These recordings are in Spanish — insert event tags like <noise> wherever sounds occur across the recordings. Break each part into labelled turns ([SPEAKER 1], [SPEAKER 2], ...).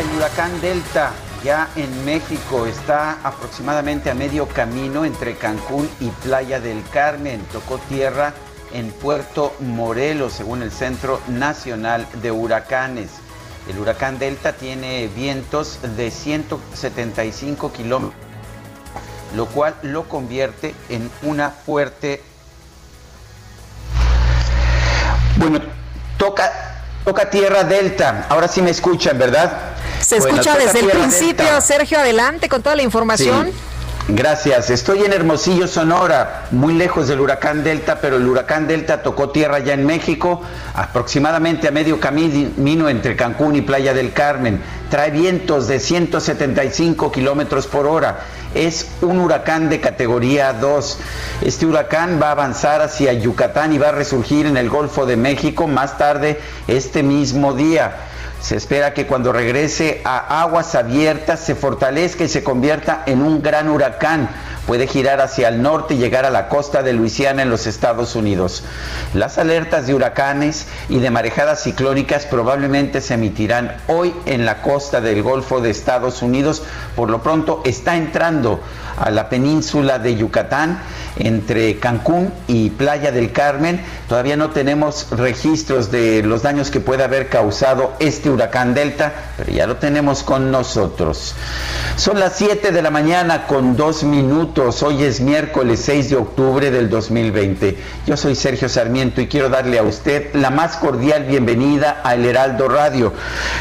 [SPEAKER 1] El huracán Delta ya en México. Está aproximadamente a medio camino entre Cancún y Playa del Carmen. Tocó tierra en Puerto Morelos, según el Centro Nacional de Huracanes. El huracán Delta tiene vientos de 175 kilómetros, lo cual lo convierte en una fuerte bueno, toca, toca tierra delta. Ahora sí me escuchan, ¿verdad?
[SPEAKER 2] Se escucha desde el principio.
[SPEAKER 1] delta.
[SPEAKER 2] Sergio, adelante con toda la información.
[SPEAKER 1] Sí. Gracias. Estoy en Hermosillo, Sonora, muy lejos del huracán Delta, pero el huracán Delta tocó tierra ya en México, aproximadamente a medio camino entre Cancún y Playa del Carmen. Trae vientos de 175 kilómetros por hora. Es un huracán de categoría 2. Este huracán va a avanzar hacia Yucatán y va a resurgir en el Golfo de México más tarde este mismo día. Se espera que cuando regrese a aguas abiertas se fortalezca y se convierta en un gran huracán. Puede girar hacia el norte y llegar a la costa de Luisiana en los Estados Unidos. Las alertas de huracanes y de marejadas ciclónicas probablemente se emitirán hoy en la costa del Golfo de Estados Unidos. Por lo pronto está entrando a la península de Yucatán entre Cancún y Playa del Carmen. Todavía no tenemos registros de los daños que puede haber causado este huracán Delta, pero ya lo tenemos con nosotros. Son las 7 de la mañana con dos minutos. Hoy es miércoles 6 de octubre del 2020. Yo soy Sergio Sarmiento y quiero darle a usted la más cordial bienvenida a El Heraldo Radio.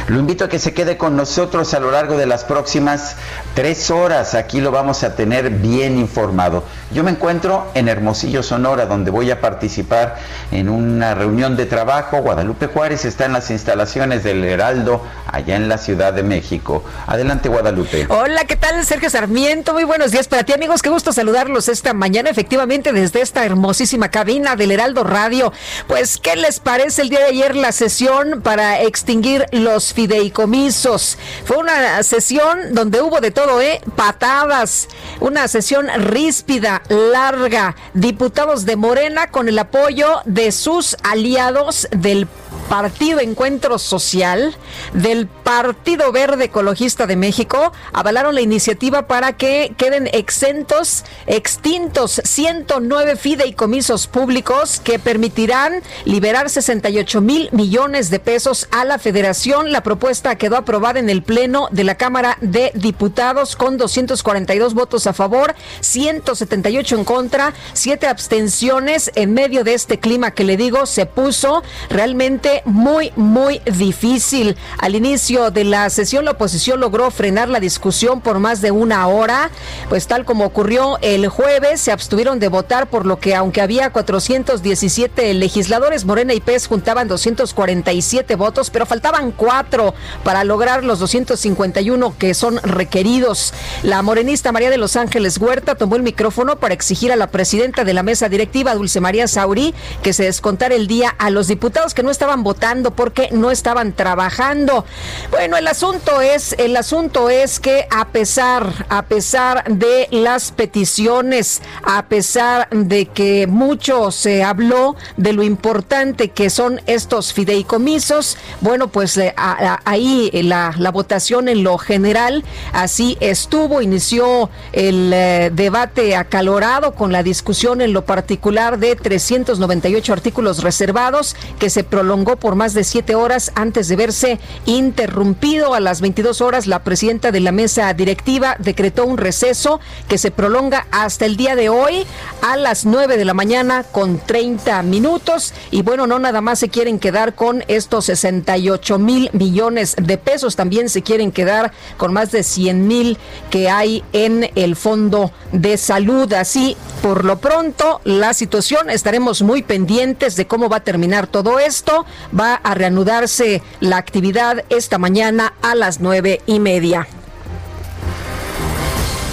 [SPEAKER 1] Lo invito a que se quede con nosotros a lo largo de las próximas tres horas. Aquí lo vamos a tener bien informado. Yo me encuentro en Hermosillo, Sonora, donde voy a participar en una reunión de trabajo. Guadalupe Juárez está en las instalaciones del Heraldo, allá en la Ciudad de México. Adelante, Guadalupe.
[SPEAKER 2] Hola, ¿qué tal? Sergio Sarmiento. Muy buenos días para ti, amigos. Qué gusto saludarlos esta mañana, efectivamente, desde esta hermosísima cabina del Heraldo Radio. Pues, ¿qué les parece el día de ayer la sesión para extinguir los fideicomisos? Fue una sesión donde hubo de todo, ¿eh? Patadas. Una sesión ríspida, larga. Diputados de Morena con el apoyo de sus aliados del Partido Encuentro Social, del Partido Verde Ecologista de México, avalaron la iniciativa para que queden exentos, extintos 109 fideicomisos públicos que permitirán liberar 68 mil millones de pesos a la federación. La propuesta quedó aprobada en el Pleno de la Cámara de Diputados con 242 votos a favor, 178 en contra, 7 abstenciones. En medio de este clima que le digo, se puso realmente muy, muy difícil. Al inicio de la sesión, la oposición logró frenar la discusión por más de una hora, pues tal como ocurrió el jueves, se abstuvieron de votar, por lo que aunque había 417 legisladores, Morena y PES juntaban 247 votos, pero faltaban cuatro para lograr los 251 que son requeridos. La morenista María de Los Ángeles Huerta tomó el micrófono para exigir a la presidenta de la mesa directiva, Dulce María Sauri, que se descontara el día a los diputados que no estaban votando porque no estaban trabajando. Bueno, el asunto es, el asunto es que a pesar, a pesar de las peticiones, a pesar de que mucho se habló de lo importante que son estos fideicomisos, bueno, pues eh, ahí la, votación en lo general así estuvo, inició el eh, debate acalorado con la discusión en lo particular de 398 artículos reservados que se prolongó por más de siete horas antes de verse interrumpido. A las 22 horas, la presidenta de la mesa directiva decretó un receso que se prolonga hasta el día de hoy a las 9 de la mañana con 30 minutos. Y bueno, no nada más se quieren quedar con estos 68 mil millones de pesos, también se quieren quedar con más de 100 mil que hay en el Fondo de Salud. Así, por lo pronto, la situación estaremos muy pendientes de cómo va a terminar todo esto. Va a reanudarse la actividad esta mañana a las nueve y media.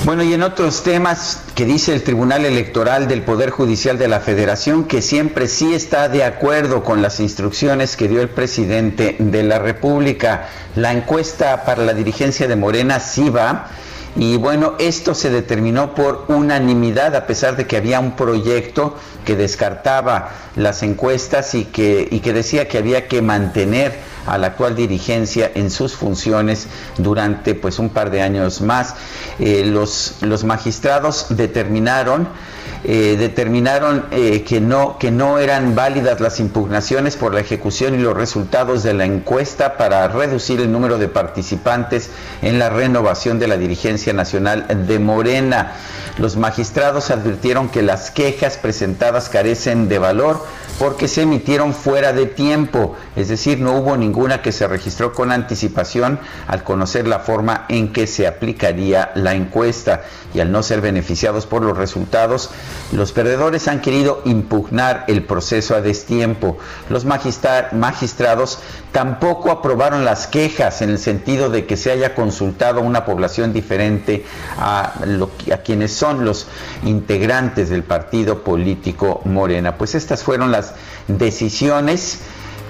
[SPEAKER 1] Bueno, y en otros temas que dice el Tribunal Electoral del Poder Judicial de la Federación, que siempre sí está de acuerdo con las instrucciones que dio el presidente de la República. La encuesta para la dirigencia de Morena sí va. Y bueno, esto se determinó por unanimidad, a pesar de que había un proyecto que descartaba las encuestas y que, y que decía que había que mantener a la actual dirigencia en sus funciones durante pues un par de años más. Eh, los, los magistrados determinaron eh, determinaron eh, que, no, que no eran válidas las impugnaciones por la ejecución y los resultados de la encuesta para reducir el número de participantes en la renovación de la dirigencia nacional de Morena. Los magistrados advirtieron que las quejas presentadas carecen de valor porque se emitieron fuera de tiempo, es decir, no hubo ninguna que se registró con anticipación al conocer la forma en que se aplicaría la encuesta y al no ser beneficiados por los resultados, los perdedores han querido impugnar el proceso a destiempo. Los magistrados tampoco aprobaron las quejas en el sentido de que se haya consultado a una población diferente a, a quienes son los integrantes del partido político Morena. Pues estas fueron las decisiones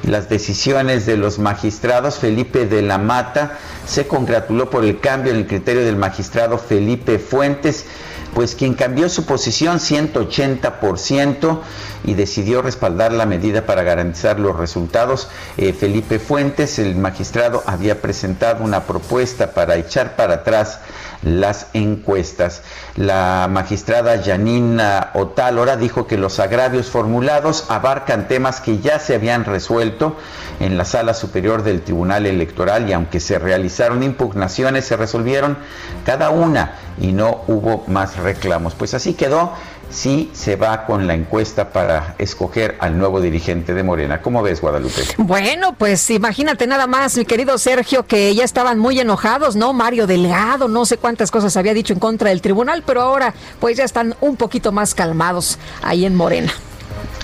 [SPEAKER 1] las decisiones de los magistrados. Felipe de la Mata se congratuló por el cambio en el criterio del magistrado Felipe Fuentes, pues quien cambió su posición 180% y decidió respaldar la medida para garantizar los resultados. Eh, Felipe Fuentes, el magistrado, había presentado una propuesta para echar para atrás las encuestas. La magistrada Janina Otálora dijo que los agravios formulados abarcan temas que ya se habían resuelto en la sala superior del Tribunal Electoral y aunque se realizaron impugnaciones, se resolvieron cada una y no hubo más reclamos. Pues así quedó si se va con la encuesta para escoger al nuevo dirigente de Morena. ¿Cómo ves, Guadalupe?
[SPEAKER 2] Bueno, pues imagínate nada más, mi querido Sergio, que ya estaban muy enojados, ¿no? Mario Delgado, no sé cuántas cosas había dicho en contra del tribunal, pero ahora pues ya están un poquito más calmados ahí en Morena.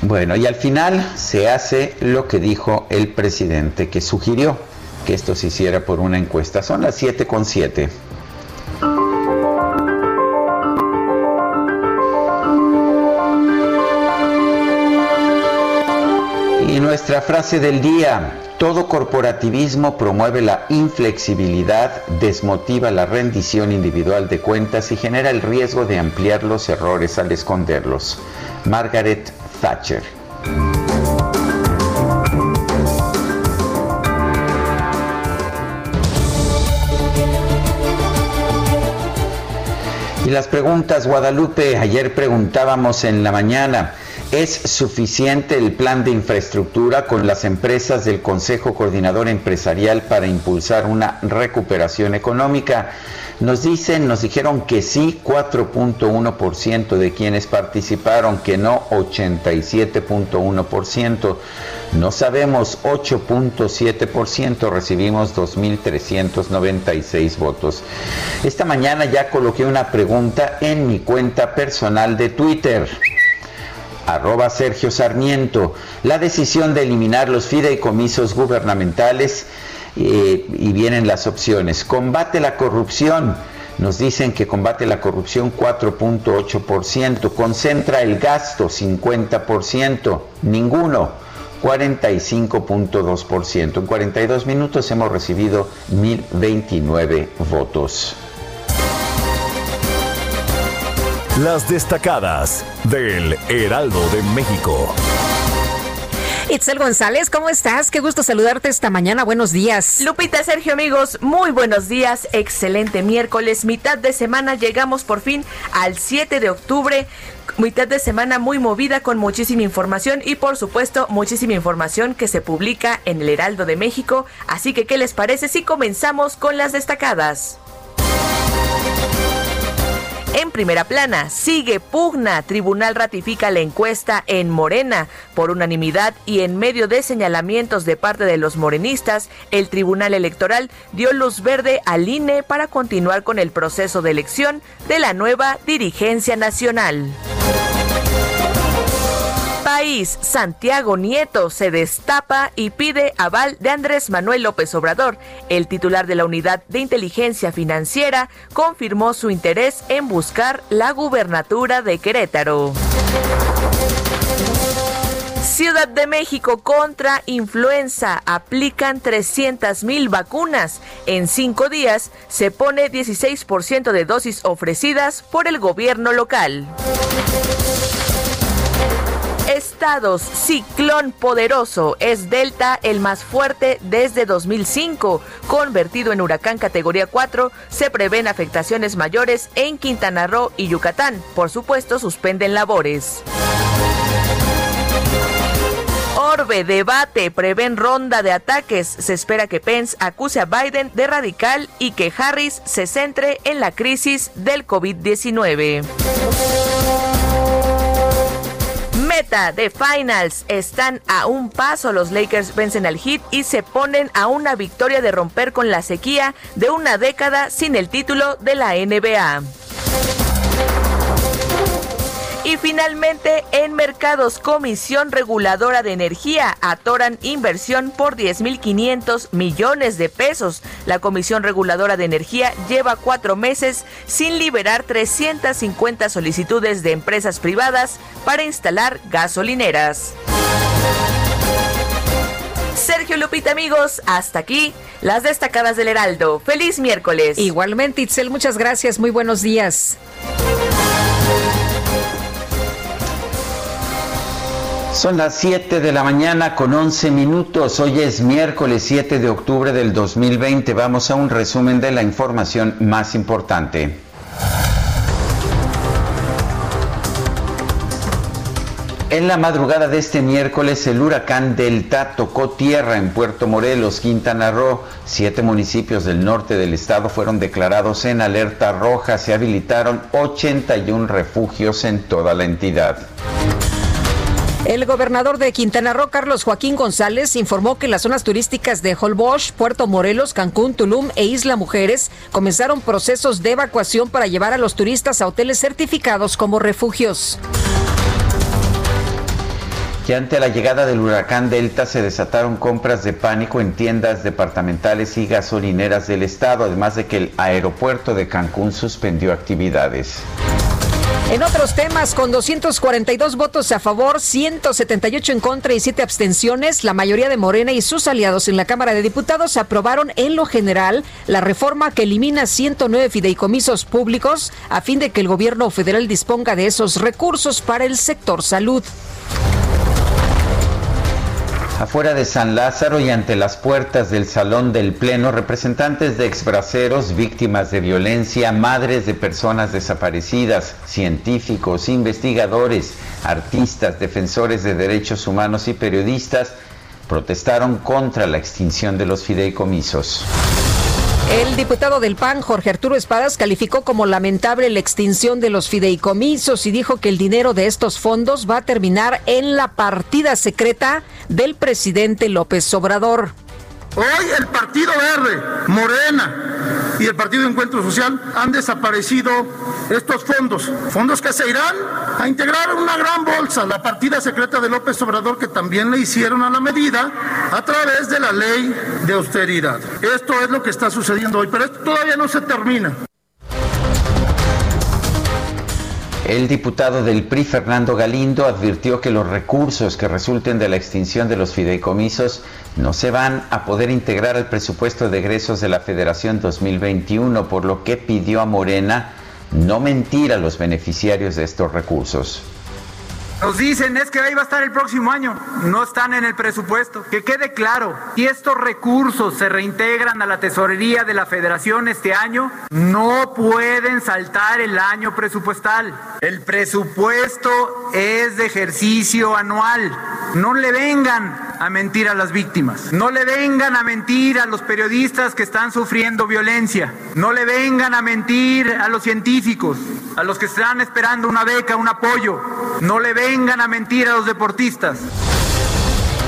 [SPEAKER 1] Bueno, y al final se hace lo que dijo el presidente, que sugirió que esto se hiciera por una encuesta. Son las 7 con 7. Nuestra frase del día, todo corporativismo promueve la inflexibilidad, desmotiva la rendición individual de cuentas y genera el riesgo de ampliar los errores al esconderlos. Margaret Thatcher. Y las preguntas, Guadalupe, ayer preguntábamos en la mañana, ¿Es suficiente el plan de infraestructura con las empresas del Consejo Coordinador Empresarial para impulsar una recuperación económica? Nos dicen, nos dijeron que sí, 4.1% de quienes participaron, que no, 87.1%. No sabemos, 8.7%, recibimos 2.396 votos. Esta mañana ya coloqué una pregunta en mi cuenta personal de Twitter arroba Sergio Sarmiento, la decisión de eliminar los fideicomisos gubernamentales eh, y vienen las opciones. Combate la corrupción. Nos dicen que combate la corrupción 4.8%, concentra el gasto 50%, ninguno 45.2%. En 42 minutos hemos recibido 1.029 votos.
[SPEAKER 3] Las destacadas del Heraldo de México.
[SPEAKER 2] Itzel González, ¿cómo estás? Qué gusto saludarte esta mañana. Buenos días.
[SPEAKER 4] Lupita, Sergio, amigos, muy buenos días. Excelente miércoles, mitad de semana. Llegamos por fin al 7 de octubre. Mitad de semana muy movida con muchísima información y por supuesto muchísima información que se publica en el Heraldo de México. Así que, ¿qué les parece si comenzamos con las destacadas? En primera plana, sigue pugna. Tribunal ratifica la encuesta en Morena. Por unanimidad y en medio de señalamientos de parte de los morenistas, el Tribunal Electoral dio luz verde al INE para continuar con el proceso de elección de la nueva dirigencia nacional país, Santiago Nieto se destapa y pide aval de Andrés Manuel López Obrador. El titular de la Unidad de Inteligencia Financiera confirmó su interés en buscar la gubernatura de Querétaro. Ciudad de México contra influenza. Aplican 300 mil vacunas. En cinco días se pone 16% de dosis ofrecidas por el gobierno local estados. Ciclón poderoso es Delta el más fuerte desde 2005. Convertido en huracán categoría 4, se prevén afectaciones mayores en Quintana Roo y Yucatán. Por supuesto, suspenden labores. Orbe debate, prevén ronda de ataques. Se espera que Pence acuse a Biden de radical y que Harris se centre en la crisis del COVID-19 de Finals. Están a un paso. Los Lakers vencen al Heat y se ponen a una victoria de romper con la sequía de una década sin el título de la NBA. Y finalmente, en mercados, Comisión Reguladora de Energía atoran inversión por 10.500 millones de pesos. La Comisión Reguladora de Energía lleva cuatro meses sin liberar 350 solicitudes de empresas privadas para instalar gasolineras. Sergio Lupita, amigos, hasta aquí las destacadas del Heraldo. Feliz miércoles.
[SPEAKER 2] Igualmente, Itzel, muchas gracias. Muy buenos días.
[SPEAKER 1] Son las 7 de la mañana con 11 minutos. Hoy es miércoles 7 de octubre del 2020. Vamos a un resumen de la información más importante. En la madrugada de este miércoles, el huracán Delta tocó tierra en Puerto Morelos, Quintana Roo. Siete municipios del norte del estado fueron declarados en alerta roja. Se habilitaron 81 refugios en toda la entidad.
[SPEAKER 2] El gobernador de Quintana Roo, Carlos Joaquín González, informó que las zonas turísticas de Holbox, Puerto Morelos, Cancún, Tulum e Isla Mujeres comenzaron procesos de evacuación para llevar a los turistas a hoteles certificados como refugios.
[SPEAKER 1] Que ante la llegada del huracán Delta se desataron compras de pánico en tiendas departamentales y gasolineras del estado, además de que el aeropuerto de Cancún suspendió actividades.
[SPEAKER 2] En otros temas, con 242 votos a favor, 178 en contra y 7 abstenciones, la mayoría de Morena y sus aliados en la Cámara de Diputados aprobaron en lo general la reforma que elimina 109 fideicomisos públicos a fin de que el gobierno federal disponga de esos recursos para el sector salud.
[SPEAKER 1] Afuera de San Lázaro y ante las puertas del Salón del Pleno, representantes de exbraceros, víctimas de violencia, madres de personas desaparecidas, científicos, investigadores, artistas, defensores de derechos humanos y periodistas protestaron contra la extinción de los fideicomisos.
[SPEAKER 2] El diputado del PAN, Jorge Arturo Espadas, calificó como lamentable la extinción de los fideicomisos y dijo que el dinero de estos fondos va a terminar en la partida secreta del presidente López Obrador.
[SPEAKER 5] Hoy el Partido Verde, Morena y el Partido Encuentro Social han desaparecido estos fondos, fondos que se irán a integrar una gran bolsa, la partida secreta de López Obrador que también le hicieron a la medida a través de la ley de austeridad. Esto es lo que está sucediendo hoy, pero esto todavía no se termina.
[SPEAKER 1] El diputado del PRI, Fernando Galindo, advirtió que los recursos que resulten de la extinción de los fideicomisos no se van a poder integrar al presupuesto de egresos de la Federación 2021, por lo que pidió a Morena no mentir a los beneficiarios de estos recursos.
[SPEAKER 6] Nos dicen es que ahí va a estar el próximo año, no están en el presupuesto. Que quede claro, si estos recursos se reintegran a la tesorería de la federación este año, no pueden saltar el año presupuestal. El presupuesto es de ejercicio anual. No le vengan a mentir a las víctimas. No le vengan a mentir a los periodistas que están sufriendo violencia. No le vengan a mentir a los científicos, a los que están esperando una beca, un apoyo. No le vengan a mentir a los deportistas.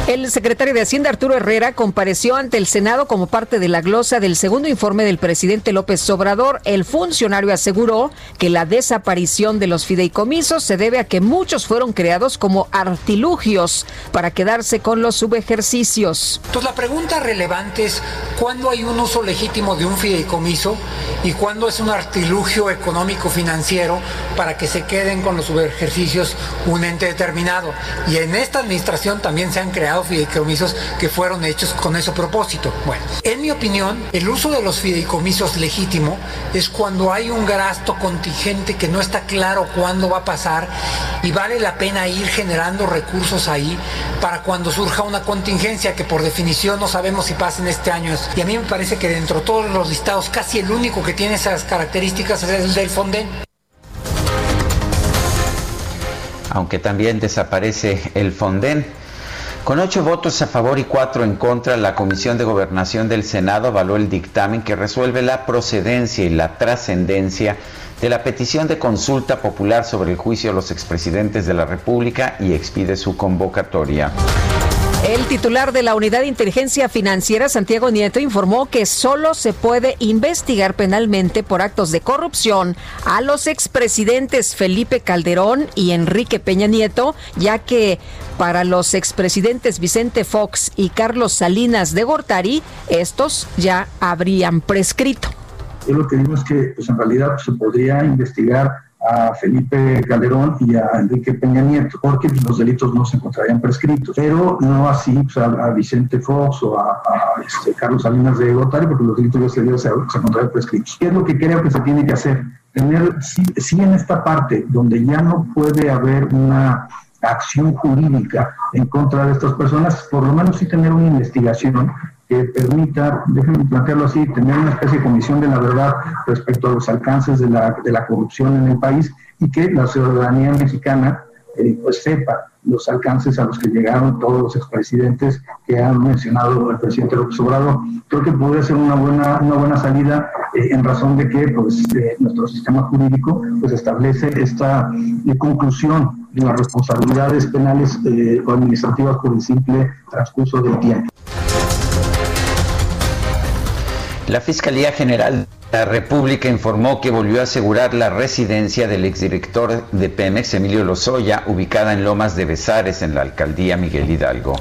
[SPEAKER 2] El secretario de Hacienda Arturo Herrera compareció ante el Senado como parte de la glosa del segundo informe del presidente López Obrador. El funcionario aseguró que la desaparición de los fideicomisos se debe a que muchos fueron creados como artilugios para quedarse con los subejercicios.
[SPEAKER 7] Entonces la pregunta relevante es cuándo hay un uso legítimo de un fideicomiso y cuándo es un artilugio económico financiero para que se queden con los subejercicios un ente determinado. Y en esta administración también se han creado fideicomisos que fueron hechos con ese propósito. Bueno, en mi opinión, el uso de los fideicomisos legítimo es cuando hay un gasto contingente que no está claro cuándo va a pasar y vale la pena ir generando recursos ahí para cuando surja una contingencia que por definición no sabemos si pasa en este año. Y a mí me parece que dentro de todos los listados casi el único que tiene esas características es el del Fonden.
[SPEAKER 1] Aunque también desaparece el Fonden. Con ocho votos a favor y cuatro en contra, la Comisión de Gobernación del Senado avaló el dictamen que resuelve la procedencia y la trascendencia de la petición de consulta popular sobre el juicio a los expresidentes de la República y expide su convocatoria.
[SPEAKER 2] El titular de la Unidad de Inteligencia Financiera, Santiago Nieto, informó que solo se puede investigar penalmente por actos de corrupción a los expresidentes Felipe Calderón y Enrique Peña Nieto, ya que para los expresidentes Vicente Fox y Carlos Salinas de Gortari, estos ya habrían prescrito.
[SPEAKER 8] Yo lo que digo es que pues, en realidad se podría investigar a Felipe Calderón y a Enrique Peña Nieto, porque los delitos no se encontrarían prescritos, pero no así pues, a, Vicente Fox o a, este, Carlos Salinas de Gortari, porque los delitos de se, se encontrarían prescritos. ¿Qué es lo que creo que se tiene que hacer? Tener, sí en esta parte donde ya no puede haber una acción jurídica en contra de estas personas, por lo menos sí tener una investigación que permita, déjenme plantearlo así, tener una especie de comisión de la verdad respecto a los alcances de la, de la corrupción en el país y que la ciudadanía mexicana eh, pues sepa los alcances a los que llegaron todos los expresidentes que han mencionado el presidente López Obrador. Creo que podría ser una buena, una buena salida eh, en razón de que pues, eh, nuestro sistema jurídico pues, establece esta conclusión de las responsabilidades penales o administrativas por el simple transcurso del tiempo.
[SPEAKER 1] La Fiscalía General de la República informó que volvió a asegurar la residencia del exdirector de Pemex, Emilio Lozoya, ubicada en Lomas de Besares, en la alcaldía Miguel Hidalgo.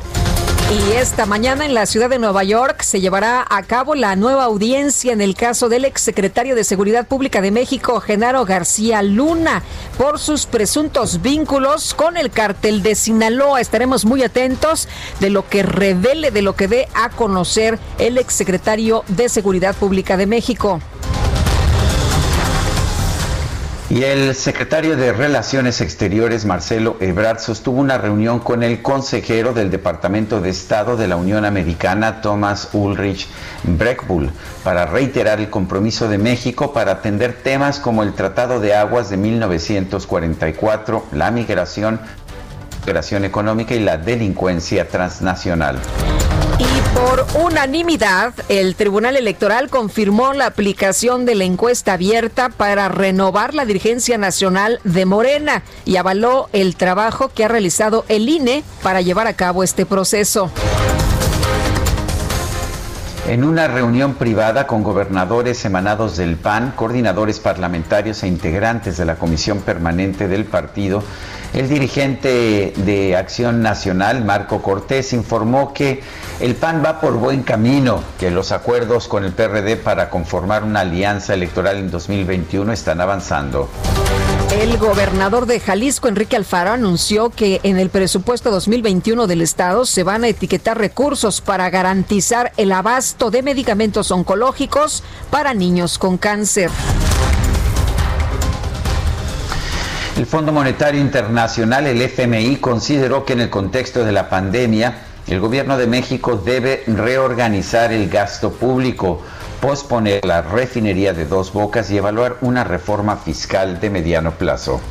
[SPEAKER 2] Y esta mañana en la ciudad de Nueva York se llevará a cabo la nueva audiencia en el caso del exsecretario de Seguridad Pública de México, Genaro García Luna, por sus presuntos vínculos con el cártel de Sinaloa. Estaremos muy atentos de lo que revele, de lo que dé a conocer el exsecretario de Seguridad Pública de México.
[SPEAKER 1] Y el secretario de Relaciones Exteriores, Marcelo Ebrard, sostuvo una reunión con el consejero del Departamento de Estado de la Unión Americana, Thomas Ulrich Breckbull, para reiterar el compromiso de México para atender temas como el Tratado de Aguas de 1944, la migración, migración económica y la delincuencia transnacional.
[SPEAKER 2] Y por unanimidad, el Tribunal Electoral confirmó la aplicación de la encuesta abierta para renovar la dirigencia nacional de Morena y avaló el trabajo que ha realizado el INE para llevar a cabo este proceso.
[SPEAKER 1] En una reunión privada con gobernadores emanados del PAN, coordinadores parlamentarios e integrantes de la Comisión Permanente del partido, el dirigente de Acción Nacional, Marco Cortés, informó que el PAN va por buen camino, que los acuerdos con el PRD para conformar una alianza electoral en 2021 están avanzando.
[SPEAKER 2] El gobernador de Jalisco, Enrique Alfaro, anunció que en el presupuesto 2021 del Estado se van a etiquetar recursos para garantizar el abasto de medicamentos oncológicos para niños con cáncer.
[SPEAKER 1] El Fondo Monetario Internacional, el FMI, consideró que en el contexto de la pandemia, el gobierno de México debe reorganizar el gasto público posponer la refinería de dos bocas y evaluar una reforma fiscal de mediano plazo.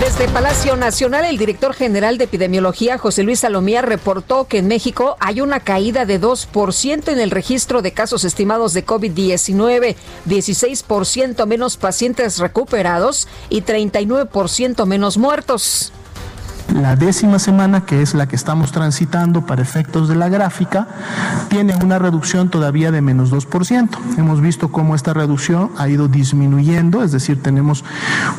[SPEAKER 2] Desde Palacio Nacional, el director general de epidemiología, José Luis Salomía, reportó que en México hay una caída de 2% en el registro de casos estimados de COVID-19, 16% menos pacientes recuperados y 39% menos muertos.
[SPEAKER 9] La décima semana, que es la que estamos transitando para efectos de la gráfica, tiene una reducción todavía de menos 2%. Hemos visto cómo esta reducción ha ido disminuyendo, es decir, tenemos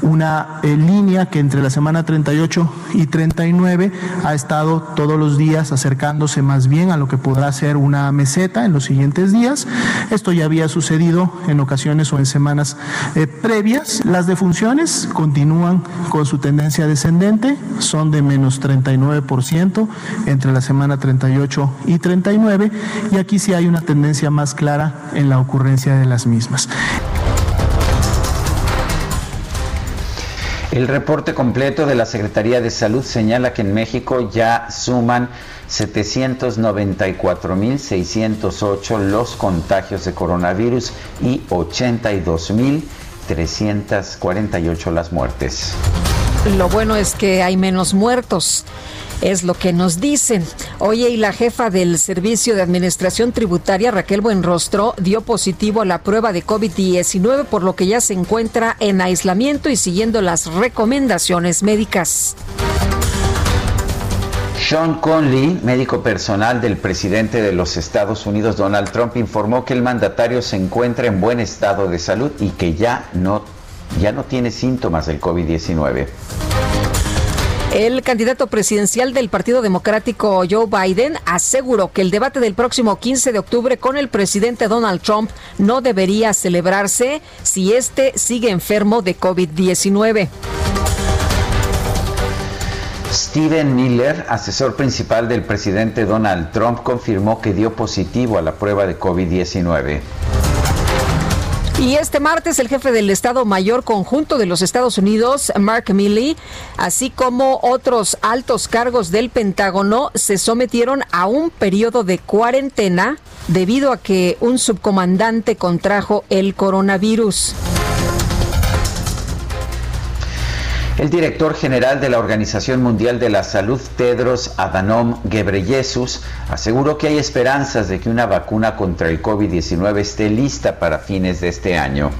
[SPEAKER 9] una eh, línea que entre la semana 38 y 39 ha estado todos los días acercándose más bien a lo que podrá ser una meseta en los siguientes días. Esto ya había sucedido en ocasiones o en semanas eh, previas. Las defunciones continúan con su tendencia descendente, son menos 39% entre la semana 38 y 39 y aquí sí hay una tendencia más clara en la ocurrencia de las mismas.
[SPEAKER 1] El reporte completo de la Secretaría de Salud señala que en México ya suman 794.608 los contagios de coronavirus y 82.348 las muertes.
[SPEAKER 2] Lo bueno es que hay menos muertos. Es lo que nos dicen. Oye, y la jefa del Servicio de Administración Tributaria, Raquel Buenrostro, dio positivo a la prueba de COVID-19, por lo que ya se encuentra en aislamiento y siguiendo las recomendaciones médicas.
[SPEAKER 1] Sean Conley, médico personal del presidente de los Estados Unidos, Donald Trump, informó que el mandatario se encuentra en buen estado de salud y que ya no ya no tiene síntomas del COVID-19.
[SPEAKER 2] El candidato presidencial del Partido Democrático Joe Biden aseguró que el debate del próximo 15 de octubre con el presidente Donald Trump no debería celebrarse si éste sigue enfermo de COVID-19.
[SPEAKER 1] Steven Miller, asesor principal del presidente Donald Trump, confirmó que dio positivo a la prueba de COVID-19.
[SPEAKER 2] Y este martes el jefe del Estado Mayor Conjunto de los Estados Unidos, Mark Milley, así como otros altos cargos del Pentágono, se sometieron a un periodo de cuarentena debido a que un subcomandante contrajo el coronavirus.
[SPEAKER 1] El director general de la Organización Mundial de la Salud, Tedros Adhanom Ghebreyesus, aseguró que hay esperanzas de que una vacuna contra el COVID-19 esté lista para fines de este año.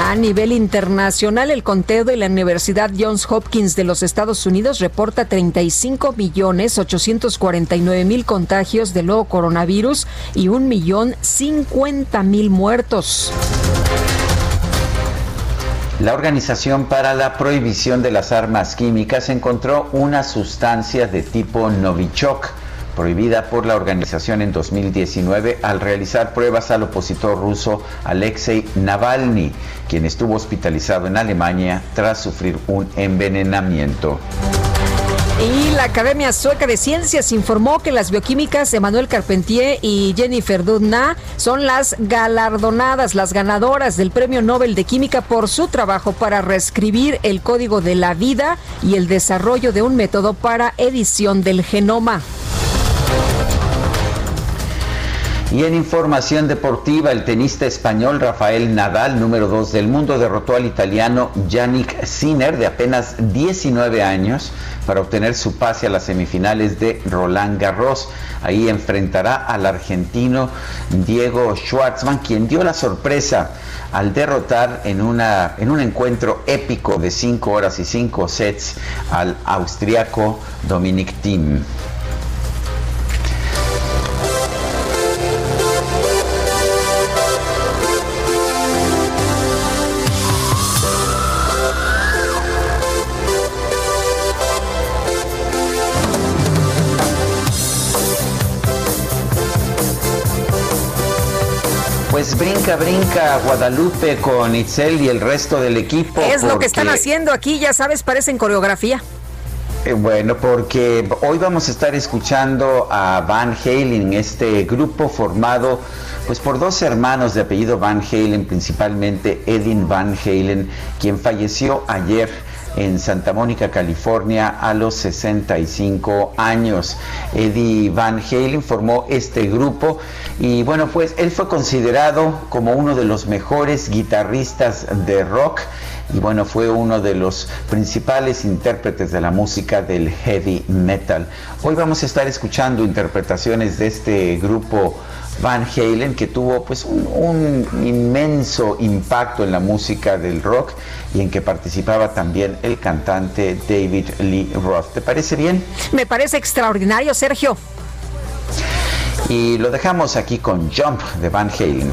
[SPEAKER 2] A nivel internacional, el conteo de la Universidad Johns Hopkins de los Estados Unidos reporta 35 millones 849 mil contagios del nuevo coronavirus y un millón 50 mil muertos.
[SPEAKER 1] La Organización para la Prohibición de las Armas Químicas encontró una sustancia de tipo Novichok prohibida por la organización en 2019 al realizar pruebas al opositor ruso Alexei Navalny, quien estuvo hospitalizado en Alemania tras sufrir un envenenamiento.
[SPEAKER 2] Y la Academia Sueca de Ciencias informó que las bioquímicas Emmanuel Carpentier y Jennifer Doudna son las galardonadas, las ganadoras del Premio Nobel de Química por su trabajo para reescribir el código de la vida y el desarrollo de un método para edición del genoma.
[SPEAKER 1] Y en información deportiva, el tenista español Rafael Nadal, número 2 del mundo, derrotó al italiano Yannick Sinner de apenas 19 años para obtener su pase a las semifinales de Roland Garros. Ahí enfrentará al argentino Diego Schwartzman, quien dio la sorpresa al derrotar en, una, en un encuentro épico de 5 horas y 5 sets al austriaco Dominic Thiem. Pues brinca, brinca Guadalupe con Itzel y el resto del equipo.
[SPEAKER 2] Es lo que están haciendo aquí, ya sabes, parecen coreografía.
[SPEAKER 1] Eh, bueno, porque hoy vamos a estar escuchando a Van Halen, este grupo formado pues por dos hermanos de apellido Van Halen, principalmente Edin Van Halen, quien falleció ayer en Santa Mónica, California, a los 65 años. Eddie Van Halen formó este grupo y bueno, pues él fue considerado como uno de los mejores guitarristas de rock y bueno, fue uno de los principales intérpretes de la música del heavy metal. Hoy vamos a estar escuchando interpretaciones de este grupo Van Halen, que tuvo pues un, inmenso impacto en la música del rock y en que participaba también el cantante David Lee Roth. ¿Te parece bien?
[SPEAKER 2] Me parece extraordinario, Sergio.
[SPEAKER 1] Y lo dejamos aquí con Jump de Van Halen.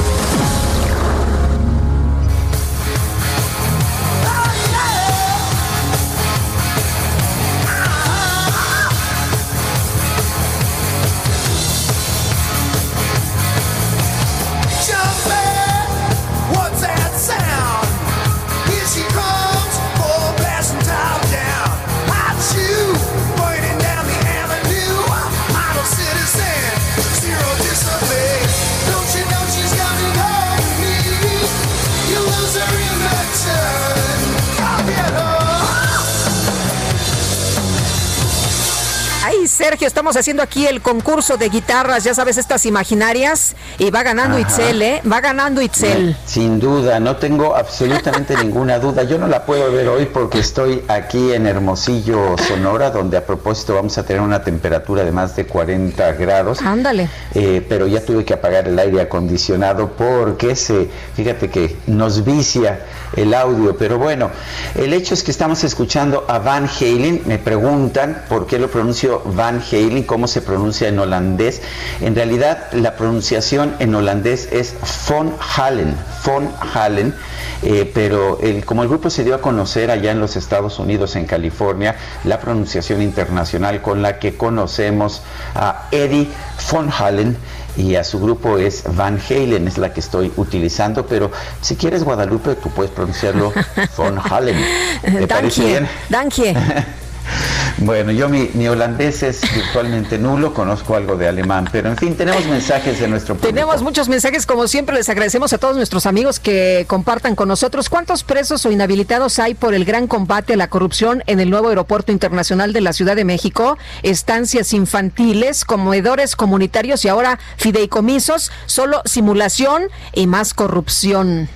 [SPEAKER 2] Sergio, estamos haciendo aquí el concurso de guitarras, ya sabes, estas imaginarias, y va ganando Itzel, ¿eh? Va ganando Itzel.
[SPEAKER 1] Sin duda, no tengo absolutamente <laughs> ninguna duda. Yo no la puedo ver hoy porque estoy aquí en Hermosillo, Sonora, donde a propósito vamos a tener una temperatura de más de 40 grados.
[SPEAKER 2] Ándale.
[SPEAKER 1] Eh, pero ya tuve que apagar el aire acondicionado porque se, fíjate que nos vicia el audio. Pero bueno, el hecho es que estamos escuchando a Van Halen. Me preguntan por qué lo pronuncio Van Van cómo se pronuncia en holandés. En realidad la pronunciación en holandés es Von Halen, Von Halen, eh, pero el, como el grupo se dio a conocer allá en los Estados Unidos, en California, la pronunciación internacional con la que conocemos a Eddie Von Halen y a su grupo es Van Halen, es la que estoy utilizando, pero si quieres Guadalupe, tú puedes pronunciarlo <laughs> Von Halen.
[SPEAKER 2] ¿Te parece bien? <laughs>
[SPEAKER 1] Bueno, yo mi, holandés es virtualmente nulo, conozco algo de alemán, pero en fin, tenemos mensajes de nuestro público.
[SPEAKER 2] Tenemos muchos mensajes, como siempre les agradecemos a todos nuestros amigos que compartan con nosotros. ¿Cuántos presos o inhabilitados hay por el gran combate a la corrupción en el nuevo aeropuerto internacional de la Ciudad de México? Estancias infantiles, comedores comunitarios y ahora fideicomisos, solo simulación y más corrupción.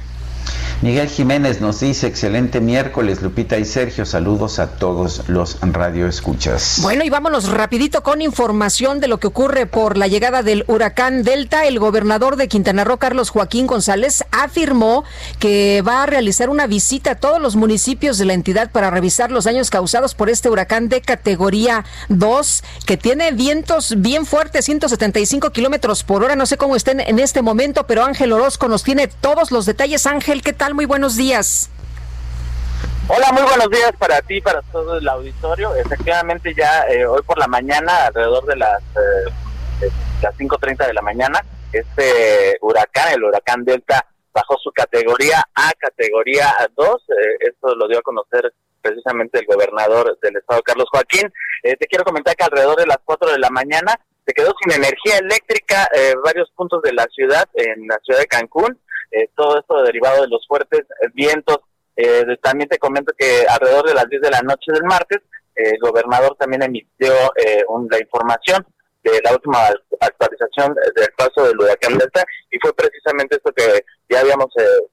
[SPEAKER 1] Miguel Jiménez nos dice, excelente miércoles, Lupita y Sergio, saludos a todos los radioescuchas.
[SPEAKER 2] Bueno, y vámonos rapidito con información de lo que ocurre por la llegada del huracán Delta. El gobernador de Quintana Roo, Carlos Joaquín González, afirmó que va a realizar una visita a todos los municipios de la entidad para revisar los daños causados por este huracán de categoría 2, que tiene vientos bien fuertes, 175 kilómetros por hora. No sé cómo estén en este momento, pero Ángel Orozco nos tiene todos los detalles. Ángel, ¿qué tal? Muy buenos días.
[SPEAKER 10] Hola, muy buenos días para ti, para todo el auditorio. Efectivamente, ya eh, hoy por la mañana, alrededor de las, eh, las 5.30 de la mañana, este huracán, el huracán Delta, bajó su categoría a categoría 2. Eh, esto lo dio a conocer precisamente el gobernador del estado, Carlos Joaquín. Eh, te quiero comentar que alrededor de las 4 de la mañana se quedó sin energía eléctrica varios puntos de la ciudad, en la ciudad de Cancún. Eh, todo esto derivado de los fuertes vientos. Eh, también te comento que alrededor de las 10 de la noche del martes, eh, el gobernador también emitió la información de la última actualización del paso del huracán Delta y fue precisamente esto que ya habíamos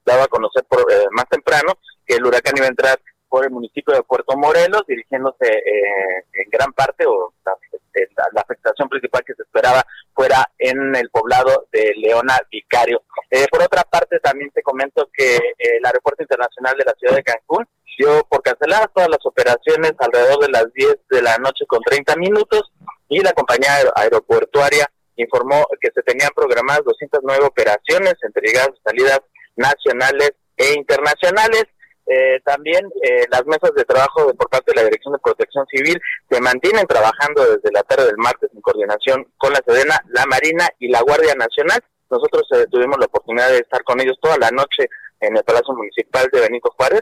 [SPEAKER 10] dado a conocer por, más temprano, que el huracán iba a entrar por el municipio de Puerto Morelos, dirigiéndose eh, en gran parte o la, afectación principal que se esperaba fuera en el poblado de Leona Vicario. Eh, por otra parte, también te comento que el aeropuerto internacional de la ciudad de Cancún dio por canceladas todas las operaciones alrededor de las 10 de la noche con 30 minutos y la compañía aeroportuaria informó que se tenían programadas 209 operaciones entre llegadas y salidas nacionales e internacionales. Eh, también eh, las mesas de trabajo de, por parte de la Dirección de Protección Civil se mantienen trabajando desde la tarde del martes en coordinación con la Sedena, la Marina y la Guardia Nacional. Nosotros eh, tuvimos la oportunidad de estar con ellos toda la noche en el Palacio Municipal de Benito Juárez,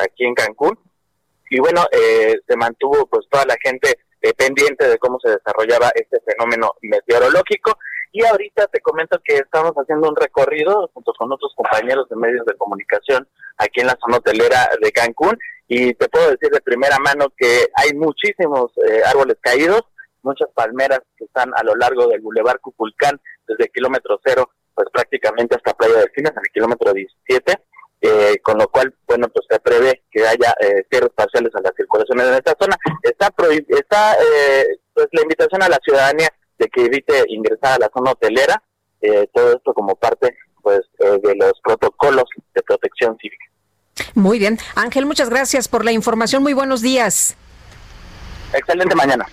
[SPEAKER 10] aquí en Cancún. Y bueno, se mantuvo pues toda la gente pendiente de cómo se desarrollaba este fenómeno meteorológico. Y ahorita te comento que estamos haciendo un recorrido junto con otros compañeros de medios de comunicación aquí en la zona hotelera de Cancún y te puedo decir de primera mano que hay muchísimos eh, árboles caídos, muchas palmeras que están a lo largo del Boulevard Cuculcán desde kilómetro cero pues prácticamente hasta Playa del Cines en el kilómetro 17 eh, con lo cual, bueno, pues se prevé que haya eh, cierres parciales a las circulaciones en esta zona. Está, está eh, pues la invitación a la ciudadanía de que evite ingresar a la zona hotelera, eh, todo esto como parte pues eh, de los protocolos de protección civil.
[SPEAKER 2] Muy bien. Ángel, muchas gracias por la información. Muy buenos días.
[SPEAKER 10] Excelente mañana.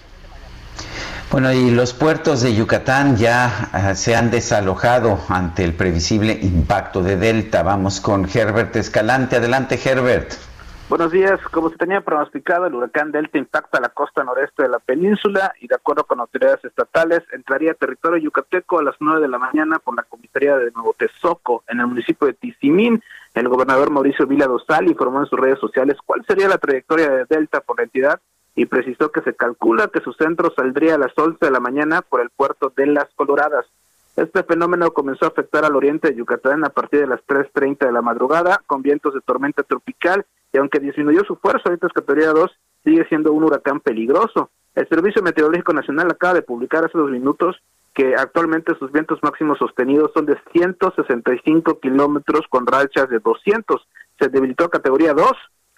[SPEAKER 1] Bueno, y los puertos de Yucatán ya ah, se han desalojado ante el previsible impacto de Delta. Vamos con Herbert Escalante. Adelante, Herbert.
[SPEAKER 11] Buenos días. Como se tenía pronosticado, el huracán Delta impacta la costa noreste de la península y de acuerdo con autoridades estatales entraría a territorio yucateco a las nueve de la mañana por la comisaría de Nuevo Tezoco en el municipio de Tizimín. El gobernador Mauricio Vila Dosal informó en sus redes sociales cuál sería la trayectoria de Delta por la entidad y precisó que se calcula que su centro saldría a las 11 de la mañana por el puerto de Las Coloradas. Este fenómeno comenzó a afectar al oriente de Yucatán a partir de las 3.30 de la madrugada, con vientos de tormenta tropical, aunque disminuyó su fuerza, ahorita es categoría 2, sigue siendo un huracán peligroso. El Servicio Meteorológico Nacional acaba de publicar hace dos minutos que actualmente sus vientos máximos sostenidos son de 165 kilómetros con rachas de 200. Se debilitó a categoría 2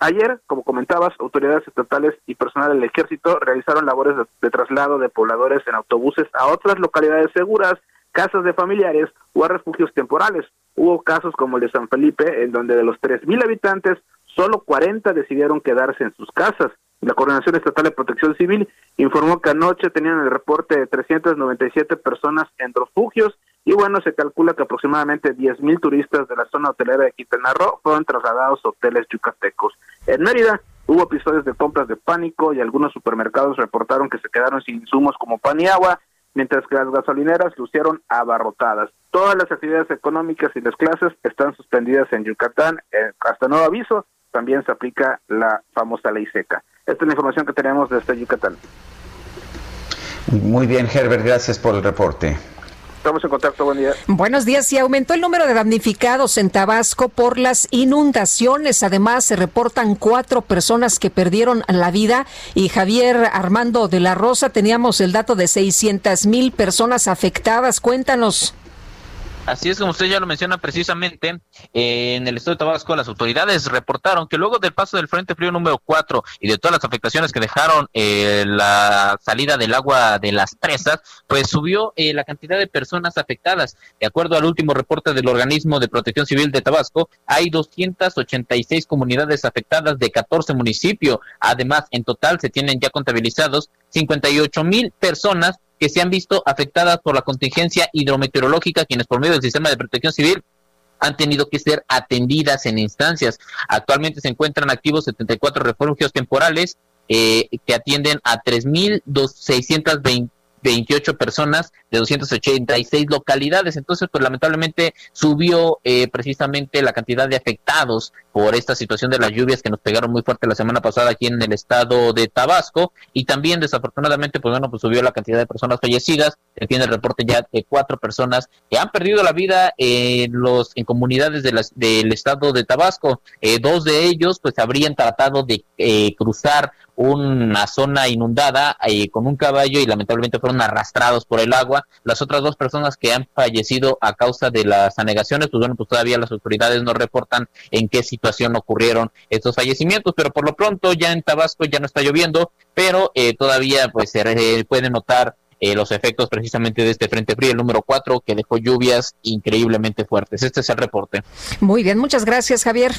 [SPEAKER 11] Ayer, como comentabas, autoridades estatales y personal del ejército realizaron labores de, traslado de pobladores en autobuses a otras localidades seguras, casas de familiares o a refugios temporales. Hubo casos como el de San Felipe, en donde de los 3.000 habitantes, solo 40 decidieron quedarse en sus casas. La Coordinación Estatal de Protección Civil informó que anoche tenían el reporte de 397 personas en refugios y bueno, se calcula que aproximadamente 10.000 turistas de la zona hotelera de Quintana Roo fueron trasladados a hoteles yucatecos. En Mérida hubo episodios de compras de pánico y algunos supermercados reportaron que se quedaron sin insumos como pan y agua, mientras que las gasolineras lucieron abarrotadas. Todas las actividades económicas y las clases están suspendidas en Yucatán eh, hasta nuevo aviso. También se aplica la famosa ley seca. Esta es la información que tenemos desde Yucatán.
[SPEAKER 1] Muy bien, Herbert, gracias por el reporte.
[SPEAKER 11] Estamos en contacto, buen día.
[SPEAKER 2] Buenos días. Y aumentó el número de damnificados en Tabasco por las inundaciones. Además, se reportan cuatro personas que perdieron la vida. Y Javier Armando de la Rosa, teníamos el dato de 600 mil personas afectadas. Cuéntanos.
[SPEAKER 12] Así es como usted ya lo menciona precisamente, eh, en el estado de Tabasco las autoridades reportaron que luego del paso del Frente Frío número 4 y de todas las afectaciones que dejaron eh, la salida del agua de las presas, pues subió eh, la cantidad de personas afectadas. De acuerdo al último reporte del organismo de protección civil de Tabasco, hay 286 comunidades afectadas de 14 municipios. Además, en total se tienen ya contabilizados 58 mil personas que se han visto afectadas por la contingencia hidrometeorológica, quienes por medio del sistema de protección civil han tenido que ser atendidas en instancias. Actualmente se encuentran activos 74 refugios temporales eh, que atienden a 3.620 28 personas de 286 localidades. Entonces, pues lamentablemente subió eh, precisamente la cantidad de afectados por esta situación de las lluvias que nos pegaron muy fuerte la semana pasada aquí en el estado de Tabasco y también desafortunadamente, pues bueno, pues subió la cantidad de personas fallecidas. Se tiene el reporte ya de cuatro personas que han perdido la vida en los en comunidades de las, del estado de Tabasco. Eh, dos de ellos, pues habrían tratado de eh, cruzar una zona inundada eh, con un caballo y lamentablemente fueron arrastrados por el agua. Las otras dos personas que han fallecido a causa de las anegaciones, pues bueno, pues todavía las autoridades no reportan en qué situación ocurrieron estos fallecimientos, pero por lo pronto ya en Tabasco ya no está lloviendo, pero eh, todavía pues se puede notar eh, los efectos precisamente de este frente frío, el número 4, que dejó lluvias increíblemente fuertes. Este es el reporte.
[SPEAKER 2] Muy bien, muchas gracias, Javier.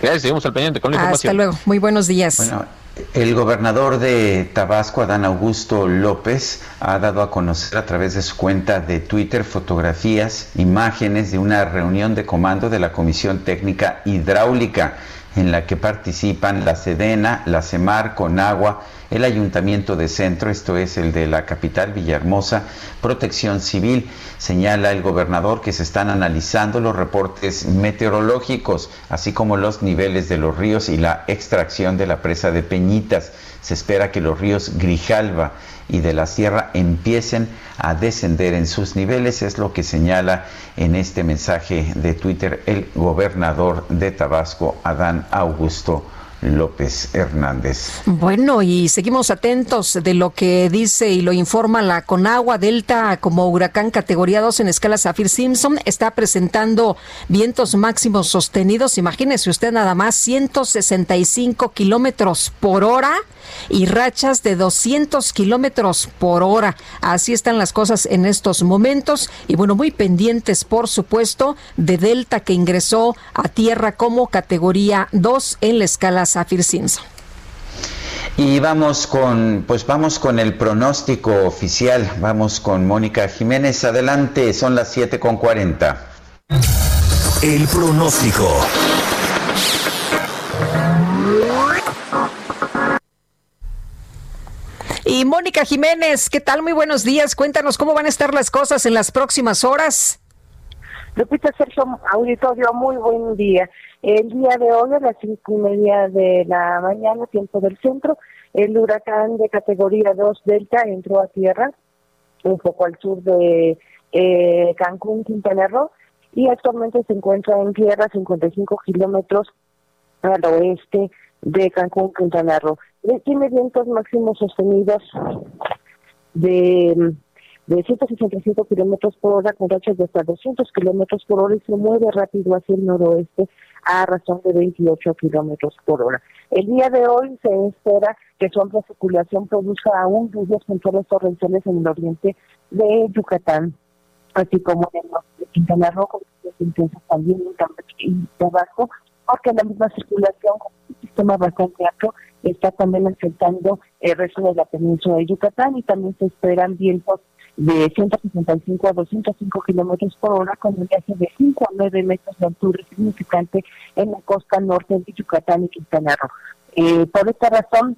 [SPEAKER 12] Gracias, seguimos al pendiente con la
[SPEAKER 2] información. Hasta luego, muy buenos días.
[SPEAKER 1] Bueno, el gobernador de Tabasco, Adán Augusto López, ha dado a conocer a través de su cuenta de Twitter fotografías, imágenes de una reunión de comando de la Comisión Técnica Hidráulica en la que participan la Sedena, la CEMAR, Conagua, el Ayuntamiento de Centro, esto es el de la capital Villahermosa, Protección Civil. Señala el gobernador que se están analizando los reportes meteorológicos, así como los niveles de los ríos y la extracción de la presa de Peñitas. Se espera que los ríos Grijalva y de la sierra empiecen a descender en sus niveles, es lo que señala en este mensaje de Twitter el gobernador de Tabasco, Adán Augusto López Hernández.
[SPEAKER 2] Bueno, y seguimos atentos de lo que dice y lo informa la Conagua Delta como huracán categoría 2 en escala Zafir Simpson. Está presentando vientos máximos sostenidos. Imagínese usted nada más 165 kilómetros por hora y rachas de 200 kilómetros por hora. Así están las cosas en estos momentos. Y bueno, muy pendientes, por supuesto, de Delta que ingresó a tierra como categoría 2 en la escala Zafir Simpson.
[SPEAKER 1] Y vamos con, pues vamos con el pronóstico oficial. Vamos con Mónica Jiménez. Adelante, son las 7 con 40.
[SPEAKER 3] El pronóstico.
[SPEAKER 2] Y Mónica Jiménez, ¿qué tal? Muy buenos días. Cuéntanos cómo van a estar las cosas en las próximas horas.
[SPEAKER 13] Lupita Sergio, auditorio, muy buen día. El día de hoy, a las cinco y media de la mañana, tiempo del centro, el huracán de categoría 2 Delta entró a tierra, un poco al sur de eh, Cancún, Quintana Roo, y actualmente se encuentra en tierra 55 kilómetros al oeste de Cancún, Quintana Roo. Tiene vientos máximos sostenidos de, de 165 kilómetros por hora con rachas de hasta 200 kilómetros por hora y se mueve rápido hacia el noroeste a razón de 28 kilómetros por hora. El día de hoy se espera que su amplia circulación produzca aún lluvias puntuales torrenciales en el oriente de Yucatán, así como en el norte de Quintana Roo, con intensas también en Campeche y Tabasco, porque la misma circulación un sistema bastante amplio está también afectando el resto de la península de Yucatán y también se esperan vientos de 165 a 205 kilómetros por hora con un viaje de 5 a 9 metros de altura significante en la costa norte de Yucatán y Quintana Roo. Eh, por esta razón,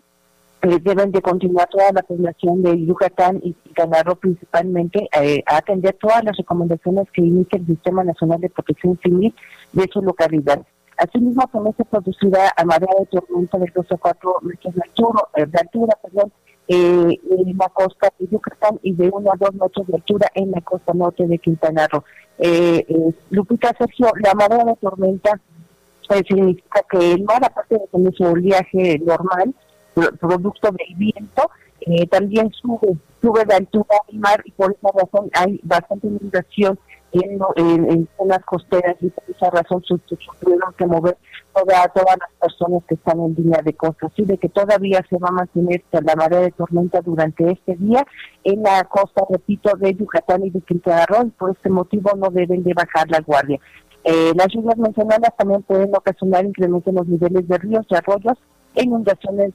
[SPEAKER 13] eh, deben de continuar toda la población de Yucatán y Quintana Roo principalmente eh, a atender todas las recomendaciones que emite el Sistema Nacional de Protección Civil de su localidad. Asimismo, también se producirá a marea de tormenta de 2 a 4 metros de altura, eh, de altura perdón, eh, en la costa de Yucatán y de 1 a 2 metros de altura en la costa norte de Quintana Roo. Eh, eh Lupita Sergio, la marea de tormenta significa que el mar, aparte de tener su oleaje normal, producto del viento, también sube, sube de altura del mar y por esa razón hay bastante inundación en, en, zonas costeras y por esa razón se, tuvieron que mover toda, todas las personas que están en línea de costa. Así de que todavía se va a mantener la marea de tormenta durante este día en la costa, repito, de Yucatán y de Quintana Roo y por este motivo no deben de bajar la guardia. Eh, las lluvias mencionadas también pueden ocasionar incremento en los niveles de ríos y arroyos e inundaciones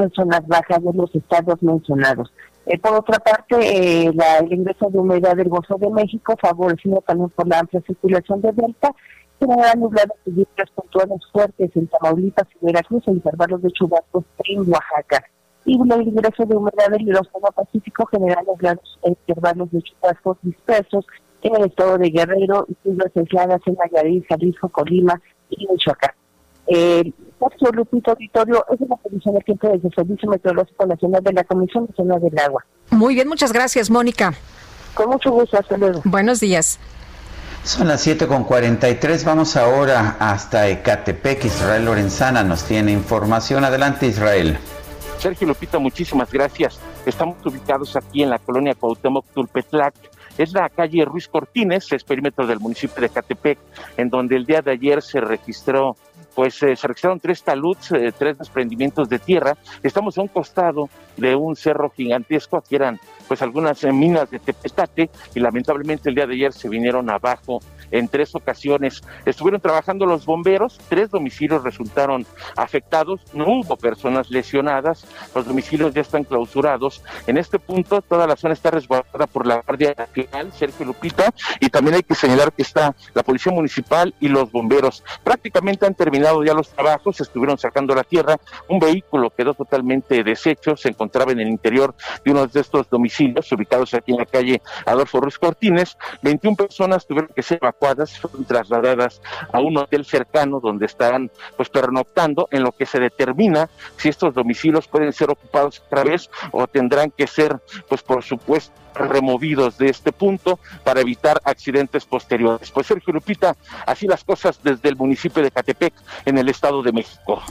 [SPEAKER 13] en zonas bajas de los estados mencionados. Eh, por otra parte, eh, el ingreso de humedad del Golfo de México, favorecido también por la amplia circulación de delta, generará nubladas y lluvias puntuales fuertes en Tamaulipas y Veracruz e intervalos de chubascos en Oaxaca. Y el ingreso de humedad del Océano Pacífico generará nublados e intervalos de chubascos dispersos en el estado de Guerrero y lluvias aisladas en Nayarit, Jalisco, Colima y Michoacán. Eh, Sergio Lupito Auditorio es una posición de tiempo desde el Servicio Meteorológico Nacional de la Comisión Nacional del Agua.
[SPEAKER 2] Muy bien, muchas gracias, Mónica.
[SPEAKER 13] Con mucho gusto, hasta luego.
[SPEAKER 2] Buenos días.
[SPEAKER 1] Son las 7.43, vamos ahora hasta Ecatepec. Israel Lorenzana nos tiene información. Adelante, Israel.
[SPEAKER 14] Sergio Lupita, muchísimas gracias. Estamos ubicados aquí en la colonia Cuauhtémoc Tulpetlac. Es la calle Ruiz Cortines, es perímetro del municipio de Catepec, en donde el día de ayer se registró pues eh, se registraron tres taludes, eh, tres desprendimientos de tierra. Estamos a un costado de un cerro gigantesco, aquí eran pues algunas eh, minas de tepetate y lamentablemente el día de ayer se vinieron abajo en tres ocasiones. Estuvieron trabajando los bomberos, tres domicilios resultaron afectados, no hubo personas lesionadas, los domicilios ya están clausurados. En este punto toda la zona está resguardada por la Guardia Nacional, Sergio Lupita, y también hay que señalar que está la Policía Municipal y los bomberos. Prácticamente han terminado ya los trabajos, estuvieron sacando la tierra, un vehículo quedó totalmente deshecho, se encontraba en el interior de uno de estos domicilios ubicados aquí en la calle Adolfo Ruiz Cortines, 21 personas tuvieron que ser evacuadas, fueron trasladadas a un hotel cercano donde estarán pues pernoctando en lo que se determina si estos domicilios pueden ser ocupados otra vez o tendrán que ser pues por supuesto removidos de este punto para evitar accidentes posteriores. Pues Sergio Lupita, así las cosas desde el municipio de Catepec en el Estado de México.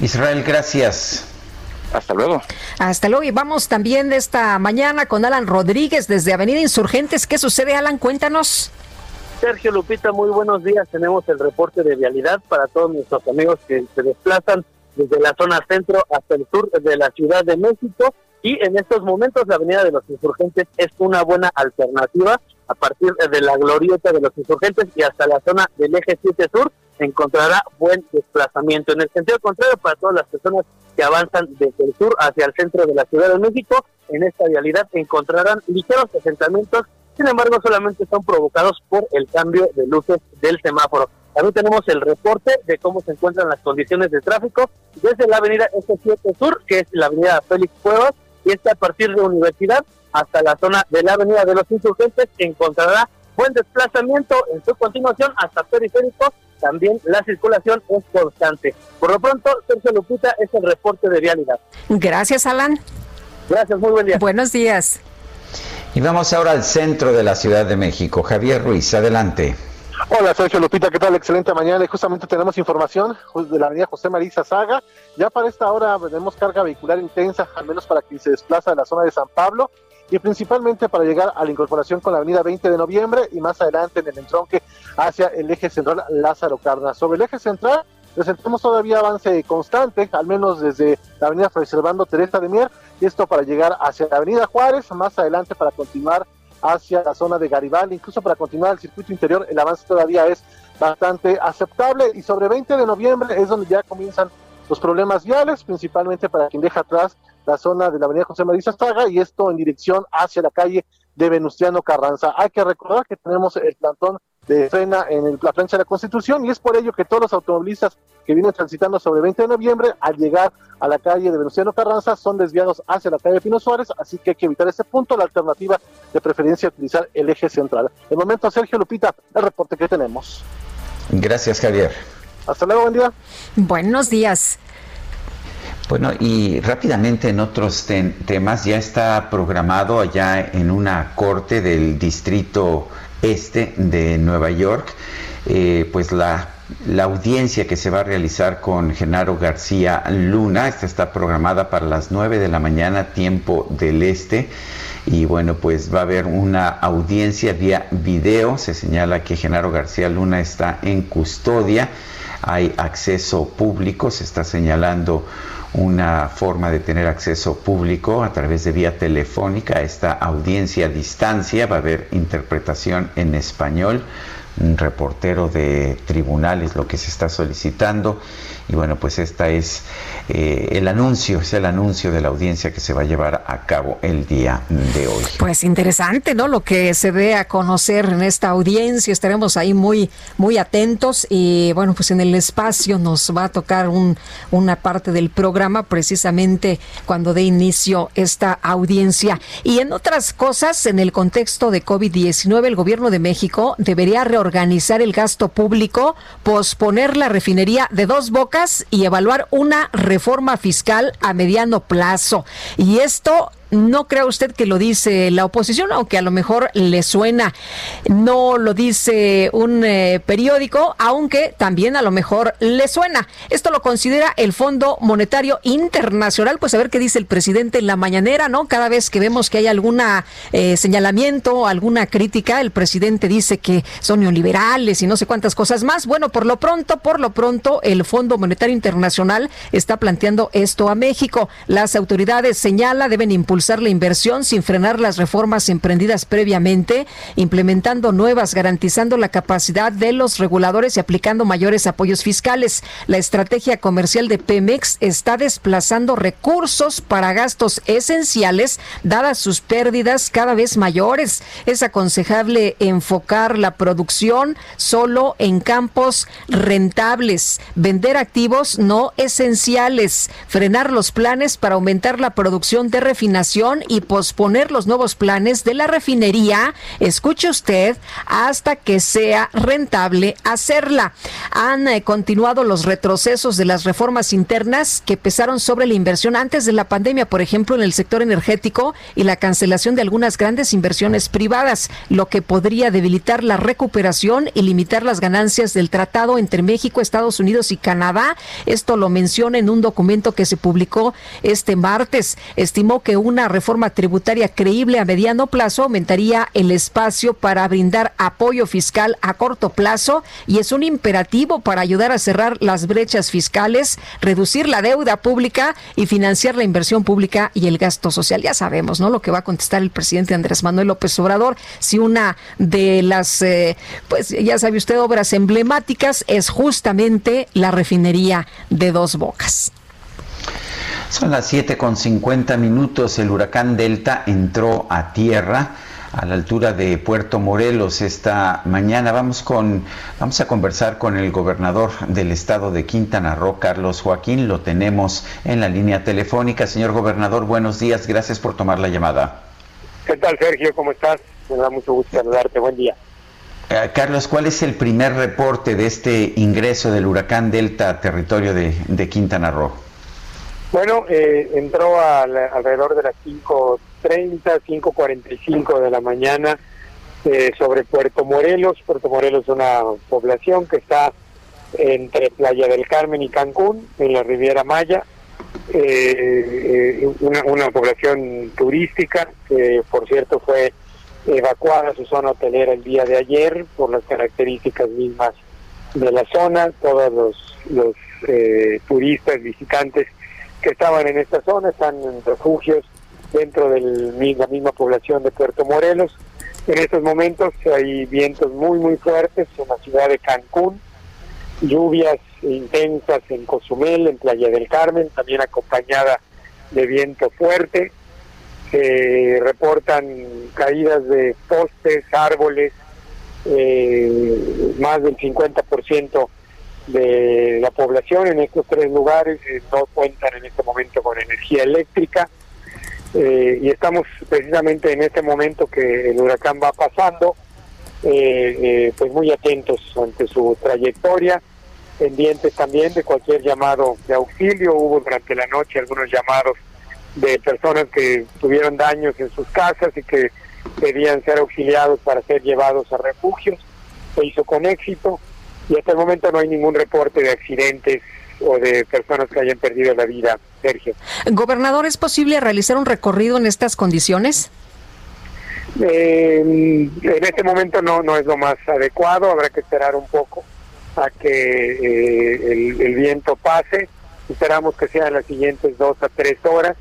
[SPEAKER 1] Israel, gracias.
[SPEAKER 14] Hasta luego.
[SPEAKER 2] Hasta luego. Y vamos también de esta mañana con Alan Rodríguez desde Avenida Insurgentes. ¿Qué sucede, Alan? Cuéntanos.
[SPEAKER 15] Sergio Lupita, muy buenos días. Tenemos el reporte de vialidad para todos nuestros amigos que se desplazan desde la zona centro hasta el sur de la Ciudad de México. Y en estos momentos la Avenida de los Insurgentes es una buena alternativa a partir de la glorieta de los Insurgentes y hasta la zona del eje 7 sur encontrará buen desplazamiento. En el sentido contrario, para todas las personas que avanzan desde el sur hacia el centro de la Ciudad de México, en esta vialidad encontrarán ligeros asentamientos, sin embargo solamente son provocados por el cambio de luces del semáforo. También tenemos el reporte de cómo se encuentran las condiciones de tráfico desde la avenida S7 Sur, que es la avenida Félix Cuevas, y está a partir de Universidad hasta la zona de la avenida de los Insurgentes, encontrará buen desplazamiento en su continuación hasta Periférico también la circulación es constante. Por lo pronto, Sergio Lupita es el reporte de vialidad.
[SPEAKER 2] Gracias, Alan.
[SPEAKER 15] Gracias, muy buen día.
[SPEAKER 2] Buenos días.
[SPEAKER 1] Y vamos ahora al centro de la Ciudad de México. Javier Ruiz, adelante.
[SPEAKER 16] Hola Sergio Lupita, ¿qué tal? Excelente mañana y justamente tenemos información de la avenida José Marisa Saga. Ya para esta hora tenemos carga vehicular intensa, al menos para quien se desplaza de la zona de San Pablo y principalmente para llegar a la incorporación con la avenida 20 de noviembre y más adelante en el entronque hacia el eje central Lázaro Cárdenas. Sobre el eje central presentamos todavía avance constante, al menos desde la avenida Fray Servando Teresa de Mier, y esto para llegar hacia la avenida Juárez, más adelante para continuar hacia la zona de Garibaldi, incluso para continuar el circuito interior, el avance todavía es bastante aceptable y sobre 20 de noviembre es donde ya comienzan los problemas viales, principalmente para quien deja atrás la zona de la avenida José María Saga y esto en dirección hacia la calle de Venustiano Carranza. Hay que recordar que tenemos el plantón de frena en la plancha de la Constitución y es por ello que todos los automovilistas que vienen transitando sobre 20 de noviembre al llegar a la calle de Venustiano Carranza son desviados hacia la calle de Pino Suárez, así que hay que evitar ese punto, la alternativa de preferencia utilizar el eje central. De momento, Sergio Lupita, el reporte que tenemos.
[SPEAKER 1] Gracias, Javier.
[SPEAKER 16] Hasta luego, buen día.
[SPEAKER 2] Buenos días.
[SPEAKER 1] Bueno, y rápidamente en otros temas, ya está programado allá en una corte del distrito este de Nueva York, eh, pues la, la, audiencia que se va a realizar con Genaro García Luna, esta está programada para las 9 de la mañana, tiempo del este. Y bueno, pues va a haber una audiencia vía video. Se señala que Genaro García Luna está en custodia. Hay acceso público, se está señalando una forma de tener acceso público a través de vía telefónica a esta audiencia a distancia. Va a haber interpretación en español, un reportero de tribunales lo que se está solicitando y bueno, pues esta es eh, el anuncio, es el anuncio de la audiencia que se va a llevar a cabo el día de hoy.
[SPEAKER 2] Pues interesante, ¿no? Lo que se ve a conocer en esta audiencia, estaremos ahí muy, muy atentos y bueno, pues en el espacio nos va a tocar un, una parte del programa precisamente cuando dé inicio esta audiencia. Y en otras cosas, en el contexto de COVID-19, el gobierno de México debería reorganizar el gasto público, posponer la refinería de dos bocas y evaluar una reforma fiscal a mediano plazo. Y esto no crea usted que lo dice la oposición, aunque a lo mejor le suena. No lo dice un eh, periódico, aunque también a lo mejor le suena. Esto lo considera el Fondo Monetario Internacional. Pues a ver qué dice el presidente en la mañanera, ¿no? Cada vez que vemos que hay alguna eh, señalamiento, alguna crítica, el presidente dice que son neoliberales y no sé cuántas cosas más. Bueno, por lo pronto, por lo pronto, el Fondo Monetario Internacional está planteando esto a México. Las autoridades señala deben impulsar la inversión sin frenar las reformas emprendidas previamente, implementando nuevas, garantizando la capacidad de los reguladores y aplicando mayores apoyos fiscales. La estrategia comercial de Pemex está desplazando recursos para gastos esenciales, dadas sus pérdidas cada vez mayores. Es aconsejable enfocar la producción solo en campos rentables, vender activos no esenciales, frenar los planes para aumentar la producción de refinación y posponer los nuevos planes de la refinería, escuche usted, hasta que sea rentable hacerla. Han eh, continuado los retrocesos de las reformas internas que pesaron sobre la inversión antes de la pandemia, por ejemplo, en el sector energético y la cancelación de algunas grandes inversiones privadas, lo que podría debilitar la recuperación y limitar las ganancias del tratado entre México, Estados Unidos y Canadá. Esto lo menciona en un documento que se publicó este martes. Estimó que una reforma tributaria creíble a mediano plazo aumentaría el espacio para brindar apoyo fiscal a corto plazo y es un imperativo para ayudar a cerrar las brechas fiscales, reducir la deuda pública y financiar la inversión pública y el gasto social. Ya sabemos, ¿no? Lo que va a contestar el presidente Andrés Manuel López Obrador si una de las, eh, pues ya sabe usted, obras emblemáticas es justamente la refinería de Dos Bocas.
[SPEAKER 1] Son las 7 con 50 minutos. El huracán Delta entró a tierra a la altura de Puerto Morelos esta mañana. Vamos con vamos a conversar con el gobernador del estado de Quintana Roo, Carlos Joaquín. Lo tenemos en la línea telefónica. Señor gobernador, buenos días. Gracias por tomar la llamada.
[SPEAKER 17] ¿Qué tal, Sergio? ¿Cómo estás? Me da mucho gusto saludarte. Buen día.
[SPEAKER 1] Eh, Carlos, ¿cuál es el primer reporte de este ingreso del huracán Delta a territorio de, de Quintana Roo?
[SPEAKER 17] Bueno, eh, entró alrededor de las 5.30, 5.45 de la mañana eh, sobre Puerto Morelos. Puerto Morelos es una población que está entre Playa del Carmen y Cancún, en la Riviera Maya. Eh, una, una, población turística que, por cierto, fue evacuada a su zona hotelera el día de ayer por las características mismas de la zona. Todos los, los turistas, visitantes, que estaban en esta zona, están en refugios dentro de la misma población de Puerto Morelos. En estos momentos hay vientos muy, muy fuertes en la ciudad de Cancún, lluvias intensas en Cozumel, en Playa del Carmen, también acompañada de viento fuerte. Se reportan caídas de postes, árboles, eh, más del 50% de la población en estos tres lugares eh, no cuentan en este momento con energía eléctrica eh, y estamos precisamente en este momento que el huracán va pasando eh, pues muy atentos ante su trayectoria pendientes también de cualquier llamado de auxilio. Hubo durante la noche algunos llamados de personas que tuvieron daños en sus casas y que debían ser auxiliados para ser llevados a refugios se hizo con éxito y hasta el momento no hay ningún reporte de accidentes o de personas que hayan perdido la vida, Sergio.
[SPEAKER 2] Gobernador, ¿es posible realizar un recorrido en estas condiciones?
[SPEAKER 17] Eh, en este momento no, no es lo más adecuado, habrá que esperar un poco a que eh, el, el, viento pase, esperamos que sean las siguientes dos a tres horas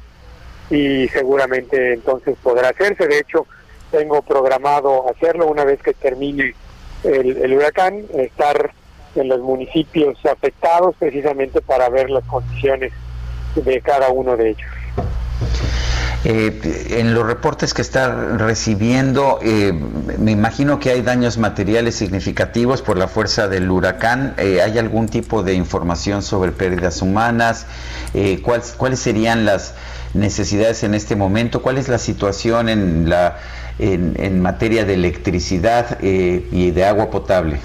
[SPEAKER 17] y seguramente entonces podrá hacerse, de hecho tengo programado hacerlo una vez que termine el, el huracán, estar en los municipios afectados precisamente para ver las condiciones de cada uno de ellos.
[SPEAKER 1] Eh, en los reportes que está recibiendo, eh, me imagino que hay daños materiales significativos por la fuerza del huracán. Eh, ¿Hay algún tipo de información sobre pérdidas humanas? ¿cuáles, ¿Cuáles serían las necesidades en este momento? ¿Cuál es la situación en, la, en, en materia de electricidad y de agua potable?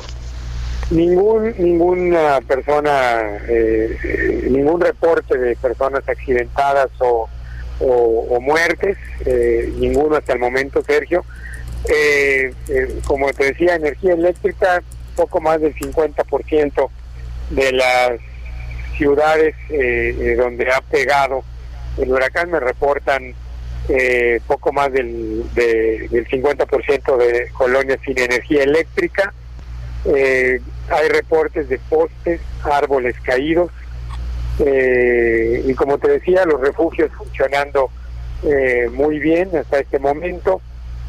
[SPEAKER 17] Ningún, ninguna persona, eh, ningún reporte de personas accidentadas o, o, muertes, eh, ninguno hasta el momento, Sergio. Eh, eh, como te decía, energía eléctrica, poco más del 50% de las ciudades donde ha pegado el huracán me reportan poco más del, del 50% de colonias sin energía eléctrica. Hay reportes de postes, árboles caídos, eh, y como te decía, los refugios funcionando eh, muy bien hasta este momento,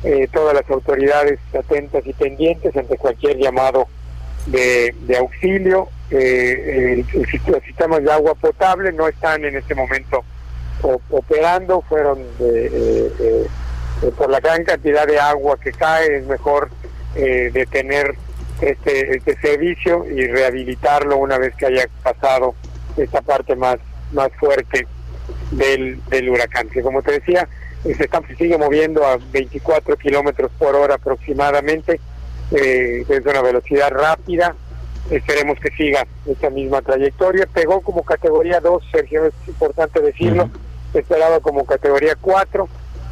[SPEAKER 17] eh, todas las autoridades atentas y pendientes ante cualquier llamado de, auxilio. los sistemas de agua potable no están en este momento operando, fueron por la gran cantidad de agua que cae, es mejor detener este, este servicio y rehabilitarlo una vez que haya pasado esta parte más, más fuerte del, del huracán, que como te decía, se, está, sigue moviendo a 24 kilómetros por hora aproximadamente, eh, es una velocidad rápida, esperemos que siga esta misma trayectoria. Pegó como categoría 2, Sergio, es importante decirlo, esperaba como categoría 4,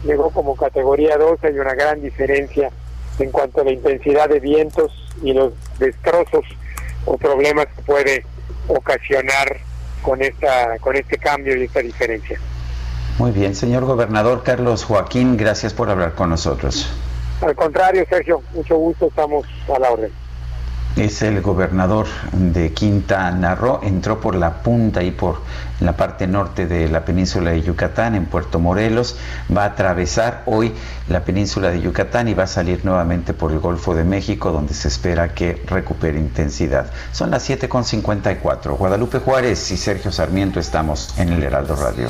[SPEAKER 17] llegó como categoría 2, hay una gran diferencia en cuanto a la intensidad de vientos y los destrozos o problemas que puede ocasionar con esta con este cambio y esta diferencia.
[SPEAKER 1] Muy bien, señor gobernador Carlos Joaquín, gracias por hablar con nosotros.
[SPEAKER 17] Al contrario, Sergio, mucho gusto, estamos a la orden
[SPEAKER 1] es el gobernador de Quintana Roo, entró por la punta y por la parte norte de la península de Yucatán, en Puerto Morelos, va a atravesar hoy la península de Yucatán y va a salir nuevamente por el Golfo de México, donde se espera que recupere intensidad. Son las 7.54. Guadalupe Juárez y Sergio Sarmiento estamos en el Heraldo Radio.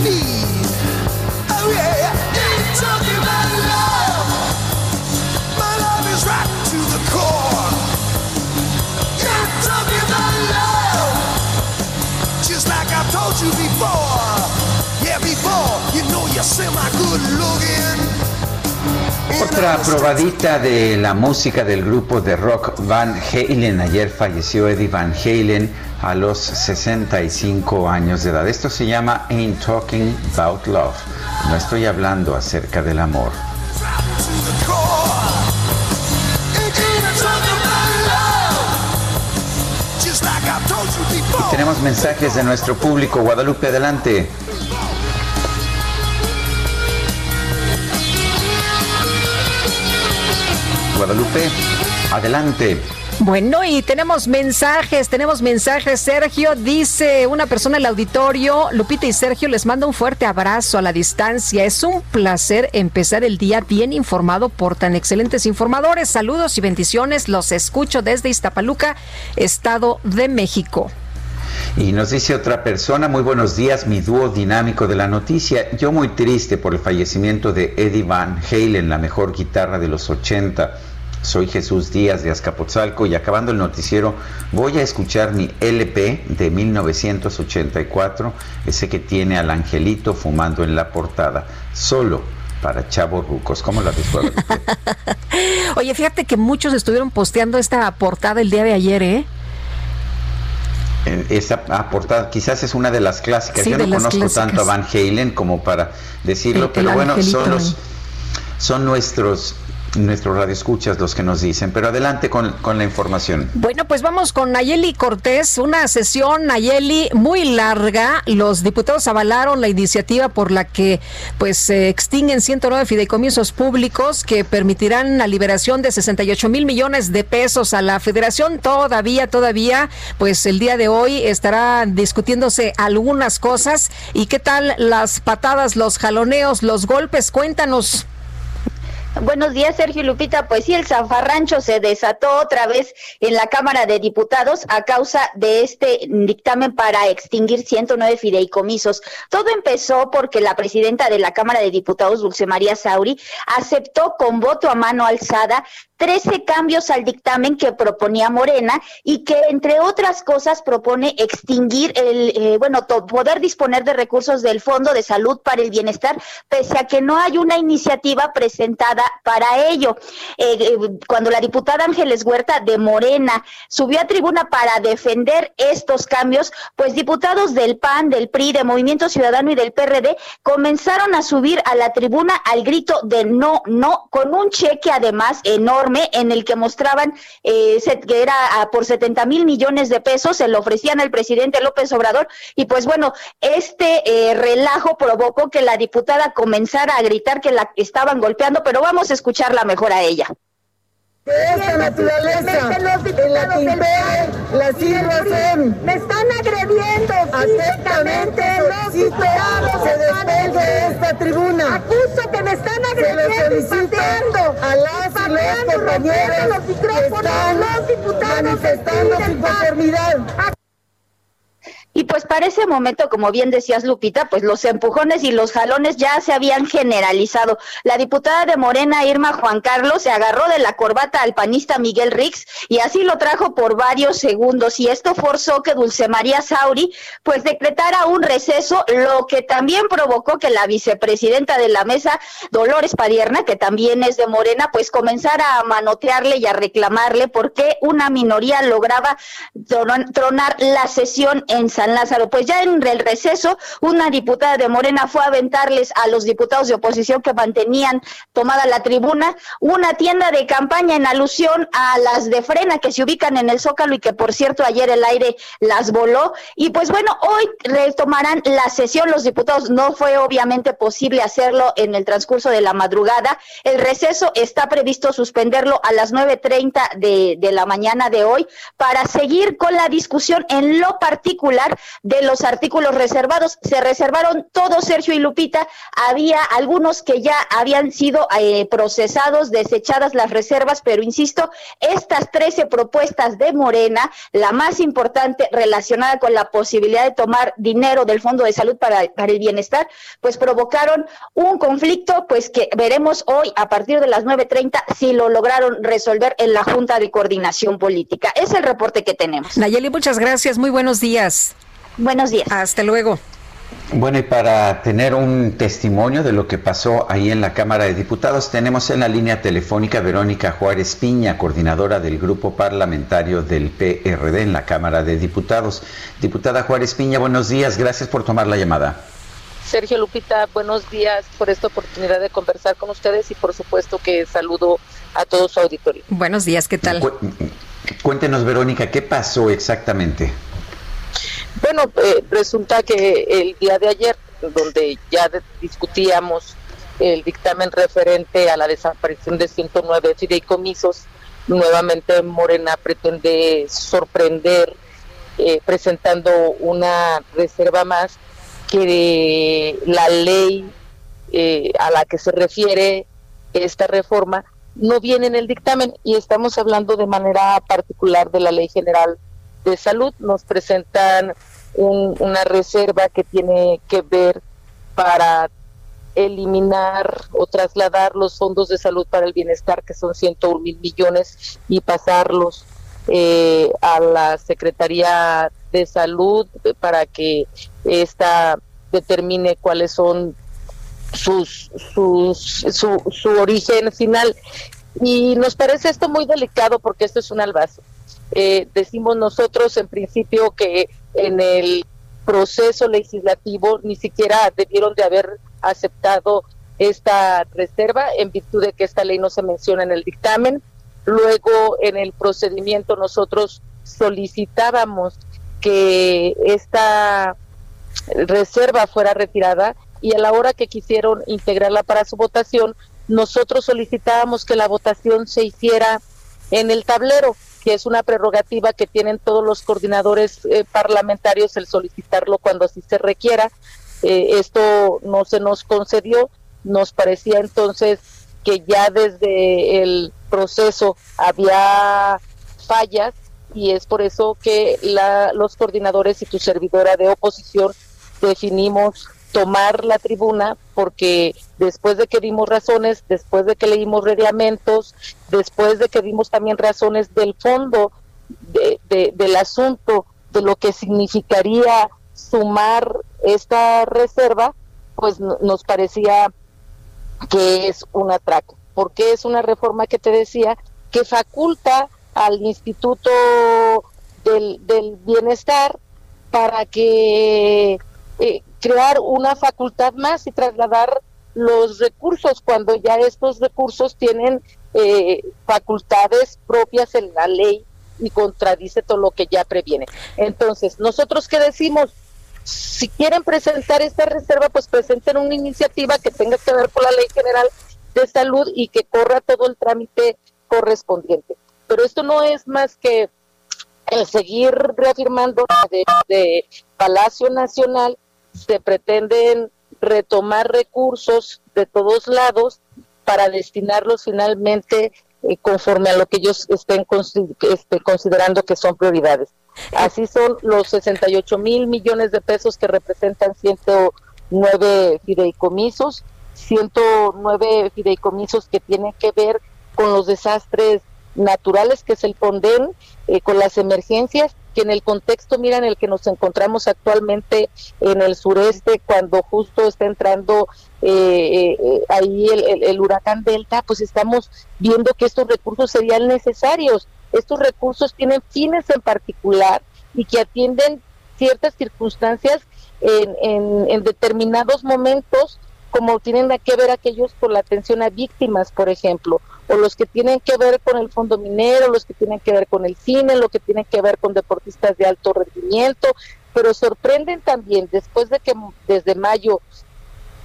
[SPEAKER 3] 力。
[SPEAKER 1] Otra probadita de la música del grupo de rock Van Halen. Ayer falleció Eddie Van Halen a los 65 años de edad. Esto se llama Ain't Talking About Love. No estoy hablando acerca del amor. tenemos mensajes de nuestro público. Guadalupe, adelante. Guadalupe, adelante.
[SPEAKER 2] Bueno, y tenemos mensajes, tenemos mensajes. Sergio dice, una persona en el auditorio, Lupita y Sergio, les manda un fuerte abrazo a la distancia. Es un placer empezar el día bien informado por tan excelentes informadores. Saludos y bendiciones. Los escucho desde Iztapaluca, Estado de México.
[SPEAKER 1] Y nos dice otra persona, muy buenos días, mi dúo dinámico de la noticia. Yo muy triste por el fallecimiento de Eddie Van Halen, la mejor guitarra de los 80 soy Jesús Díaz de Azcapotzalco y acabando el noticiero voy a escuchar mi LP de 1984, ese que tiene al angelito fumando en la portada, solo para chavos rucos. ¿Cómo la ves, <laughs>
[SPEAKER 2] Oye, fíjate que muchos estuvieron posteando esta portada el día de ayer, ¿eh?
[SPEAKER 1] Esa portada quizás es una de las clásicas. Yo no conozco tanto a Van Halen como para decirlo, pero bueno, son los son nuestros nuestros radioescuchas los que nos dicen. Pero adelante con, con, la información.
[SPEAKER 2] Bueno, pues vamos con Nayeli Cortés. Una sesión, Nayeli, muy larga. Los diputados avalaron la iniciativa por la que pues se extinguen 109 fideicomisos públicos que permitirán la liberación de 68 mil millones de pesos a la federación. Todavía, todavía, pues el día de hoy estará discutiéndose algunas cosas. ¿Y qué tal las patadas, los jaloneos, los golpes? Cuéntanos.
[SPEAKER 18] Buenos días, Sergio Lupita. Pues sí, el zafarrancho se desató otra vez en la Cámara de Diputados a causa de este dictamen para extinguir 109 fideicomisos. Todo empezó porque la presidenta de la Cámara de Diputados, Dulce María Sauri, aceptó con voto a mano alzada 13 cambios al dictamen que proponía Morena y que, entre otras cosas, propone extinguir el, eh, bueno, poder disponer de recursos del Fondo de Salud para el Bienestar, pese a que no hay una iniciativa presentada para ello. Eh, eh, cuando la diputada Ángeles Huerta de Morena subió a tribuna para defender estos cambios, pues diputados del PAN, del PRI, de Movimiento Ciudadano y del PRD comenzaron a subir a la tribuna al grito de no, no, con un cheque además enorme en el que mostraban eh, que era por 70 mil millones de pesos, se lo ofrecían al presidente López Obrador y pues bueno, este eh, relajo provocó que la diputada comenzara a gritar que la estaban golpeando, pero vamos a escucharla mejor a ella
[SPEAKER 19] de esta naturaleza en la que impere la situación.
[SPEAKER 20] Me están agrediendo
[SPEAKER 19] físicamente. Solicito se despegue de esta tribuna.
[SPEAKER 20] Acuso que me están agrediendo y pateando.
[SPEAKER 19] A las y los compañeros
[SPEAKER 20] los micrófonos, los diputados
[SPEAKER 19] manifestando su conformidad.
[SPEAKER 18] Y pues para ese momento, como bien decías Lupita, pues los empujones y los jalones ya se habían generalizado. La diputada de Morena, Irma Juan Carlos, se agarró de la corbata al panista Miguel Rix y así lo trajo por varios segundos. Y esto forzó que Dulce María Sauri pues decretara un receso, lo que también provocó que la vicepresidenta de la mesa, Dolores Padierna, que también es de Morena, pues comenzara a manotearle y a reclamarle porque una minoría lograba tronar la sesión en San Lázaro. Pues ya en el receso, una diputada de Morena fue a aventarles a los diputados de oposición que mantenían tomada la tribuna una tienda de campaña en alusión a las de frena que se ubican en el Zócalo y que por cierto ayer el aire las voló. Y pues bueno, hoy retomarán la sesión los diputados. No fue obviamente posible hacerlo en el transcurso de la madrugada. El receso está previsto suspenderlo a las 9.30 de, de la mañana de hoy para seguir con la discusión en lo particular de los artículos reservados. Se reservaron todos, Sergio y Lupita. Había algunos que ya habían sido eh, procesados, desechadas las reservas, pero insisto, estas 13 propuestas de Morena, la más importante relacionada con la posibilidad de tomar dinero del Fondo de Salud para, para el Bienestar, pues provocaron un conflicto, pues que veremos hoy a partir de las 9.30 si lo lograron resolver en la Junta de Coordinación Política. Es el reporte que tenemos.
[SPEAKER 2] Nayeli, muchas gracias. Muy buenos días.
[SPEAKER 18] Buenos días.
[SPEAKER 2] Hasta luego.
[SPEAKER 1] Bueno, y para tener un testimonio de lo que pasó ahí en la Cámara de Diputados, tenemos en la línea telefónica Verónica Juárez Piña, coordinadora del Grupo Parlamentario del PRD en la Cámara de Diputados. Diputada Juárez Piña, buenos días, gracias por tomar la llamada.
[SPEAKER 21] Sergio Lupita, buenos días por esta oportunidad de conversar con ustedes y por supuesto que saludo a todo su auditorio.
[SPEAKER 2] Buenos días, ¿qué tal?
[SPEAKER 1] Cuéntenos, Verónica, ¿qué pasó exactamente?
[SPEAKER 21] Bueno, eh, resulta que el día de ayer, donde ya discutíamos el dictamen referente a la desaparición de 109 fideicomisos, nuevamente Morena pretende sorprender eh, presentando una reserva más que la ley eh, a la que se refiere esta reforma no viene en el dictamen y estamos hablando de manera particular de la ley general de salud. Nos presentan una reserva que tiene que ver para eliminar o trasladar los fondos de salud para el bienestar, que son 101 mil millones, y pasarlos eh, a la Secretaría de Salud para que ésta determine cuáles son sus, sus su, su origen final. Y nos parece esto muy delicado porque esto es un albazo. Eh, decimos nosotros en principio que en el proceso legislativo ni siquiera debieron de haber aceptado esta reserva en virtud de que esta ley no se menciona en el dictamen. Luego, en el procedimiento, nosotros solicitábamos que esta reserva fuera retirada y a la hora que quisieron integrarla para su votación, nosotros solicitábamos que la votación se hiciera en el tablero, que es una prerrogativa que tienen todos los coordinadores eh, parlamentarios el solicitarlo cuando así se requiera. Eh, esto no se nos concedió, nos parecía entonces que ya desde el proceso había fallas y es por eso que la, los coordinadores y tu servidora de oposición definimos tomar la tribuna porque después de que dimos razones, después de que leímos reglamentos, después de que dimos también razones del fondo de, del asunto, de lo que significaría sumar esta reserva, pues nos parecía que es un atraco, porque es una reforma que te decía que faculta al Instituto del, del Bienestar para que eh, crear una facultad más y trasladar los recursos cuando ya estos recursos tienen eh, facultades propias en la ley y contradice todo lo que ya previene. Entonces, nosotros qué decimos, si quieren presentar esta reserva, pues presenten una iniciativa que tenga que ver con la ley general de salud y que corra todo el trámite correspondiente. Pero esto no es más que el seguir reafirmando de Palacio Nacional se pretenden retomar recursos de todos lados para destinarlos finalmente eh, conforme a lo que ellos estén este, considerando que son prioridades. Así son los 68 mil millones de pesos que representan 109 fideicomisos, 109 fideicomisos que tienen que ver con los desastres naturales que es el eh, con las emergencias que en el contexto, mira, en el que nos encontramos actualmente en el sureste, cuando justo está entrando eh, eh, ahí el, huracán Delta, pues estamos viendo que estos recursos serían necesarios. Estos recursos tienen fines en particular y que atienden ciertas circunstancias en, en determinados momentos, como tienen que ver aquellos por la atención a víctimas, por ejemplo, o los que tienen que ver con el fondo minero, los que tienen que ver con el cine, lo que tienen que ver con deportistas de alto rendimiento, pero sorprenden también después de que desde mayo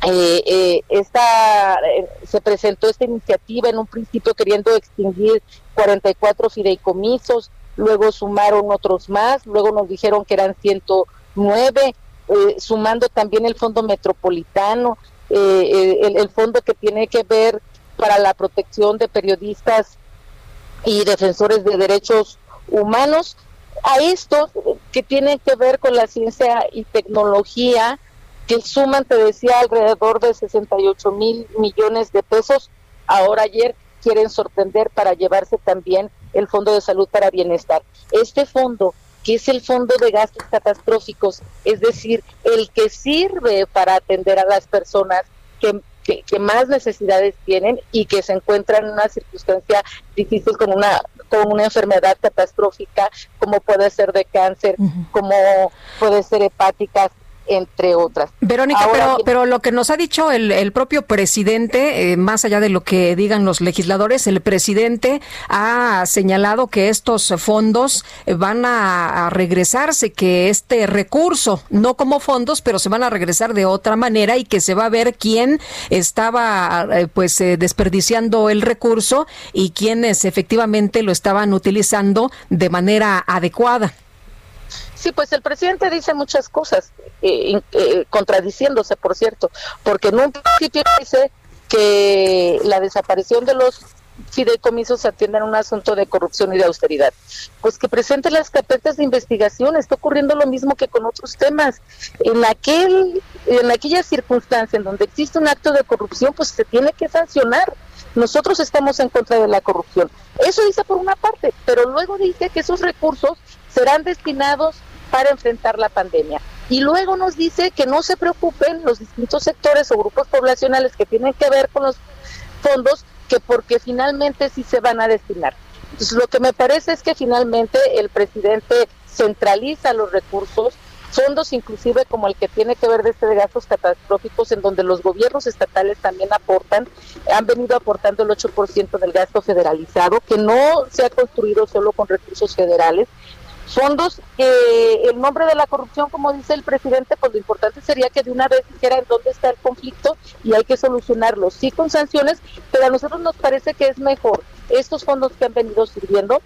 [SPEAKER 21] eh, eh, esta, eh, se presentó esta iniciativa en un principio queriendo extinguir 44 fideicomisos, luego sumaron otros más, luego nos dijeron que eran 109, eh, sumando también el fondo metropolitano, el, el, fondo que tiene que ver para la protección de periodistas y defensores de derechos humanos, a estos que tienen que ver con la ciencia y tecnología, que suman, te decía, alrededor de 68 mil millones de pesos. Ahora ayer quieren sorprender para llevarse también el Fondo de Salud para Bienestar. Este fondo, que es el Fondo de Gastos Catastróficos, es decir, el que sirve para atender a las personas que que, más necesidades tienen y que se encuentran en una circunstancia difícil con una con una enfermedad catastrófica como puede ser de cáncer, como puede ser hepáticas, entre otras.
[SPEAKER 2] Verónica, pero, pero lo que nos ha dicho el, el propio presidente, eh, más allá de lo que digan los legisladores, el presidente ha señalado que estos fondos van a, regresarse, que este recurso, no como fondos, pero se van a regresar de otra manera y que se va a ver quién estaba eh, pues eh, desperdiciando el recurso y quiénes efectivamente lo estaban utilizando de manera adecuada.
[SPEAKER 21] Sí, pues el presidente dice muchas cosas, eh, eh, contradiciéndose, por cierto, porque en un principio dice que la desaparición de los fideicomisos atienden a un asunto de corrupción y de austeridad. Pues que presente las carpetas de investigación, está ocurriendo lo mismo que con otros temas. En aquel, en aquella circunstancia en donde existe un acto de corrupción, pues se tiene que sancionar. Nosotros estamos en contra de la corrupción. Eso dice por una parte, pero luego dice que esos recursos serán destinados para enfrentar la pandemia. Y luego nos dice que no se preocupen los distintos sectores o grupos poblacionales que tienen que ver con los fondos, que porque finalmente sí se van a destinar. Entonces, lo que me parece es que finalmente el presidente centraliza los recursos, fondos inclusive como el que tiene que ver de este gastos catastróficos en donde los gobiernos estatales también aportan, han venido aportando el 8% del gasto federalizado, que no se ha construido solo con recursos federales, fondos que el nombre de la corrupción, como dice el presidente, pues lo importante sería que de una vez dijera en dónde está el conflicto y hay que solucionarlo, sí con sanciones, pero a nosotros nos parece que es mejor estos fondos que han venido sirviendo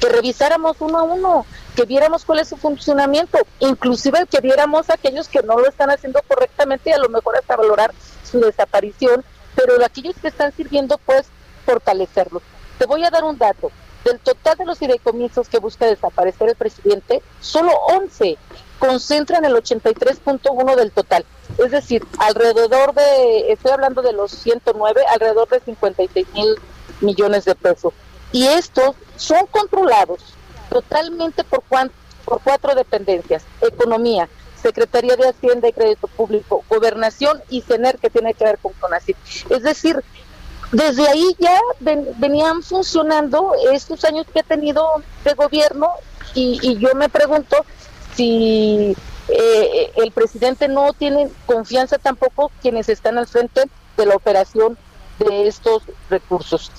[SPEAKER 21] que revisáramos uno a uno, que viéramos cuál es su funcionamiento, inclusive que viéramos a aquellos que no lo están haciendo correctamente y a lo mejor hasta valorar su desaparición, pero aquellos que están sirviendo, pues fortalecerlos. Te voy a dar un dato. Del total de los fideicomisos que busca desaparecer el presidente, solo 11 concentran el 83.1 del total. Es decir, alrededor de, estoy hablando de los 109, alrededor de 56 mil millones de pesos. Y estos son controlados totalmente por, por cuatro dependencias, economía, Secretaría de Hacienda y Crédito Público, Gobernación y CENER, que tiene que ver con CONACYT. Es decir, desde ahí ya venían funcionando estos años que ha tenido de gobierno y, yo me pregunto si eh, el presidente no tiene confianza tampoco quienes están al frente de la operación de estos recursos.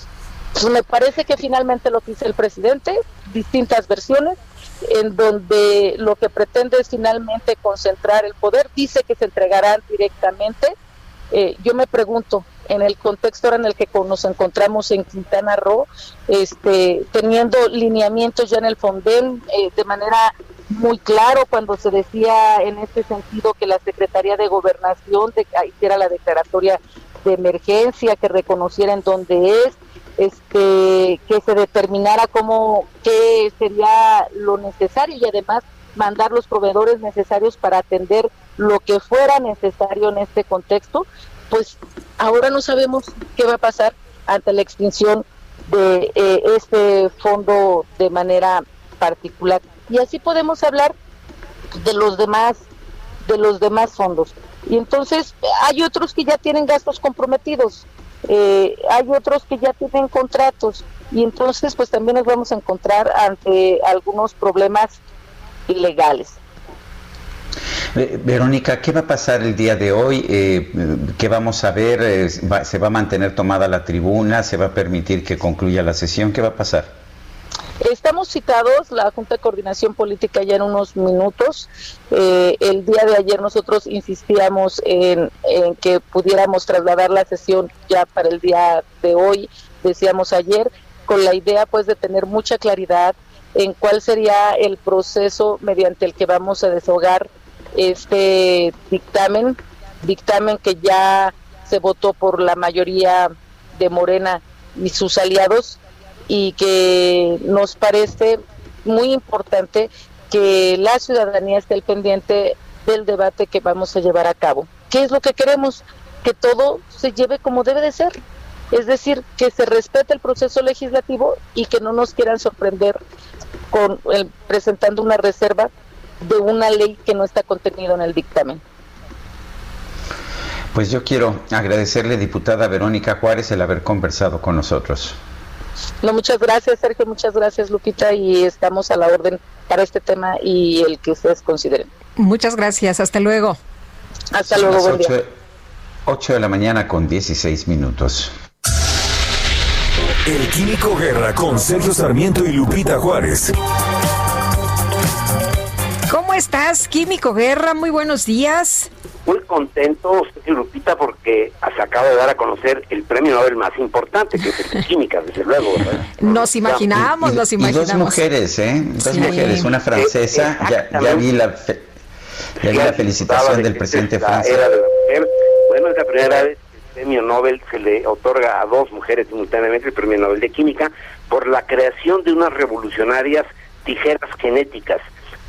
[SPEAKER 21] Me parece que finalmente lo que dice el presidente, distintas versiones, en donde lo que pretende es finalmente concentrar el poder, dice que se entregarán directamente. Eh, yo me pregunto, en el contexto en el que nos encontramos en Quintana Roo, este, teniendo lineamientos ya en el Fonden eh, de manera muy claro cuando se decía en este sentido que la Secretaría de Gobernación de, hiciera la declaratoria de emergencia, que reconociera en dónde es, este, que se determinara cómo, qué sería lo necesario y además mandar los proveedores necesarios para atender lo que fuera necesario en este contexto pues ahora no sabemos qué va a pasar ante la extinción de eh, este fondo de manera particular. Y así podemos hablar de los demás de los demás fondos. Y entonces hay otros que ya tienen gastos comprometidos, eh, hay otros que ya tienen contratos y entonces pues también nos vamos a encontrar ante algunos problemas
[SPEAKER 1] Verónica, ¿qué va a pasar el día de hoy? Eh, ¿Qué vamos a ver? Eh, ¿Se va a mantener tomada la tribuna? ¿Se va a permitir que concluya la sesión? ¿Qué va a pasar?
[SPEAKER 21] Estamos citados, la Junta de Coordinación Política ya en unos minutos. Eh, el día de ayer nosotros insistíamos en, que pudiéramos trasladar la sesión ya para el día de hoy, decíamos ayer, con la idea pues de tener mucha claridad en cuál sería el proceso mediante el que vamos a deshogar este dictamen, dictamen que ya se votó por la mayoría de Morena y sus aliados y que nos parece muy importante que la ciudadanía esté al pendiente del debate que vamos a llevar a cabo. ¿Qué es lo que queremos? Que todo se lleve como debe de ser. Es decir, que se respete el proceso legislativo y que no nos quieran sorprender con el, presentando una reserva de una ley que no está contenido en el dictamen.
[SPEAKER 1] Pues yo quiero agradecerle, diputada Verónica Juárez, el haber conversado con nosotros.
[SPEAKER 21] No, muchas gracias, Sergio, muchas gracias, Lupita, y estamos a la orden para este tema y el que ustedes consideren.
[SPEAKER 2] Muchas gracias, hasta luego.
[SPEAKER 21] Hasta luego, buen 8,
[SPEAKER 1] 8 de la mañana con 16 minutos.
[SPEAKER 3] El Químico Guerra con Sergio Sarmiento y Lupita Juárez
[SPEAKER 2] estás, Químico Guerra? Muy buenos días.
[SPEAKER 22] Muy contento, Lupita, porque se acaba de dar a conocer el premio Nobel más importante, que es el <laughs> Química, desde luego.
[SPEAKER 2] Nos imaginamos, nos imaginamos.
[SPEAKER 1] Y dos mujeres, ¿eh? Dos mujeres, una francesa, ya, vi la, la felicitación del presidente francés.
[SPEAKER 22] Bueno, es la primera vez que el premio Nobel se le otorga a dos mujeres simultáneamente, el premio Nobel de Química, por la creación de unas revolucionarias tijeras genéticas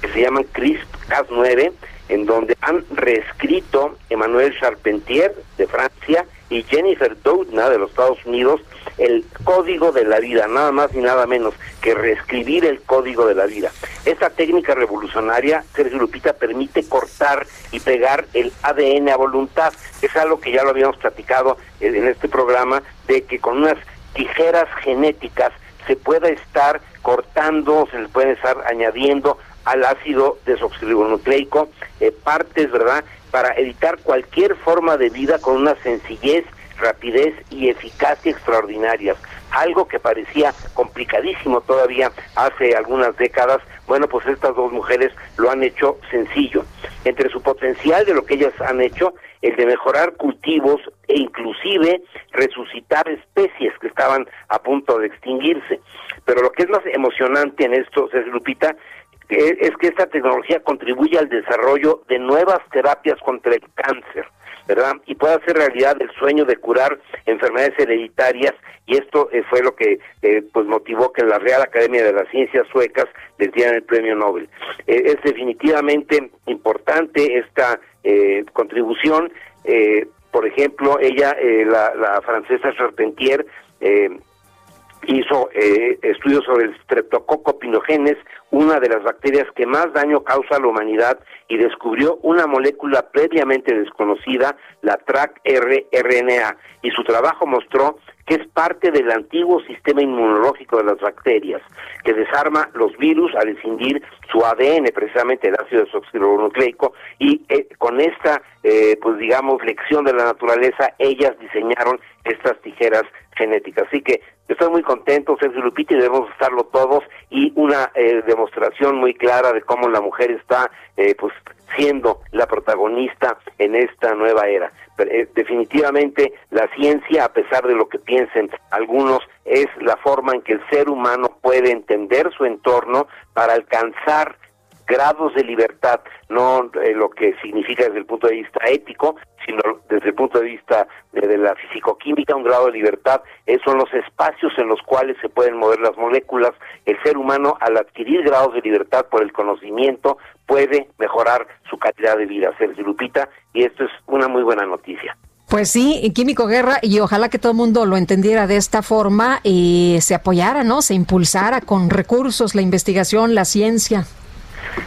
[SPEAKER 22] que se llaman CRISP-Cas9, en donde han reescrito Emmanuel Charpentier de Francia y Jennifer Doudna de los Estados Unidos el código de la vida, nada más ni nada menos que reescribir el código de la vida. Esta técnica revolucionaria, Sergio Lupita, permite cortar y pegar el ADN a voluntad. Es algo que ya lo habíamos platicado en este programa, de que con unas tijeras genéticas se pueda estar cortando, se les pueden estar añadiendo al ácido desoxirribonucleico eh, partes, ¿verdad? Para evitar cualquier forma de vida con una sencillez, rapidez y eficacia extraordinarias. Algo que parecía complicadísimo todavía hace algunas décadas, bueno, pues estas dos mujeres lo han hecho sencillo. Entre su potencial de lo que ellas han hecho, el de mejorar cultivos e inclusive resucitar especies que estaban a punto de extinguirse. Pero lo que es más emocionante en esto, es Lupita, es que esta tecnología contribuye al desarrollo de nuevas terapias contra el cáncer, ¿verdad? Y puede hacer realidad el sueño de curar enfermedades hereditarias y esto eh, fue lo que eh, pues motivó que la Real Academia de las Ciencias Suecas les dieran el premio Nobel. Eh, es definitivamente importante esta contribución. por ejemplo, ella, la, la, francesa Charpentier, hizo estudios sobre el streptococo pinogenes, una de las bacterias que más daño causa a la humanidad y descubrió una molécula previamente desconocida, la TRAC-RNA, y su trabajo mostró que es parte del antiguo sistema inmunológico de las bacterias, que desarma los virus al escindir su ADN, precisamente el ácido desoxirribonucleico, y eh, con esta, eh, pues digamos, lección de la naturaleza, ellas diseñaron estas tijeras genéticas. Así que estoy muy contento, Sergio Lupita, y debemos estarlo todos, y una eh, demostración muy clara de cómo la mujer está, pues, siendo la protagonista en esta nueva era. Eh, definitivamente la ciencia, a pesar de lo que piensen algunos, es la forma en que el ser humano puede entender su entorno para alcanzar grados de libertad, no eh, lo que significa desde el punto de vista ético, sino desde el punto de vista de, la fisicoquímica, un grado de libertad, esos son los espacios en los cuales se pueden mover las moléculas. El ser humano, al adquirir grados de libertad por el conocimiento, puede mejorar su calidad de vida, Sergio Lupita, y esto es una muy buena noticia.
[SPEAKER 2] Pues sí, Químico Guerra, y ojalá que todo el mundo lo entendiera de esta forma y se apoyara, ¿no? Se impulsara con recursos la investigación, la ciencia.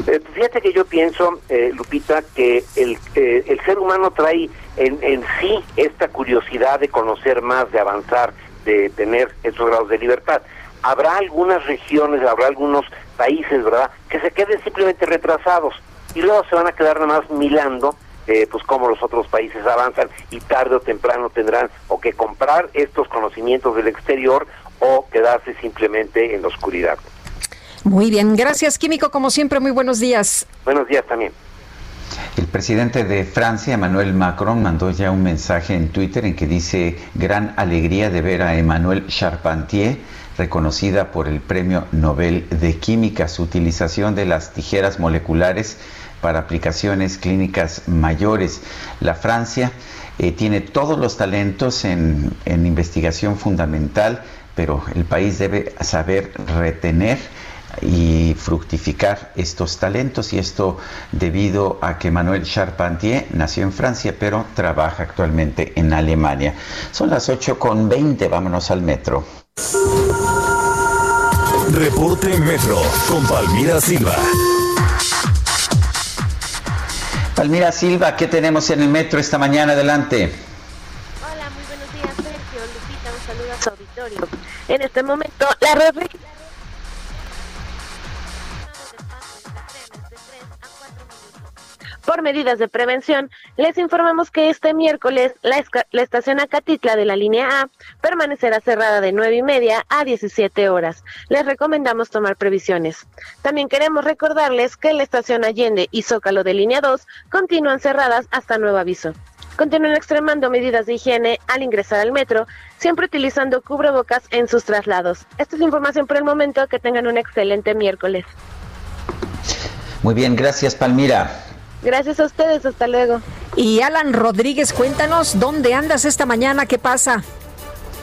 [SPEAKER 22] Eh, fíjate que yo pienso, eh, Lupita, que el, eh, el ser humano trae en, en sí esta curiosidad de conocer más, de avanzar, de tener esos grados de libertad. Habrá algunas regiones, habrá algunos países, ¿verdad?, que se queden simplemente retrasados y luego se van a quedar nada más milando eh, pues cómo los otros países avanzan y tarde o temprano tendrán o que comprar estos conocimientos del exterior o quedarse simplemente en la oscuridad.
[SPEAKER 2] Muy bien, gracias Químico, como siempre, muy buenos días.
[SPEAKER 22] Buenos días también.
[SPEAKER 1] El presidente de Francia, Emmanuel Macron, mandó ya un mensaje en Twitter en que dice gran alegría de ver a Emmanuel Charpentier, reconocida por el Premio Nobel de Química. Su utilización de las tijeras moleculares para aplicaciones clínicas mayores. La Francia eh, tiene todos los talentos en investigación fundamental, pero el país debe saber retener y fructificar estos talentos y esto debido a que Manuel Charpentier nació en Francia pero trabaja actualmente en Alemania. Son las 8 con 20, vámonos al metro.
[SPEAKER 3] Reporte Metro con Palmira Silva.
[SPEAKER 1] Palmira Silva, ¿qué tenemos en el metro esta mañana? Adelante.
[SPEAKER 23] Hola, muy buenos días, Sergio. Lupita, un saludo a su auditorio. En este momento, la red Por medidas de prevención, les informamos que este miércoles la, estación Acatitla de la línea A permanecerá cerrada de 9 y media a 17 horas. Les recomendamos tomar previsiones. También queremos recordarles que la estación Allende y Zócalo de línea 2 continúan cerradas hasta nuevo aviso. Continúen extremando medidas de higiene al ingresar al metro, siempre utilizando cubrebocas en sus traslados. Esta es la información por el momento. Que tengan un excelente miércoles.
[SPEAKER 1] Muy bien, gracias Palmira.
[SPEAKER 23] Gracias a ustedes, hasta luego.
[SPEAKER 2] Y Alan Rodríguez, cuéntanos, ¿dónde andas esta mañana? ¿Qué pasa?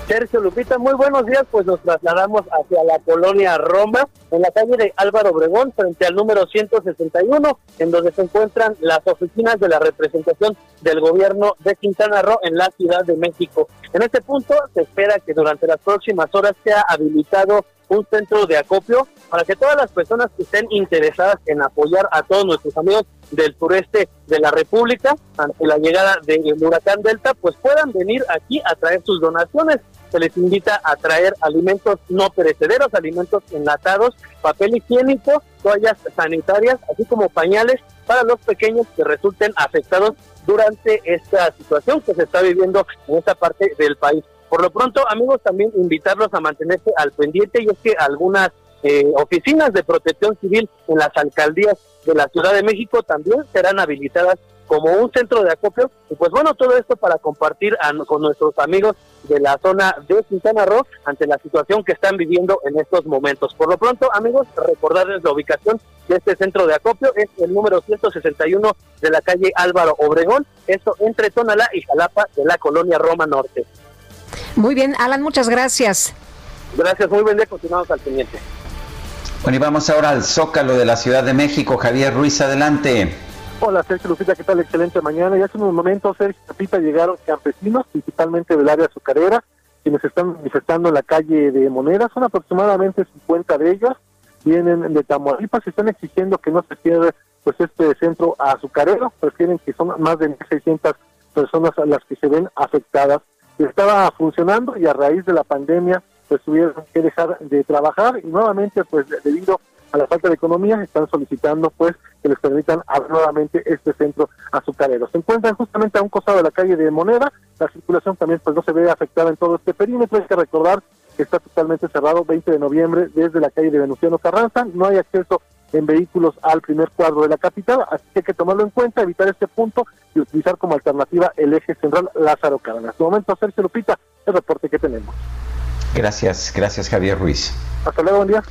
[SPEAKER 15] Sergio Lupita, muy buenos días, pues nos trasladamos hacia la colonia Roma, en la calle de Álvaro Obregón, frente al número 161, en donde se encuentran las oficinas de la representación del gobierno de Quintana Roo en la Ciudad de México. En este punto se espera que durante las próximas horas sea habilitado un centro de acopio para que todas las personas que estén interesadas en apoyar a todos nuestros amigos del sureste de la República ante la llegada del huracán Delta, pues puedan venir aquí a traer sus donaciones. se les invita a traer alimentos no perecederos, alimentos enlatados, papel higiénico, toallas sanitarias, así como pañales para los pequeños que resulten afectados durante esta situación que se está viviendo en esta parte del país. Por lo pronto, amigos, también invitarlos a mantenerse al pendiente y es que algunas eh, oficinas de protección civil en las alcaldías de la Ciudad de México también serán habilitadas como un centro de acopio. Y pues bueno, todo esto para compartir con nuestros amigos de la zona de Quintana Roo ante la situación que están viviendo en estos momentos. Por lo pronto, amigos, recordarles la ubicación de este centro de acopio. Es el número 161 de la calle Álvaro Obregón, esto entre Tonalá y Jalapa de la colonia Roma Norte.
[SPEAKER 2] Muy bien, Alan, muchas gracias.
[SPEAKER 15] Gracias, muy bien, continuamos al pendiente.
[SPEAKER 1] Bueno, y vamos ahora al Zócalo de la Ciudad de México. Javier Ruiz, adelante.
[SPEAKER 16] Hola Sergio Lupita, ¿qué tal? Excelente mañana. Ya hace unos momentos, Sergio Lupita, llegaron campesinos, principalmente del área azucarera, quienes están manifestando en la calle de Moneda. Son aproximadamente 50 de ellos. Vienen de Tamaulipas y están exigiendo que no se cierre pues este centro azucarero. Prefieren que son más de 1.600 personas a las que se ven afectadas. Estaba funcionando y a raíz de la pandemia pues tuvieron que dejar de trabajar y nuevamente pues debido a la falta de economía, están solicitando pues que les permitan abrir nuevamente este centro azucarero. Se encuentran justamente a un costado de la calle de Moneda, la circulación también pues no se ve afectada en todo este perímetro, hay que recordar que está totalmente cerrado 20 de noviembre desde la calle de Venustiano Carranza, no hay acceso en vehículos al primer cuadro de la capital, así que hay que tomarlo en cuenta, evitar este punto y utilizar como alternativa el eje central Lázaro Cárdenas. De momento, Sergio Lupita, el reporte que tenemos.
[SPEAKER 1] Gracias, gracias Javier Ruiz.
[SPEAKER 16] Hasta luego, buen día.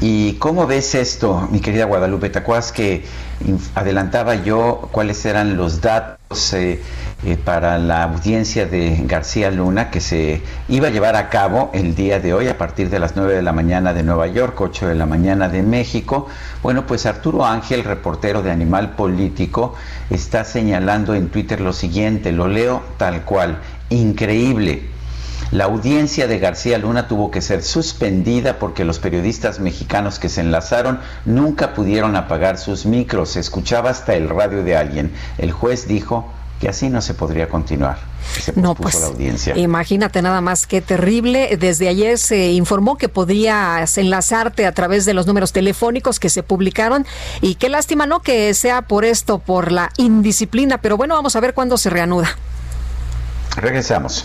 [SPEAKER 1] ¿Y cómo ves esto, mi querida Guadalupe? ¿Te acuerdas que adelantaba yo cuáles eran los datos eh, eh, para la audiencia de García Luna que se iba a llevar a cabo el día de hoy a partir de las 9 de la mañana de Nueva York, 8 de la mañana de México? Bueno, pues Arturo Ángel, reportero de Animal Político, está señalando en Twitter lo siguiente, lo leo tal cual, increíble. La audiencia de García Luna tuvo que ser suspendida porque los periodistas mexicanos que se enlazaron nunca pudieron apagar sus micros. Se escuchaba hasta el radio de alguien. El juez dijo que así no se podría continuar.
[SPEAKER 2] no, pues la audiencia. imagínate nada más qué terrible. Desde ayer se informó que podrías enlazarte a través de los números telefónicos que se publicaron y qué lástima, ¿no? Que sea por esto, por la indisciplina. Pero bueno, vamos a ver cuándo se reanuda.
[SPEAKER 1] Regresamos.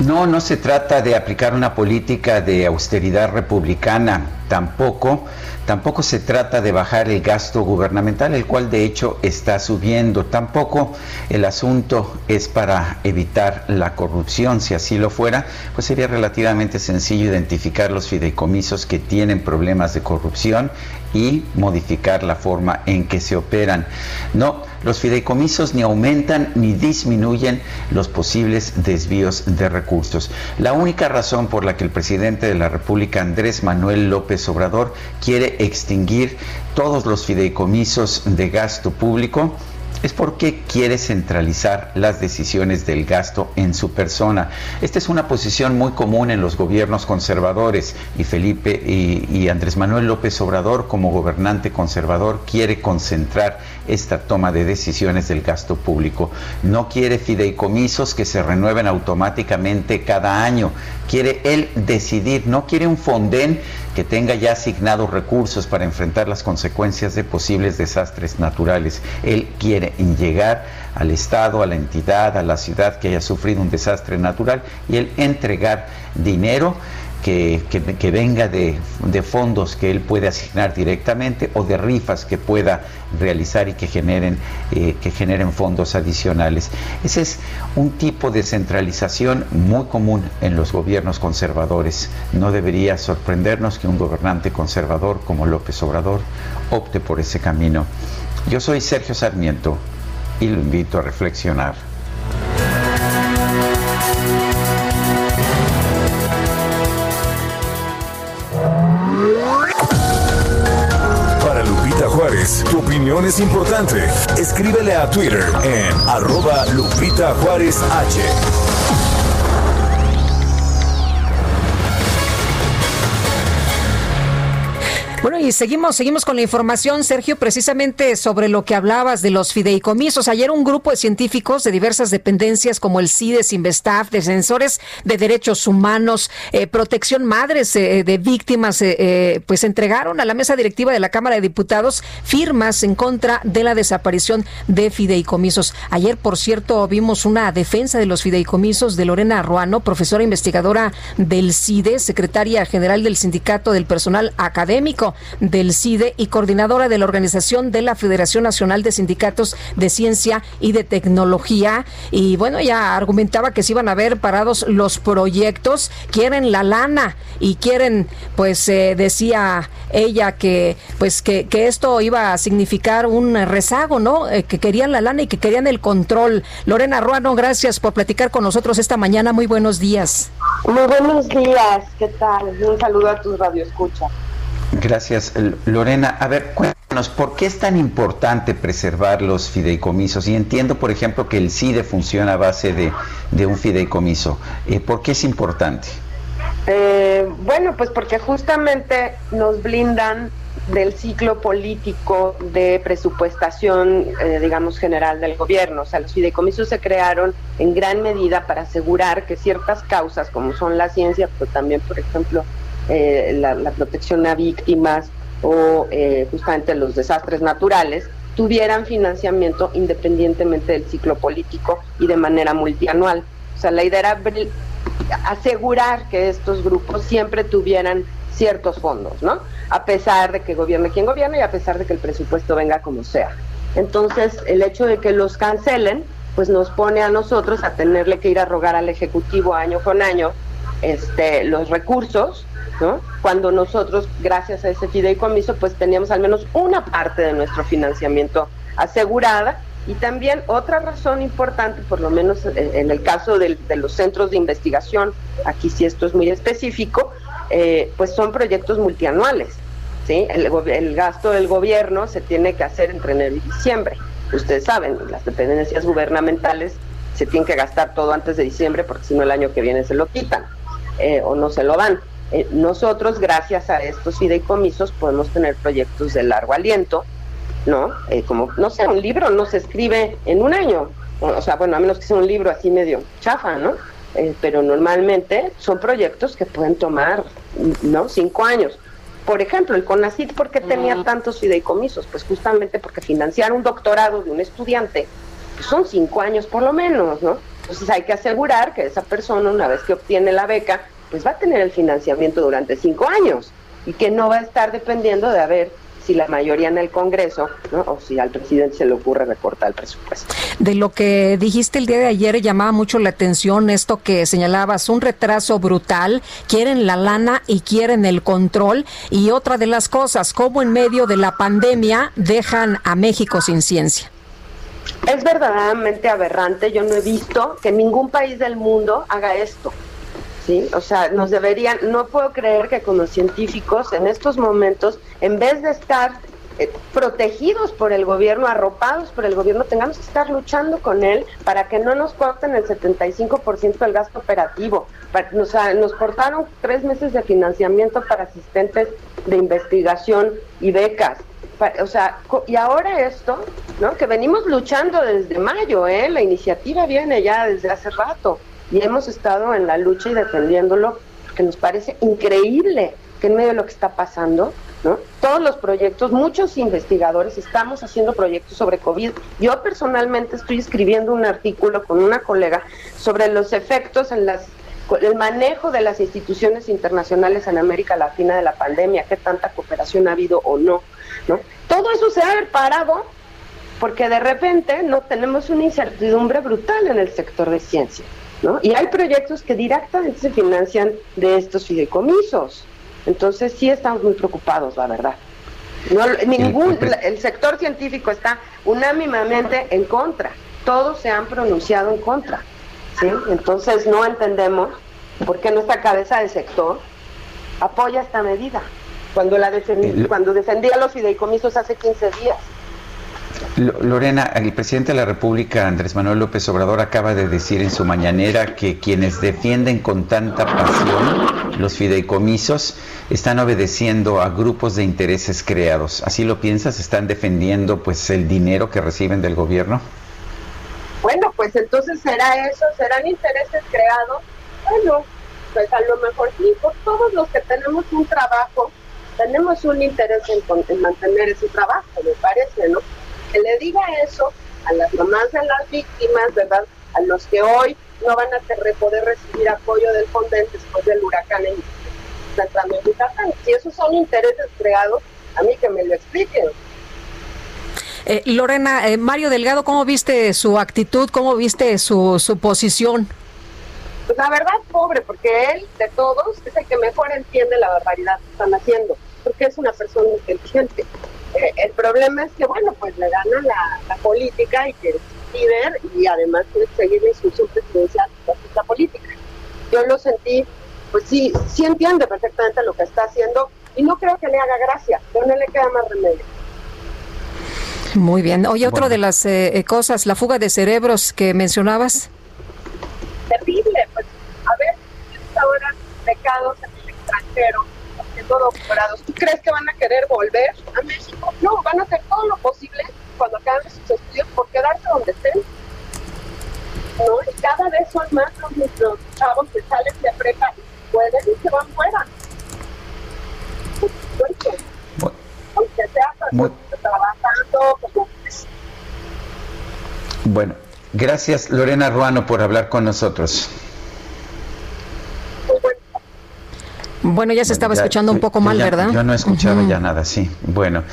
[SPEAKER 1] No, no se trata de aplicar una política de austeridad republicana, tampoco Tampoco se trata de bajar el gasto gubernamental, el cual de hecho está subiendo. Tampoco el asunto es para evitar la corrupción. Si así lo fuera, pues sería relativamente sencillo identificar los fideicomisos que tienen problemas de corrupción y modificar la forma en que se operan. No, los fideicomisos ni aumentan ni disminuyen los posibles desvíos de recursos. La única razón por la que el presidente de la República, Andrés Manuel López Obrador, quiere extinguir todos los fideicomisos de gasto público es porque quiere centralizar las decisiones del gasto en su persona. Esta es una posición muy común en los gobiernos conservadores y Felipe y, Andrés Manuel López Obrador como gobernante conservador quiere concentrar esta toma de decisiones del gasto público. No quiere fideicomisos que se renueven automáticamente cada año. Quiere él decidir, no quiere un fondén que tenga ya asignados recursos para enfrentar las consecuencias de posibles desastres naturales. Él quiere llegar al Estado, a la entidad, a la ciudad que haya sufrido un desastre natural y él entregar dinero que, que, venga de, de, fondos que él puede asignar directamente o de rifas que pueda realizar y que generen, eh, que generen fondos adicionales. Ese es un tipo de centralización muy común en los gobiernos conservadores. No debería sorprendernos que un gobernante conservador como López Obrador opte por ese camino. Yo soy Sergio Sarmiento y lo invito a reflexionar.
[SPEAKER 3] Es importante. Escríbele a Twitter en arroba Lupita Juárez H.
[SPEAKER 2] Bueno, y seguimos, seguimos con la información, Sergio, precisamente sobre lo que hablabas de los fideicomisos. Ayer un grupo de científicos de diversas dependencias como el CIDES, Investaf, defensores de derechos humanos, eh, protección madres eh, de víctimas, eh, pues entregaron a la mesa directiva de la Cámara de Diputados firmas en contra de la desaparición de fideicomisos. Ayer, por cierto, vimos una defensa de los fideicomisos de Lorena Ruano, profesora investigadora del CIDES, secretaria general del Sindicato del Personal Académico del CIDE y coordinadora de la organización de la Federación Nacional de Sindicatos de Ciencia y de Tecnología. Y bueno, ella argumentaba que se iban a ver parados los proyectos, quieren la lana y quieren, pues eh, decía ella que pues que, que, esto iba a significar un rezago, ¿no? Eh, que querían la lana y que querían el control. Lorena Ruano, gracias por platicar con nosotros esta mañana. Muy buenos días.
[SPEAKER 24] Muy buenos días, ¿qué tal? Un saludo a tus radioescuchas.
[SPEAKER 1] Gracias, Lorena. A ver, cuéntanos, ¿por qué es tan importante preservar los fideicomisos? Y entiendo, por ejemplo, que el CIDE funciona a base de, un fideicomiso. Eh, ¿Por qué es importante?
[SPEAKER 24] Eh, bueno, pues porque justamente nos blindan del ciclo político de presupuestación, eh, digamos, general del gobierno. O sea, los fideicomisos se crearon en gran medida para asegurar que ciertas causas, como son la ciencia, pero también, por ejemplo, eh, la, protección a víctimas o eh, justamente los desastres naturales, tuvieran financiamiento independientemente del ciclo político y de manera multianual. O sea, la idea era asegurar que estos grupos siempre tuvieran ciertos fondos, ¿no? A pesar de que gobierne quien gobierne y a pesar de que el presupuesto venga como sea. Entonces, el hecho de que los cancelen, pues nos pone a nosotros a tenerle que ir a rogar al Ejecutivo año con año este, los recursos cuando nosotros, gracias a ese fideicomiso, pues teníamos al menos una parte de nuestro financiamiento asegurada. Y también otra razón importante, por lo menos en el caso de, los centros de investigación, aquí sí esto es muy específico, eh, pues son proyectos multianuales. ¿sí? El, el gasto del gobierno se tiene que hacer entre enero y diciembre. Ustedes saben, las dependencias gubernamentales se tienen que gastar todo antes de diciembre porque si no el año que viene se lo quitan eh, o no se lo dan. Eh, nosotros, gracias a estos fideicomisos, podemos tener proyectos de largo aliento, ¿no? Eh, como, no sé, un libro no se escribe en un año, o, sea, bueno, a menos que sea un libro así medio chafa, ¿no? Eh, pero normalmente son proyectos que pueden tomar, ¿no? Cinco años. Por ejemplo, el CONACIT, ¿por qué tenía tantos fideicomisos? Pues justamente porque financiar un doctorado de un estudiante pues son cinco años por lo menos, ¿no? Entonces hay que asegurar que esa persona, una vez que obtiene la beca, pues va a tener el financiamiento durante cinco años y que no va a estar dependiendo de a ver si la mayoría en el Congreso ¿no? o si al presidente se le ocurre recortar el presupuesto.
[SPEAKER 2] De lo que dijiste el día de ayer llamaba mucho la atención esto que señalabas, un retraso brutal, quieren la lana y quieren el control y otra de las cosas, cómo en medio de la pandemia dejan a México sin ciencia.
[SPEAKER 24] Es verdaderamente aberrante, yo no he visto que ningún país del mundo haga esto. ¿Sí? O sea, nos deberían, no puedo creer que como científicos en estos momentos, en vez de estar eh, protegidos por el gobierno, arropados por el gobierno, tengamos que estar luchando con él para que no nos corten el 75% del gasto operativo. o sea, nos cortaron tres meses de financiamiento para asistentes de investigación y becas. O sea, y ahora esto, ¿no? Que venimos luchando desde mayo, ¿eh? La iniciativa viene ya desde hace rato y hemos estado en la lucha y defendiéndolo porque nos parece increíble que en medio de lo que está pasando, ¿no? Todos los proyectos, muchos investigadores estamos haciendo proyectos sobre COVID. Yo personalmente estoy escribiendo un artículo con una colega sobre los efectos en las el manejo de las instituciones internacionales en América Latina de la pandemia, qué tanta cooperación ha habido o no, ¿no? Todo eso se ha parado porque de repente no tenemos una incertidumbre brutal en el sector de ciencia, ¿no? Y hay proyectos que directamente se financian de estos fideicomisos. Entonces sí estamos muy preocupados, la verdad. No, ningún, el sector científico está unánimemente en contra. Todos se han pronunciado en contra. ¿sí? Entonces no entendemos por qué nuestra cabeza de sector apoya esta medida cuando la cuando defendía los fideicomisos hace 15 días.
[SPEAKER 1] Lorena, el presidente de la República, Andrés Manuel López Obrador, acaba de decir en su mañanera que quienes defienden con tanta pasión los fideicomisos están obedeciendo a grupos de intereses creados. ¿Así lo piensas? ¿Están defendiendo pues el dinero que reciben del gobierno?
[SPEAKER 24] Bueno, pues entonces será eso, serán intereses creados. Bueno, pues a lo mejor sí, por todos los que tenemos un trabajo, tenemos un interés en, en mantener ese trabajo, me parece, ¿no? Que le diga eso a las mamás de las víctimas, ¿verdad? A los que hoy no van a poder recibir apoyo del Fonden después del huracán en Yucatán. Si esos son intereses creados, a mí que me lo expliquen.
[SPEAKER 2] Eh, Lorena, eh, Mario Delgado, ¿cómo viste su actitud? ¿Cómo viste su, su posición?
[SPEAKER 24] Pues la verdad, pobre, porque él, de todos, es el que mejor entiende la barbaridad que están haciendo, porque es una persona inteligente. Eh, el problema es que, bueno, pues le gana la, la política y que es líder y además quiere seguir la instrucción presidencial de la política. Yo lo sentí, pues sí, sí entiende perfectamente lo que está haciendo y no creo que le haga gracia, pero no le queda más remedio.
[SPEAKER 2] Muy bien. Oye, otro de las eh, eh, cosas, la fuga de cerebros que mencionabas.
[SPEAKER 24] Terrible, pues a ver, ahora pecados en el extranjero ¿Tú crees que van a querer volver a México? No, van a hacer todo lo posible cuando acaben sus estudios por quedarse donde estén. ¿No? Y cada vez son más los, nuestros chavos que salen de prepa y pueden y se van fuera. Bueno, aunque sea trabajando como...
[SPEAKER 1] Bueno, gracias Lorena Ruano por hablar con nosotros.
[SPEAKER 2] Bueno, ya se estaba escuchando un poco mal, ¿verdad?
[SPEAKER 1] Yo no he escuchado ya nada, sí. Bueno,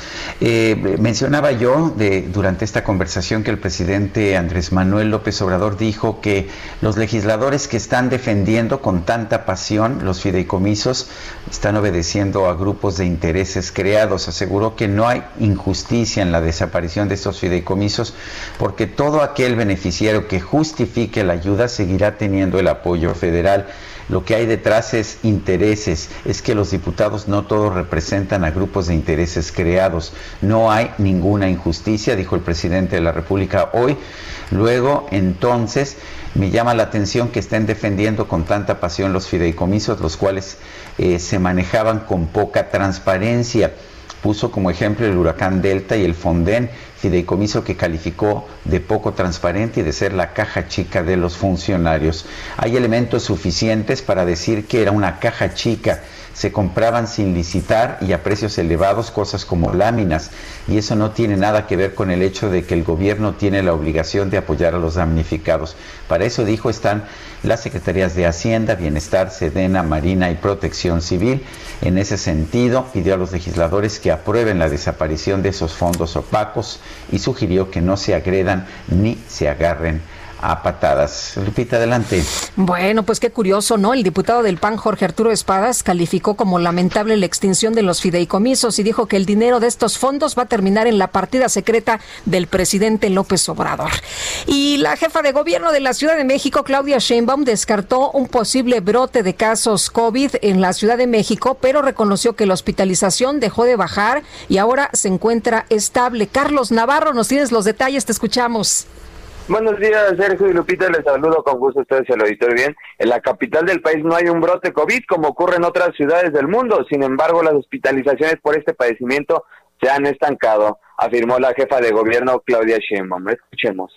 [SPEAKER 1] eh, mencionaba yo de, durante esta conversación que el presidente Andrés Manuel López Obrador dijo que los legisladores que están defendiendo con tanta pasión los fideicomisos están obedeciendo a grupos de intereses creados. Aseguró que no hay injusticia en la desaparición de estos fideicomisos porque todo aquel beneficiario que justifique la ayuda seguirá teniendo el apoyo federal. Lo que hay detrás es intereses, es que los diputados no todos representan a grupos de intereses creados. No hay ninguna injusticia, dijo el presidente de la República hoy. Luego, entonces, me llama la atención que estén defendiendo con tanta pasión los fideicomisos, los cuales eh, se manejaban con poca transparencia. Puso como ejemplo el huracán Delta y el Fonden, fideicomiso que calificó de poco transparente y de ser la caja chica de los funcionarios. Hay elementos suficientes para decir que era una caja chica se compraban sin licitar y a precios elevados cosas como láminas y eso no tiene nada que ver con el hecho de que el gobierno tiene la obligación de apoyar a los damnificados. Para eso dijo están las secretarías de Hacienda, Bienestar, Sedena, Marina y Protección Civil. En ese sentido, pidió a los legisladores que aprueben la desaparición de esos fondos opacos y sugirió que no se agredan ni se agarren a patadas. Lupita, adelante.
[SPEAKER 2] Bueno, pues qué curioso, ¿no? El diputado del PAN, Jorge Arturo Espadas, calificó como lamentable la extinción de los fideicomisos y dijo que el dinero de estos fondos va a terminar en la partida secreta del presidente López Obrador. Y la jefa de gobierno de la Ciudad de México, Claudia Sheinbaum, descartó un posible brote de casos COVID en la Ciudad de México, pero reconoció que la hospitalización dejó de bajar y ahora se encuentra estable. Carlos Navarro, nos tienes los detalles, te escuchamos.
[SPEAKER 25] Buenos días, Sergio y Lupita. Les saludo con gusto a ustedes al auditorio. Bien, en la capital del país no hay un brote COVID como ocurre en otras ciudades del mundo. Sin embargo, las hospitalizaciones por este padecimiento se han estancado, afirmó la jefa de gobierno Claudia Sheinbaum. Escuchemos.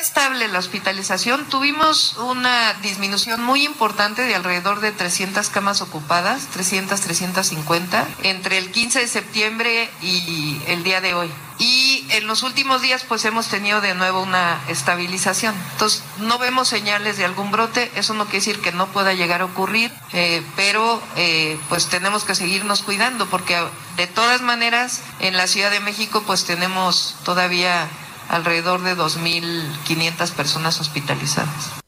[SPEAKER 26] Estable la hospitalización. Tuvimos una disminución muy importante de alrededor de 300 camas ocupadas, 300, 350, entre el 15 de septiembre y el día de hoy y en los últimos días pues hemos tenido de nuevo una estabilización. Entonces no vemos señales de algún brote, eso no quiere decir que no pueda llegar a ocurrir, eh, pero eh, pues tenemos que seguirnos cuidando porque de todas maneras en la Ciudad de México pues tenemos todavía alrededor de 2.500 personas hospitalizadas.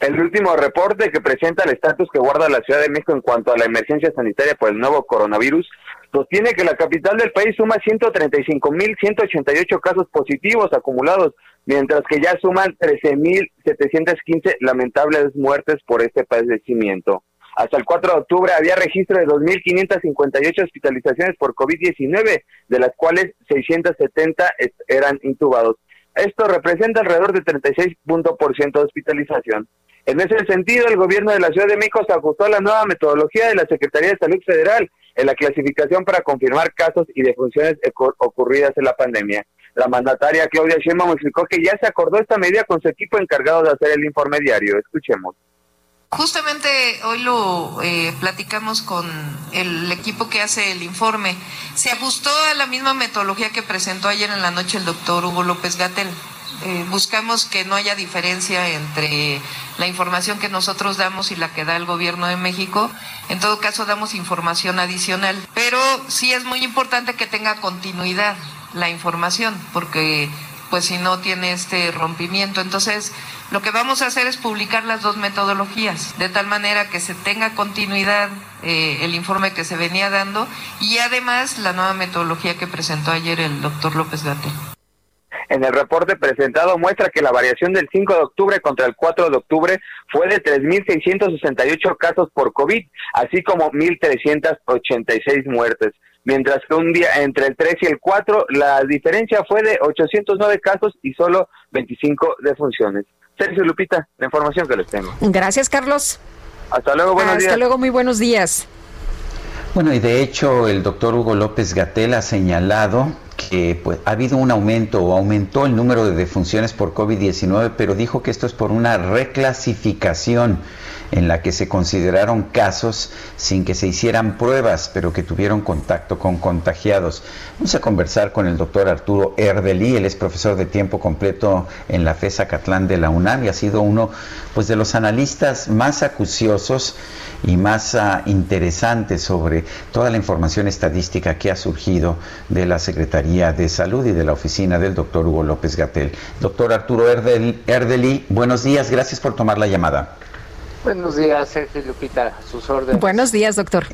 [SPEAKER 25] El último reporte que presenta el estatus que guarda la Ciudad de México en cuanto a la emergencia sanitaria por el nuevo coronavirus sostiene que la capital del país suma 135.188 casos positivos acumulados, mientras que ya suman 13.715 lamentables muertes por este padecimiento. Hasta el 4 de octubre había registro de 2.558 hospitalizaciones por COVID-19, de las cuales 670 eran intubados. Esto representa alrededor de 36% de hospitalización. En ese sentido, el gobierno de la Ciudad de México se ajustó la nueva metodología de la Secretaría de Salud Federal en la clasificación para confirmar casos y defunciones ocurridas en la pandemia. La mandataria Claudia Sheinbaum explicó que ya se acordó esta medida con su equipo encargado de hacer el informe diario. Escuchemos.
[SPEAKER 26] Justamente hoy lo eh, platicamos con el equipo que hace el informe. Se ajustó a la misma metodología que presentó ayer en la noche el doctor Hugo López Gatel. Eh, buscamos que no haya diferencia entre la información que nosotros damos y la que da el gobierno de México. En todo caso, damos información adicional. Pero sí es muy importante que tenga continuidad la información, porque pues si no tiene este rompimiento. Entonces, lo que vamos a hacer es publicar las dos metodologías, de tal manera que se tenga continuidad eh, el informe que se venía dando y además la nueva metodología que presentó ayer el doctor López Gatel
[SPEAKER 25] en el reporte presentado muestra que la variación del 5 de octubre contra el 4 de octubre fue de 3.668 casos por COVID, así como 1.386 muertes. Mientras que un día entre el 3 y el 4 la diferencia fue de 809 casos y solo 25 defunciones. Sergio Lupita, la información que les tengo.
[SPEAKER 2] Gracias, Carlos.
[SPEAKER 25] Hasta luego, buenos días.
[SPEAKER 2] Hasta luego, muy buenos días.
[SPEAKER 1] Bueno, y de hecho el doctor Hugo López Gatel ha señalado que pues, ha habido un aumento o aumentó el número de defunciones por COVID-19, pero dijo que esto es por una reclasificación en la que se consideraron casos sin que se hicieran pruebas, pero que tuvieron contacto con contagiados. Vamos a conversar con el doctor Arturo Erdeli, él es profesor de tiempo completo en la FESA Catlán de la UNAM y ha sido uno pues, de los analistas más acuciosos y más uh, interesantes sobre toda la información estadística que ha surgido de la Secretaría de Salud y de la oficina del doctor Hugo López Gatel. Doctor Arturo Erdeli, buenos días, gracias por tomar la llamada.
[SPEAKER 27] Buenos días, Sergio Lupita, a sus órdenes.
[SPEAKER 2] Buenos días, doctor.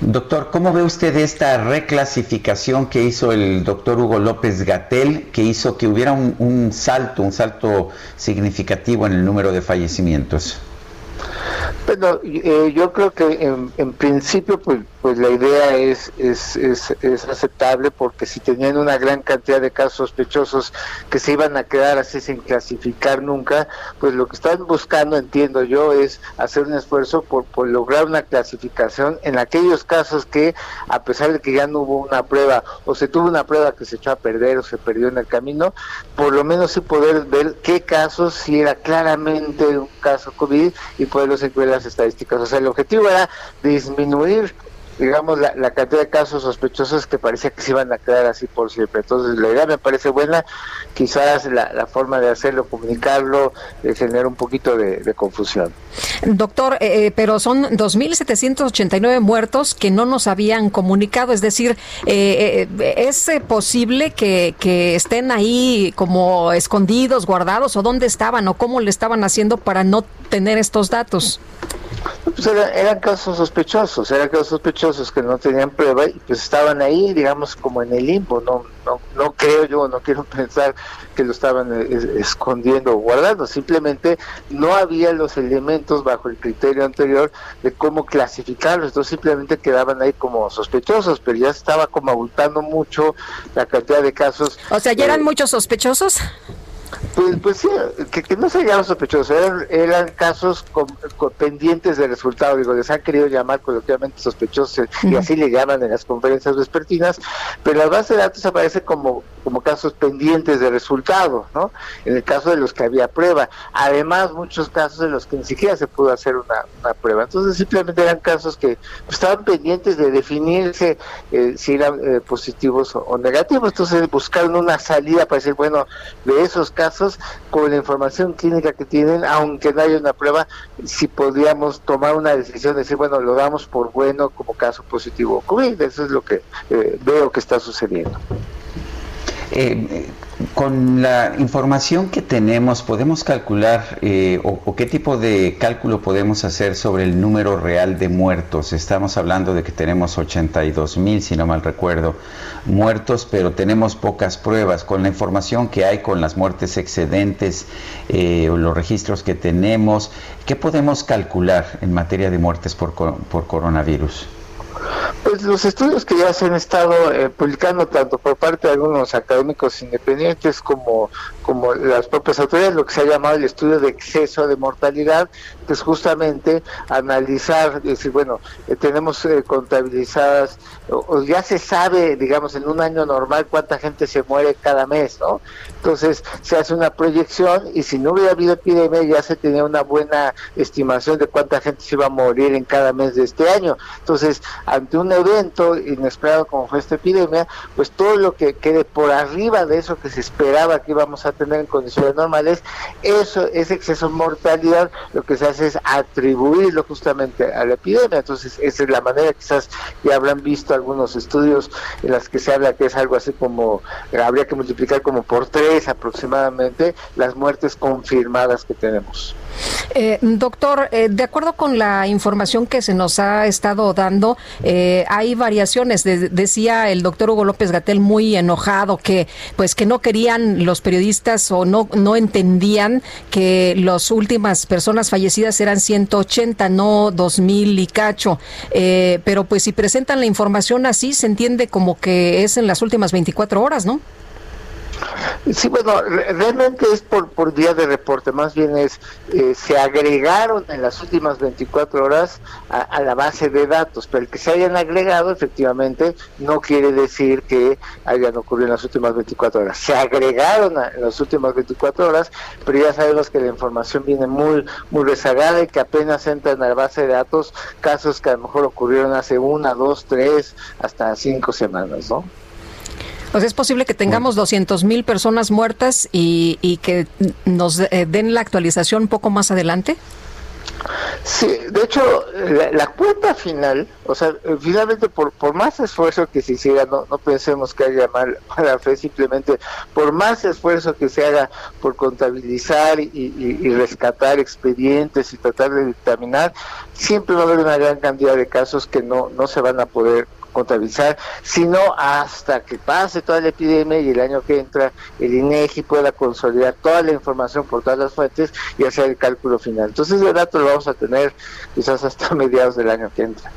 [SPEAKER 1] Doctor, ¿cómo ve usted esta reclasificación que hizo el doctor Hugo López Gatel, que hizo que hubiera un, un salto, un salto significativo en el número de fallecimientos?
[SPEAKER 27] Bueno, eh, yo creo que en, principio, pues pues la idea es, es, es, aceptable porque si tenían una gran cantidad de casos sospechosos que se iban a quedar así sin clasificar nunca, pues lo que están buscando, entiendo yo, es hacer un esfuerzo por, por lograr una clasificación en aquellos casos que, a pesar de que ya no hubo una prueba o se tuvo una prueba que se echó a perder o se perdió en el camino, por lo menos sí poder ver qué casos si era claramente un caso COVID y incluir en las estadísticas. O sea, el objetivo era disminuir digamos, la, la, cantidad de casos sospechosos que parecía que se iban a quedar así por siempre. Entonces, la idea me parece buena, quizás la, la forma de hacerlo, comunicarlo, de generar un poquito de, confusión.
[SPEAKER 2] Doctor, eh, eh pero son 2.789 muertos que no nos habían comunicado, es decir, eh, eh, ¿es posible que, que estén ahí como escondidos, guardados, o dónde estaban, o cómo le estaban haciendo para no tener estos datos?
[SPEAKER 27] Pues eran casos sospechosos, eran casos sospechosos que no tenían prueba y pues estaban ahí, digamos, como en el limbo. No, no, no creo yo, no quiero <laughs> pensar que lo estaban eh, escondiendo o guardando. Simplemente no había los elementos bajo el criterio anterior de cómo clasificarlos. Entonces simplemente quedaban ahí como sospechosos, pero ya estaba como abultando mucho la cantidad de casos.
[SPEAKER 2] O sea, ¿ya eran muchos sospechosos?
[SPEAKER 27] Pues, pues sí, que, no se llaman sospechosos, eran, eran casos con, pendientes de resultado, digo, les han querido llamar coloquialmente sospechosos y así le llaman en las conferencias vespertinas, pero la base de datos aparece como, como casos pendientes de resultados, ¿no? En el caso de los que había prueba. Además, muchos casos en los que ni siquiera se pudo hacer una, prueba. Entonces, simplemente eran casos que estaban pendientes de definirse eh, si eran eh, positivos o, negativos. Entonces, buscaron una salida para decir, bueno, de esos casos, con la información clínica que tienen, aunque no haya una prueba, si podríamos tomar una decisión de decir, bueno, lo damos por bueno como caso positivo COVID. Eso es lo que eh, veo que está sucediendo.
[SPEAKER 1] Eh, con la información que tenemos, ¿podemos calcular eh, o, qué tipo de cálculo podemos hacer sobre el número real de muertos? Estamos hablando de que tenemos 82 mil, si no mal recuerdo, muertos, pero tenemos pocas pruebas. Con la información que hay, con las muertes excedentes, eh, o los registros que tenemos, ¿qué podemos calcular en materia de muertes por, por coronavirus?
[SPEAKER 27] Pues los estudios que ya se han estado eh, publicando tanto por parte de algunos académicos independientes como, como las propias autoridades, lo que se ha llamado el estudio de exceso de mortalidad, que es justamente analizar, decir, bueno, eh, tenemos eh, contabilizadas, ya se sabe, digamos, en un año normal cuánta gente se muere cada mes, ¿no? Entonces se hace una proyección y si no hubiera habido epidemia ya se tenía una buena estimación de cuánta gente se iba a morir en cada mes de este año. Entonces, ante un evento inesperado como fue esta epidemia, pues todo lo que quede por arriba de eso que se esperaba que íbamos a tener en condiciones normales, eso, ese exceso de mortalidad, lo que se hace es atribuirlo justamente a la epidemia. Entonces, esa es la manera, quizás ya habrán visto algunos estudios en las que se habla que es algo así como, habría que multiplicar como por tres aproximadamente las muertes confirmadas que tenemos.
[SPEAKER 2] Eh, doctor, eh, de acuerdo con la información que se nos ha estado dando, eh, hay variaciones. decía el doctor Hugo López Gatel muy enojado que, pues, que no querían los periodistas o no no entendían que las últimas personas fallecidas eran 180, no 2000 y cacho. pero, pues, si presentan la información así, se entiende como que es en las últimas 24 horas, ¿no?
[SPEAKER 27] Sí, bueno, realmente es por, por día de reporte, más bien es, eh, se agregaron en las últimas 24 horas a, la base de datos, pero el que se hayan agregado efectivamente no quiere decir que hayan ocurrido en las últimas 24 horas. Se agregaron en las últimas 24 horas, pero ya sabemos que la información viene muy, muy rezagada y que apenas entran a la base de datos casos que a lo mejor ocurrieron hace una, dos, tres, hasta cinco semanas, ¿no?
[SPEAKER 2] Pues es posible que tengamos 200 mil personas muertas y, y que nos eh, den la actualización un poco más adelante.
[SPEAKER 27] Sí, de hecho, la, cuenta final, o sea, finalmente por, por más esfuerzo que se hiciera, no, no pensemos que haya mal, mala fe, simplemente por más esfuerzo que se haga por contabilizar y, y, rescatar expedientes y tratar de dictaminar, siempre va a haber una gran cantidad de casos que no, no se van a poder contabilizar, sino hasta que pase toda la epidemia y el año que entra el INEGI pueda consolidar toda la información por todas las fuentes y hacer el cálculo final. Entonces el dato lo vamos a tener quizás hasta <laughs> mediados del año que entra.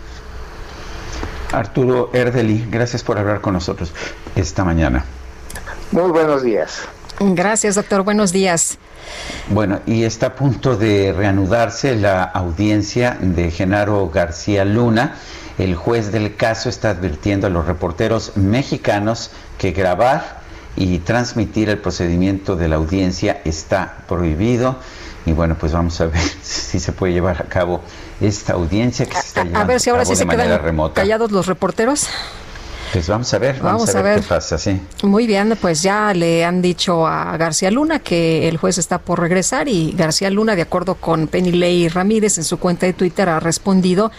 [SPEAKER 1] Arturo Erdeli, gracias por hablar con nosotros esta mañana.
[SPEAKER 27] Muy buenos días.
[SPEAKER 2] Gracias, doctor. Buenos días.
[SPEAKER 1] Bueno, y está a punto de reanudarse la audiencia de Genaro García Luna el juez del caso está advirtiendo a los reporteros mexicanos que grabar y transmitir el procedimiento de la audiencia está prohibido. Y bueno, pues vamos a ver <laughs> si se puede llevar a cabo esta audiencia que se está llevando a, ver si ahora sí se quedan
[SPEAKER 2] callados los reporteros.
[SPEAKER 1] Pues vamos a ver, vamos, a, ver qué pasa, sí.
[SPEAKER 2] Muy bien, pues ya le han dicho a García Luna que el juez está por regresar y García Luna, de acuerdo con Penny Ley Ramírez en su cuenta de Twitter, ha respondido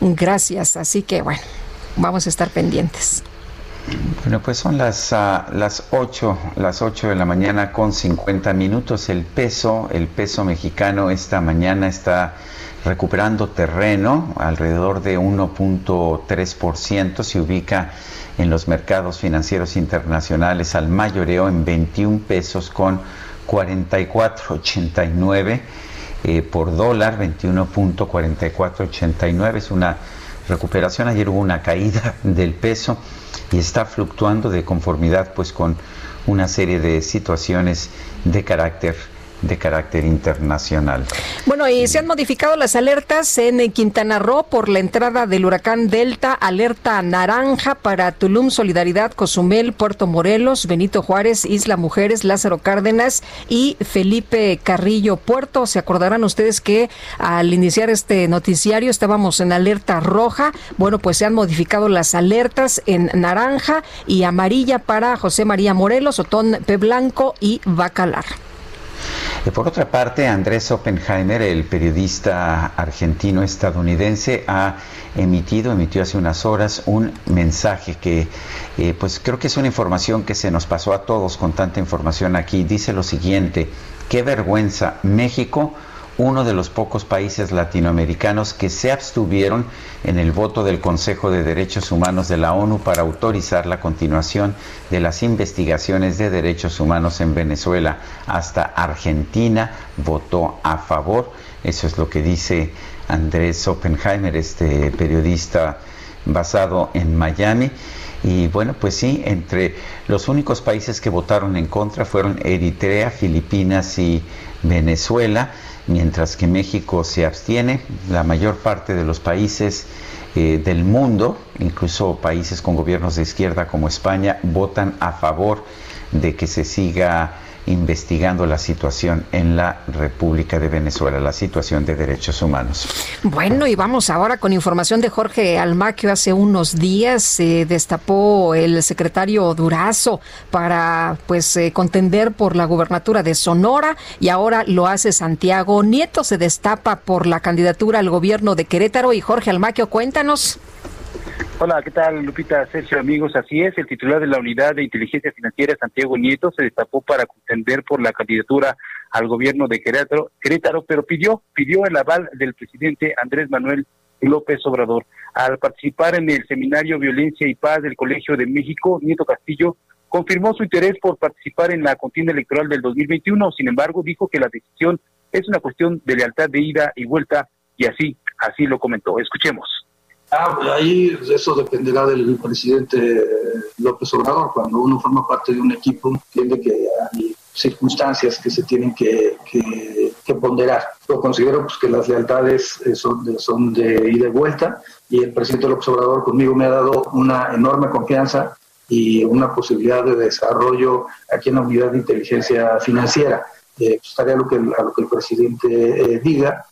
[SPEAKER 2] Gracias, así que bueno, vamos a estar pendientes.
[SPEAKER 1] Bueno, pues son las, uh, las 8, las 8 de la mañana con 50 minutos. El peso, el peso mexicano esta mañana está recuperando terreno, alrededor de 1.3%, se ubica en los mercados financieros internacionales al mayoreo en 21 pesos con 44.89 eh, por dólar, 21.4489. Es una recuperación. Ayer hubo una caída <laughs> del peso y está fluctuando de conformidad pues con una serie de situaciones de carácter de carácter internacional.
[SPEAKER 2] Bueno, y se han modificado las alertas en Quintana Roo por la entrada del huracán Delta, alerta naranja para Tulum, Solidaridad, Cozumel, Puerto Morelos, Benito Juárez, Isla Mujeres, Lázaro Cárdenas y Felipe Carrillo Puerto. Se acordarán ustedes que al iniciar este noticiario estábamos en alerta roja. Bueno, pues se han modificado las alertas en naranja y amarilla para José María Morelos, Otón P. Blanco y Bacalar.
[SPEAKER 1] Por otra parte, Andrés Oppenheimer, el periodista argentino-estadounidense, ha emitido, emitió hace unas horas un mensaje que, eh, pues creo que es una información que se nos pasó a todos con tanta información aquí. Dice lo siguiente, qué vergüenza, México uno de los pocos países latinoamericanos que se abstuvieron en el voto del Consejo de Derechos Humanos de la ONU para autorizar la continuación de las investigaciones de derechos humanos en Venezuela. Hasta Argentina votó a favor. Eso es lo que dice Andrés Oppenheimer, este periodista basado en Miami. Y bueno, pues sí, entre los únicos países que votaron en contra fueron Eritrea, Filipinas y Venezuela mientras que México se abstiene, la mayor parte de los países eh, del mundo, incluso países con gobiernos de izquierda como España, votan a favor de que se siga investigando la situación en la República de Venezuela, la situación de derechos humanos.
[SPEAKER 2] Bueno, y vamos ahora con información de Jorge Almaquio. Hace unos días se destapó el secretario Durazo para pues eh, contender por la gubernatura de Sonora y ahora lo hace Santiago Nieto. Se destapa por la candidatura al gobierno de Querétaro y Jorge Almaquio, cuéntanos.
[SPEAKER 28] Hola, ¿qué tal, Lupita, Sergio, amigos? Así es, el titular de la Unidad de Inteligencia Financiera, Santiago Nieto, se destapó para contender por la candidatura al gobierno de Querétaro, Querétaro, pero pidió, pidió el aval del presidente Andrés Manuel López Obrador. Al participar en el seminario Violencia y Paz del Colegio de México, Nieto Castillo confirmó su interés por participar en la contienda electoral del 2021. Sin embargo, dijo que la decisión es una cuestión de lealtad de ida y vuelta y así, así lo comentó. Escuchemos.
[SPEAKER 29] Ah, ahí eso dependerá del presidente López Obrador. Cuando uno forma parte de un equipo, entiende que hay circunstancias que se tienen que, ponderar. Yo considero pues, que las lealtades eh, son de, son de ida y vuelta y el presidente López Obrador conmigo me ha dado una enorme confianza y una posibilidad de desarrollo aquí en la unidad de inteligencia financiera. Eh, pues, lo que, a lo que el presidente eh, diga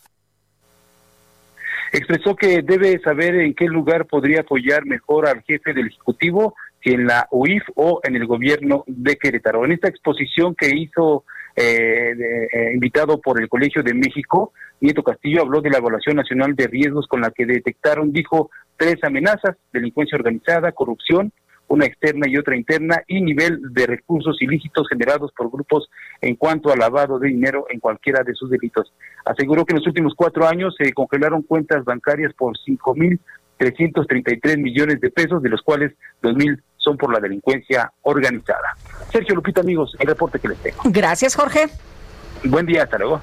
[SPEAKER 28] expresó que debe saber en qué lugar podría apoyar mejor al jefe del Ejecutivo, si en la UIF o en el gobierno de Querétaro. En esta exposición que hizo eh, eh, invitado por el Colegio de México, Nieto Castillo habló de la evaluación nacional de riesgos con la que detectaron, dijo, tres amenazas, delincuencia organizada, corrupción una externa y otra interna, y nivel de recursos ilícitos generados por grupos en cuanto al lavado de dinero en cualquiera de sus delitos. Aseguró que en los últimos cuatro años se congelaron cuentas bancarias por 5.333 millones de pesos, de los cuales 2.000 son por la delincuencia organizada. Sergio Lupita, amigos, el reporte que les tengo.
[SPEAKER 2] Gracias, Jorge.
[SPEAKER 28] Buen día, hasta luego.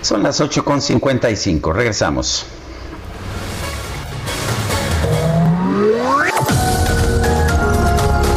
[SPEAKER 1] Son las 8.55, regresamos.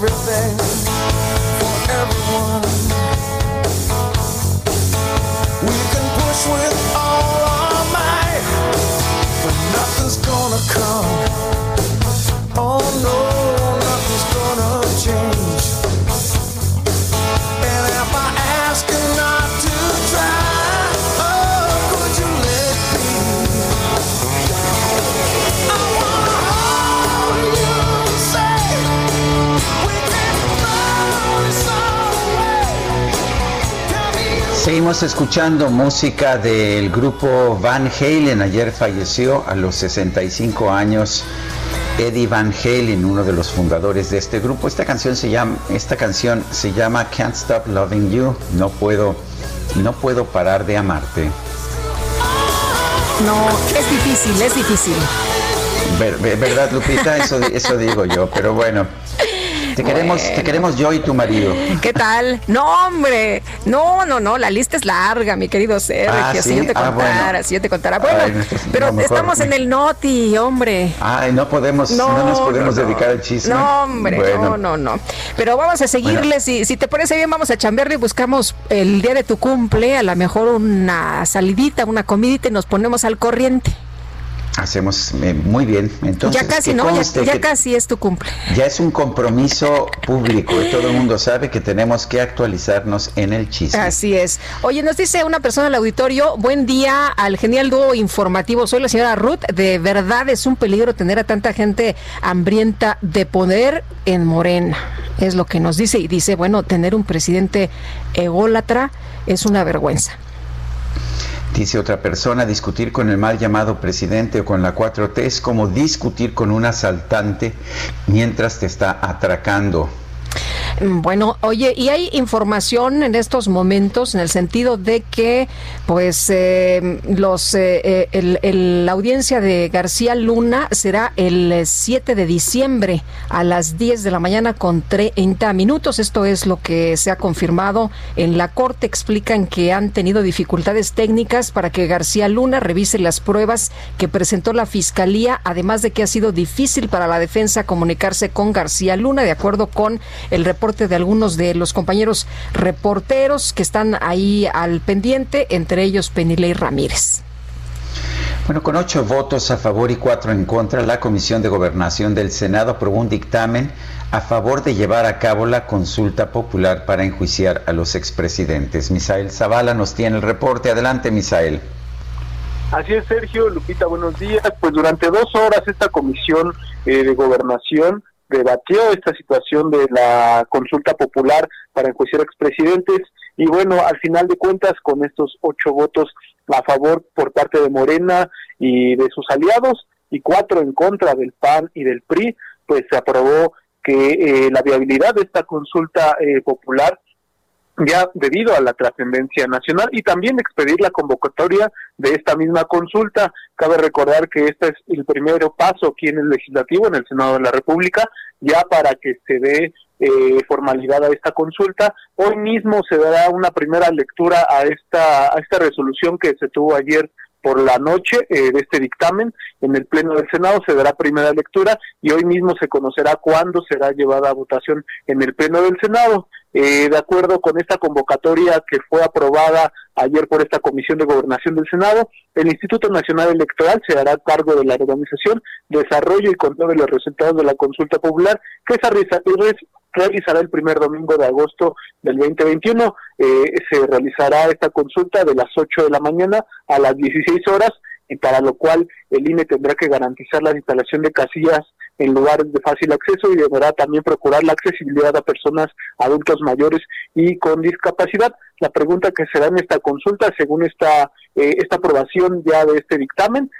[SPEAKER 3] Everything for everyone. We can push with all our might, but nothing's gonna come. Oh no,
[SPEAKER 1] Seguimos escuchando música del grupo Van Halen. Ayer falleció a los 65 años Eddie Van Halen, uno de los fundadores de este grupo. Esta canción se llama, esta canción se llama Can't Stop Loving You. No puedo, no puedo parar de amarte.
[SPEAKER 2] No, es difícil, es difícil.
[SPEAKER 1] ¿Verdad, Lupita? Eso, eso digo yo, pero bueno. Te queremos, te queremos yo y tu marido.
[SPEAKER 2] ¿Qué tal? No, hombre. No, no, no. La lista es larga, mi querido Sergio. Ah, Si yo te ah, contara, si yo te contara. Bueno, pero estamos en el Noti, hombre.
[SPEAKER 1] Ay, no podemos, no, nos podemos dedicar al chisme.
[SPEAKER 2] No, hombre, no, no, no. Pero vamos a seguirle. Si, si te parece bien, vamos a chambearle y buscamos el día de tu cumple, a lo mejor una salidita, una comidita y nos ponemos al corriente.
[SPEAKER 1] Hacemos eh, muy bien. Entonces,
[SPEAKER 2] ya casi, ¿no? Ya, casi es tu cumple.
[SPEAKER 1] Ya es un compromiso público y todo el mundo sabe que tenemos que actualizarnos en el chisme.
[SPEAKER 2] Así es. Oye, nos dice una persona del auditorio, buen día al genial dúo informativo. Soy la señora Ruth. De verdad es un peligro tener a tanta gente hambrienta de poder en Morena. Es lo que nos dice. Y dice, bueno, tener un presidente ególatra es una vergüenza.
[SPEAKER 1] Dice otra persona, discutir con el mal llamado presidente o con la 4T es como discutir con un asaltante mientras te está atracando.
[SPEAKER 2] Bueno, oye, y hay información en estos momentos en el sentido de que, pues, eh, los eh, eh, la audiencia de García Luna será el 7 de diciembre a las 10 de la mañana con 30 minutos. Esto es lo que se ha confirmado en la corte. Explican que han tenido dificultades técnicas para que García Luna revise las pruebas que presentó la fiscalía, además de que ha sido difícil para la defensa comunicarse con García Luna, de acuerdo con el reporte de algunos de los compañeros reporteros que están ahí al pendiente, entre ellos Penilei Ramírez.
[SPEAKER 1] Bueno, con ocho votos a favor y cuatro en contra, la Comisión de Gobernación del Senado aprobó un dictamen a favor de llevar a cabo la consulta popular para enjuiciar a los expresidentes. Misael Zavala nos tiene el reporte. Adelante, Misael.
[SPEAKER 30] Así es, Sergio, Lupita, buenos días. Pues durante dos horas esta comisión eh, de gobernación debatió esta situación de la consulta popular para enjuiciar expresidentes y bueno, al final de cuentas, con estos ocho votos a favor por parte de Morena y de sus aliados y cuatro en contra del PAN y del PRI, pues se aprobó que eh, la viabilidad de esta consulta eh, popular ya debido a la trascendencia nacional y también expedir la convocatoria de esta misma consulta. Cabe recordar que este es el primer paso aquí en el legislativo, en el Senado de la República, ya para que se dé eh, formalidad a esta consulta. Hoy mismo se dará una primera lectura a esta, a esta resolución que se tuvo ayer por la noche eh, de este dictamen en el Pleno del Senado se dará primera lectura y hoy mismo se conocerá cuándo será llevada a votación en el Pleno del Senado. Eh, de acuerdo con esta convocatoria que fue aprobada ayer por esta Comisión de Gobernación del Senado, el Instituto Nacional Electoral se hará cargo de la organización, desarrollo y control de los resultados de la consulta popular que se realizará el primer domingo de agosto del 2021. Eh, se realizará esta consulta de las 8 de la mañana a las 16 horas y para lo cual el INE tendrá que garantizar la instalación de casillas en lugares de fácil acceso y deberá también procurar la accesibilidad a personas adultos mayores y con discapacidad. La pregunta que será en esta consulta, según esta, eh, esta aprobación ya de este dictamen,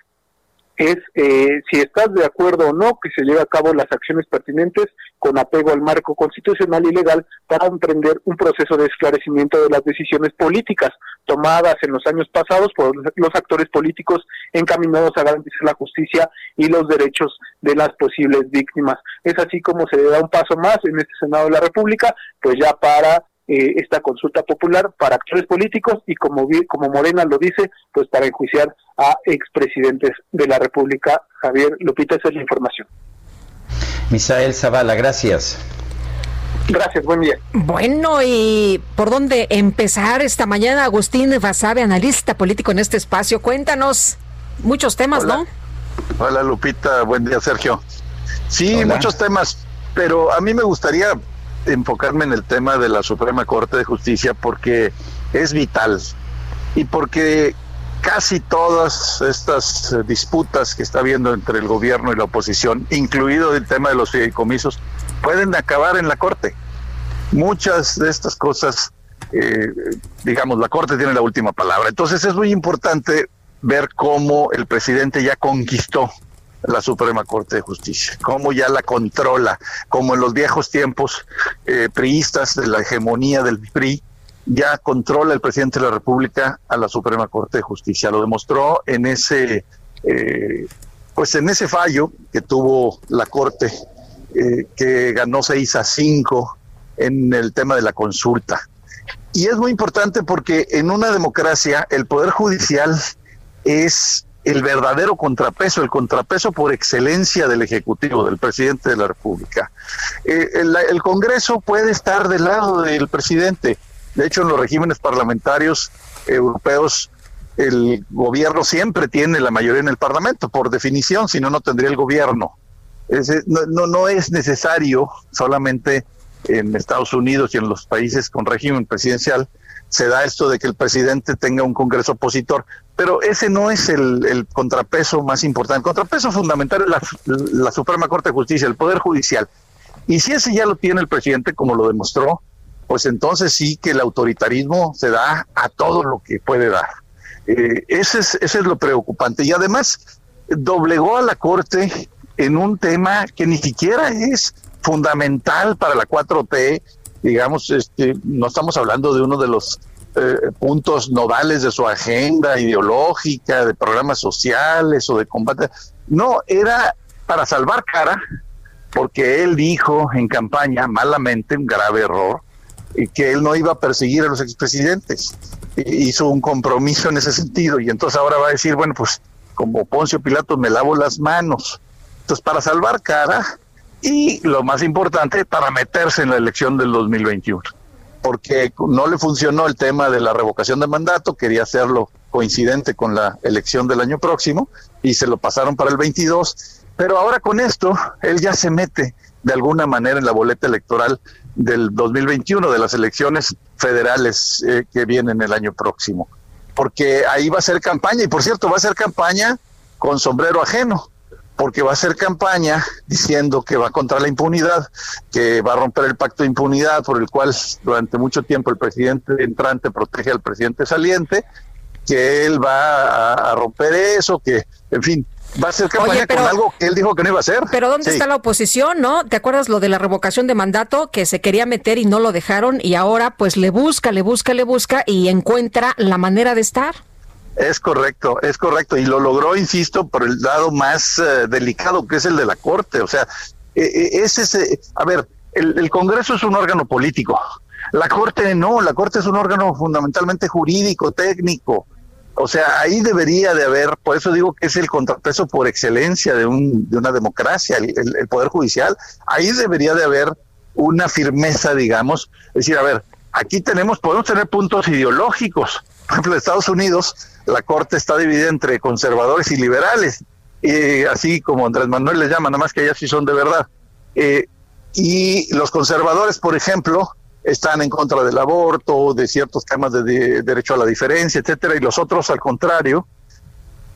[SPEAKER 30] es eh, si estás de acuerdo o no que se lleve a cabo las acciones pertinentes con apego al marco constitucional y legal para emprender un proceso de esclarecimiento de las decisiones políticas tomadas en los años pasados por los actores políticos encaminados a garantizar la justicia y los derechos de las posibles víctimas. Es así como se da un paso más en este Senado de la República, pues ya para eh, esta consulta popular para actores políticos y como, como Morena lo dice, pues para enjuiciar a expresidentes de la República. Javier Lupita, esa es la información.
[SPEAKER 1] Misael Zavala, gracias.
[SPEAKER 30] Gracias, buen día.
[SPEAKER 2] Bueno, ¿y por dónde empezar esta mañana? Agustín Basabe, analista político en este espacio. Cuéntanos muchos temas, ¿no?
[SPEAKER 31] Hola, Lupita. Buen día, Sergio. Sí, muchos temas, pero a mí me gustaría enfocarme en el tema de la Suprema Corte de Justicia porque es vital y porque casi todas estas disputas que está habiendo entre el gobierno y la oposición, incluido el tema de los fideicomisos, pueden acabar en la Corte. Muchas de estas cosas, eh, digamos, la Corte tiene la última palabra. Entonces es muy importante ver cómo el presidente ya conquistó la Suprema Corte de Justicia, cómo ya la controla, como en los viejos tiempos eh, priistas de la hegemonía del PRI, ya controla el presidente de la República a la Suprema Corte de Justicia. Lo demostró en ese, eh, pues en ese fallo que tuvo la Corte, eh, que ganó 6 a 5 en el tema de la consulta. Y es muy importante porque en una democracia el Poder Judicial es el verdadero contrapeso, el contrapeso por excelencia del Ejecutivo, del presidente de la República. Eh, el, Congreso puede estar del lado del presidente. De hecho, en los regímenes parlamentarios europeos, el gobierno siempre tiene la mayoría en el Parlamento, por definición, si no, no tendría el gobierno. no, no, no es necesario solamente en Estados Unidos y en los países con régimen presidencial se da esto de que el presidente tenga un Congreso opositor, pero ese no es el, contrapeso más importante. El contrapeso fundamental es la, Suprema Corte de Justicia, el Poder Judicial. Y si ese ya lo tiene el presidente, como lo demostró, pues entonces sí que el autoritarismo se da a todo lo que puede dar. Eh, ese, es, ese es lo preocupante. Y además doblegó a la Corte en un tema que ni siquiera es fundamental para la 4T, digamos, este, no estamos hablando de uno de los eh, puntos nodales de su agenda ideológica, de programas sociales o de combate. No, era para salvar cara, porque él dijo en campaña, malamente, un grave error, que él no iba a perseguir a los expresidentes. Hizo un compromiso en ese sentido, y entonces ahora va a decir, bueno, pues como Poncio Pilato me lavo las manos. Entonces, para salvar cara, y lo más importante, para meterse en la elección del 2021, porque no le funcionó el tema de la revocación de mandato, quería hacerlo coincidente con la elección del año próximo y se lo pasaron para el 22, pero ahora con esto él ya se mete de alguna manera en la boleta electoral del 2021 de las elecciones federales eh, que vienen el año próximo, porque ahí va a ser campaña y por cierto va a ser campaña con sombrero ajeno porque va a hacer campaña diciendo que va contra la impunidad, que va a romper el pacto de impunidad por el cual durante mucho tiempo el presidente entrante protege al presidente saliente, que él va a, romper eso, que, en fin, va a hacer campaña con algo que él dijo que no iba a hacer.
[SPEAKER 2] Pero ¿dónde está la oposición, no? ¿Te acuerdas lo de la revocación de mandato que se quería meter y no lo dejaron y ahora pues le busca, le busca, le busca y encuentra la manera de estar?
[SPEAKER 31] Es correcto, es correcto. Y lo logró, insisto, por el lado más eh, delicado, que es el de la Corte. O sea, e, e, es ese. A ver, el, el, Congreso es un órgano político. La Corte no, la Corte es un órgano fundamentalmente jurídico, técnico. O sea, ahí debería de haber, por eso digo que es el contrapeso por excelencia de, un, de una democracia, el, Poder Judicial. Ahí debería de haber una firmeza, digamos. Es decir, a ver, aquí tenemos, podemos tener puntos ideológicos. Por ejemplo, Estados Unidos la Corte está dividida entre conservadores y liberales, así como Andrés Manuel les llama, nada más que ellas sí son de verdad. Eh, y los conservadores, por ejemplo, están en contra del aborto, de ciertos temas de, derecho a la diferencia, etcétera, y los otros al contrario.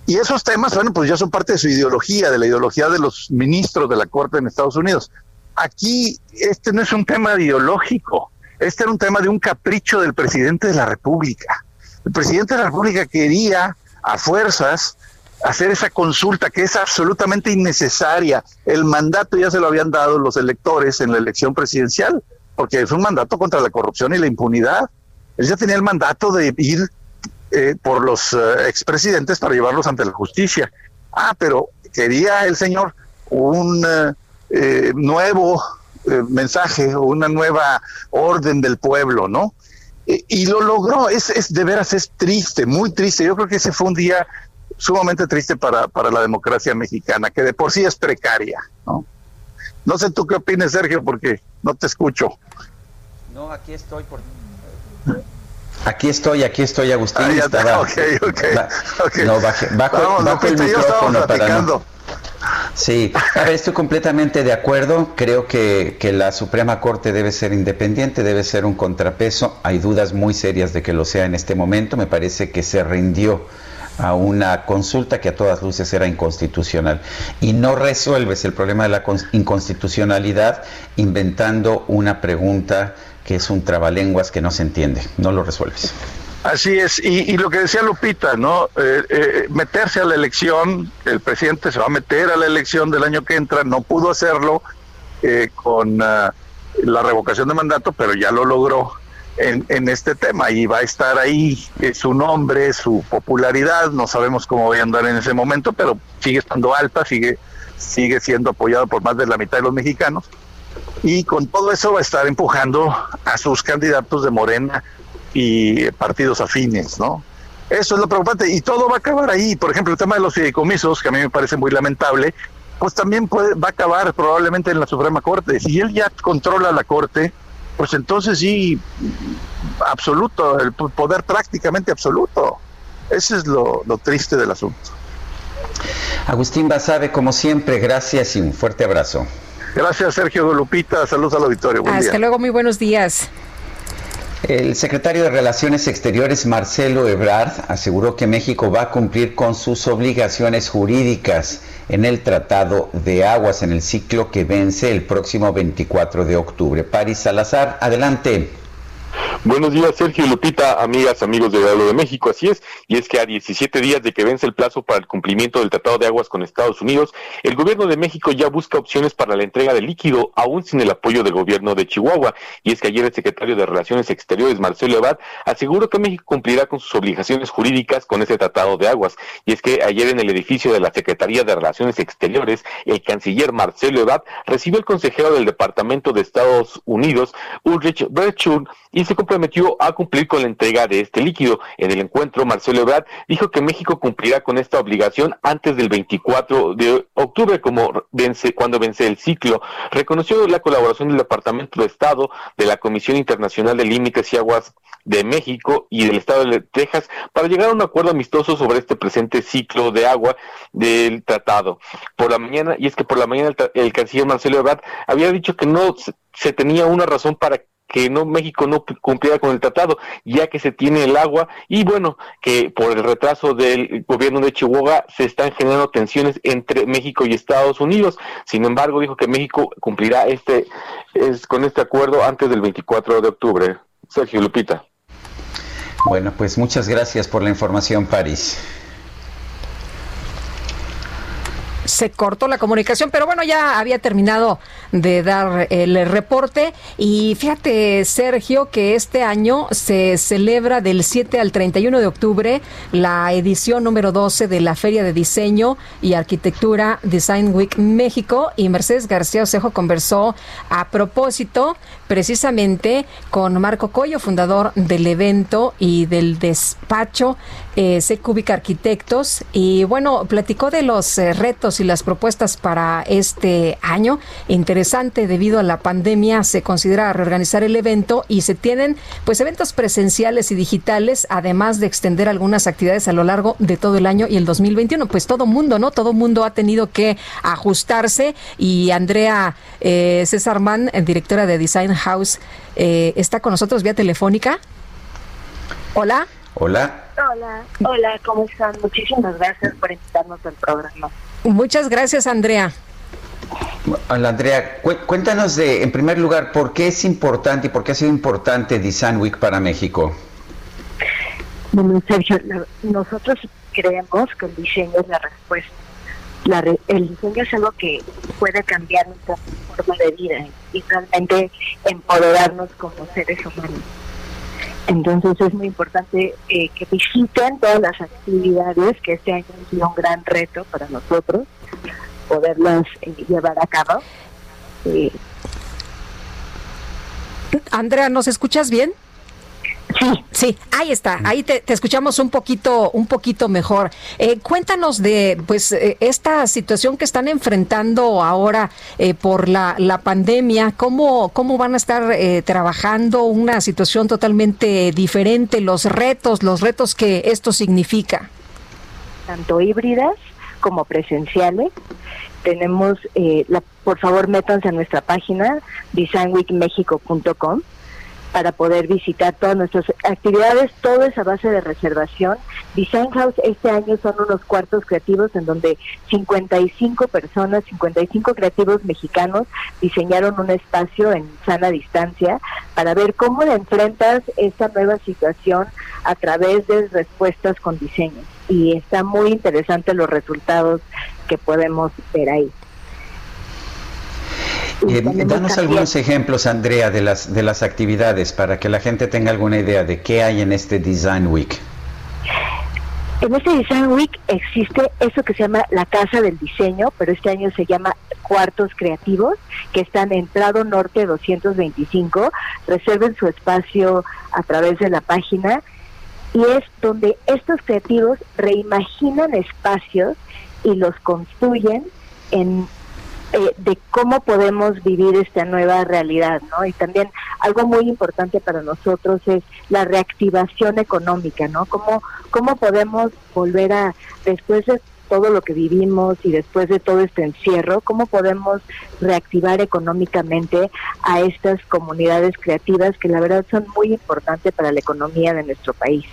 [SPEAKER 31] Y esos temas, bueno, pues ya son parte de su ideología, de la ideología de los ministros de la Corte en Estados Unidos. Aquí este no es un tema ideológico, este era un tema de un capricho del presidente de la República. El presidente de la República quería a fuerzas hacer esa consulta que es absolutamente innecesaria. El mandato ya se lo habían dado los electores en la elección presidencial, porque es un mandato contra la corrupción y la impunidad. Él ya tenía el mandato de ir eh, por los eh, expresidentes para llevarlos ante la justicia. Ah, pero quería el señor un eh, nuevo mensaje, una nueva orden del pueblo, ¿no? Y lo logró. Es, es de veras, es triste, muy triste. Yo creo que ese fue un día sumamente triste para, para la democracia mexicana, que de por sí es precaria. ¿no? no sé tú qué opinas, Sergio, porque no te escucho.
[SPEAKER 1] No, aquí estoy por... Aquí estoy, aquí estoy, Agustín. Ah,
[SPEAKER 31] estaba, ok, ok.
[SPEAKER 1] No, bajo, bajo el micrófono para no... Sí, estoy completamente de acuerdo. Creo que, que, la Suprema Corte debe ser independiente, debe ser un contrapeso. Hay dudas muy serias de que lo sea en este momento. Me parece que se rindió a una consulta que a todas luces era inconstitucional. Y no resuelves el problema de la inconstitucionalidad inventando una pregunta que es un trabalenguas que no se entiende. No lo resuelves.
[SPEAKER 31] Así es, y, lo que decía Lupita, ¿no? Eh, eh, meterse a la elección, el presidente se va a meter a la elección del año que entra, no pudo hacerlo eh, con ah, la revocación de mandato, pero ya lo logró en, en, este tema y va a estar ahí su nombre, su popularidad, no sabemos cómo va a andar en ese momento, pero sigue estando alta, sigue, sigue siendo apoyado por más de la mitad de los mexicanos y con todo eso va a estar empujando a sus candidatos de Morena y partidos afines, ¿no? Eso es lo preocupante y todo va a acabar ahí. Por ejemplo, el tema de los fideicomisos, que a mí me parece muy lamentable, pues también puede, va a acabar probablemente en la Suprema Corte. Si él ya controla la Corte, pues entonces sí, absoluto, el poder prácticamente absoluto. Ese es lo, lo triste del asunto.
[SPEAKER 1] Agustín Basabe, como siempre, gracias y un fuerte abrazo.
[SPEAKER 31] Gracias, Sergio Lupita. Saludos al auditorio.
[SPEAKER 2] Hasta luego, muy buenos días.
[SPEAKER 1] El secretario de Relaciones Exteriores, Marcelo Ebrard, aseguró que México va a cumplir con sus obligaciones jurídicas en el Tratado de Aguas en el ciclo que vence el próximo 24 de octubre. Paris Salazar, adelante.
[SPEAKER 32] Buenos días, Sergio Lupita, amigas, amigos de Diablo de México. Así es, y es que a 17 días de que vence el plazo para el cumplimiento del Tratado de Aguas con Estados Unidos, el gobierno de México ya busca opciones para la entrega de líquido, aún sin el apoyo del gobierno de Chihuahua. Y es que ayer el secretario de Relaciones Exteriores, Marcelo Ebrard, aseguró que México cumplirá con sus obligaciones jurídicas con ese Tratado de Aguas. Y es que ayer en el edificio de la Secretaría de Relaciones Exteriores, el canciller Marcelo Ebrard recibió al consejero del Departamento de Estados Unidos, Ulrich Berchun, y se comprometió a cumplir con la entrega de este líquido. En el encuentro, Marcelo Ebrard dijo que México cumplirá con esta obligación antes del 24 de octubre, como vence, cuando vence el ciclo. Reconoció la colaboración del Departamento de Estado, de la Comisión Internacional de Límites y Aguas de México y del Estado de Texas para llegar a un acuerdo amistoso sobre este presente ciclo de agua del tratado. Por la mañana, y es que por la mañana el, canciller Marcelo Ebrard había dicho que no se tenía una razón para que no México no cumpliera con el tratado, ya que se tiene el agua y bueno, que por el retraso del gobierno de Chihuahua se están generando tensiones entre México y Estados Unidos. Sin embargo, dijo que México cumplirá este es, con este acuerdo antes del 24 de octubre. Sergio Lupita.
[SPEAKER 1] Bueno, pues muchas gracias por la información, París.
[SPEAKER 2] Se cortó la comunicación, pero bueno, ya había terminado de dar el reporte. Y fíjate, Sergio, que este año se celebra del 7 al 31 de octubre la edición número 12 de la Feria de Diseño y Arquitectura Design Week México. Y Mercedes García Osejo conversó a propósito precisamente con Marco Coyo, fundador del evento y del despacho eh, Arquitectos. Y bueno, platicó de los eh, retos y las propuestas para este año. Interesante, debido a la pandemia se considera reorganizar el evento y se tienen pues eventos presenciales y digitales, además de extender algunas actividades a lo largo de todo el año y el 2021. Pues todo mundo, ¿no? Todo mundo ha tenido que ajustarse y Andrea eh, César Mann, directora de Design House, eh, está con nosotros vía telefónica. Hola.
[SPEAKER 1] Hola.
[SPEAKER 33] Hola, hola, ¿cómo están? Muchísimas gracias por invitarnos al programa.
[SPEAKER 2] Muchas gracias, Andrea.
[SPEAKER 1] Hola, Andrea. Cuéntanos de, en primer lugar, por qué es importante y por qué ha sido importante Design Week para México.
[SPEAKER 33] Bueno, Sergio, nosotros creemos que el diseño es la respuesta. el diseño es algo que puede cambiar nuestra forma de vida y realmente empoderarnos como seres humanos. Entonces es muy importante eh, que visiten todas las actividades que este año han sido un gran reto para nosotros, poderlas eh, llevar a cabo. Eh,
[SPEAKER 2] Andrea, ¿nos escuchas bien?
[SPEAKER 33] Sí.
[SPEAKER 2] Sí, ahí está, ahí te, escuchamos un poquito, un poquito mejor. Eh, cuéntanos de pues eh, esta situación que están enfrentando ahora eh, por la, la, pandemia, cómo, cómo van a estar trabajando una situación totalmente diferente, los retos, los retos que esto significa.
[SPEAKER 33] Tanto híbridas como presenciales. Tenemos, la, por favor, métanse a nuestra página designweekmexico.com
[SPEAKER 21] para poder visitar todas nuestras actividades, todo es a base de reservación. Design House este año son unos cuartos creativos en donde 55 personas, 55 creativos mexicanos diseñaron un espacio en sana distancia para ver cómo enfrentas esta nueva situación a través de respuestas con diseños. Y está muy interesante los resultados que podemos ver ahí.
[SPEAKER 1] Eh, danos algunos ejemplos, Andrea, de las, de las actividades para que la gente tenga alguna idea de qué hay en este Design Week.
[SPEAKER 21] En este Design Week existe eso que se llama la Casa del Diseño, pero este año se llama Cuartos Creativos, que están en Prado Norte 225. Reserven su espacio a través de la página y es donde estos creativos reimaginan espacios y los construyen en eh, de cómo podemos vivir esta nueva realidad, ¿no? Y también algo muy importante para nosotros es la reactivación económica, ¿no? Cómo, cómo podemos volver a, después de todo lo que vivimos y después de todo este encierro, cómo podemos reactivar económicamente a estas comunidades creativas que la verdad son muy importantes para la economía de nuestro país.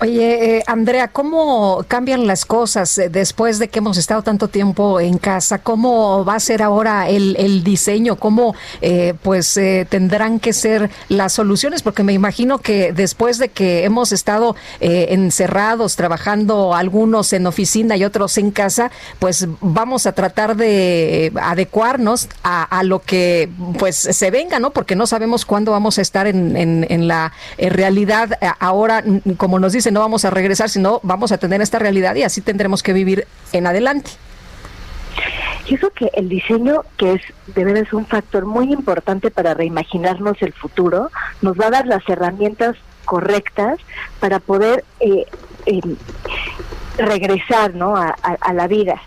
[SPEAKER 2] Oye, eh, Andrea, ¿cómo cambian las cosas eh, después de que hemos estado tanto tiempo en casa? ¿Cómo va a ser ahora el, diseño? ¿Cómo eh, pues tendrán que ser las soluciones? Porque me imagino que después de que hemos estado encerrados, trabajando algunos en oficina y otros en casa, pues vamos a tratar de adecuarnos a, lo que pues se venga, ¿no? Porque no sabemos cuándo vamos a estar en, en la realidad ahora, como nos dice no vamos a regresar, sino vamos a tener esta realidad y así tendremos que vivir en adelante.
[SPEAKER 21] Y eso que el diseño, que es de verdad un factor muy importante para reimaginarnos el futuro, nos va a dar las herramientas correctas para poder eh, eh, regresar ¿no? a la vida.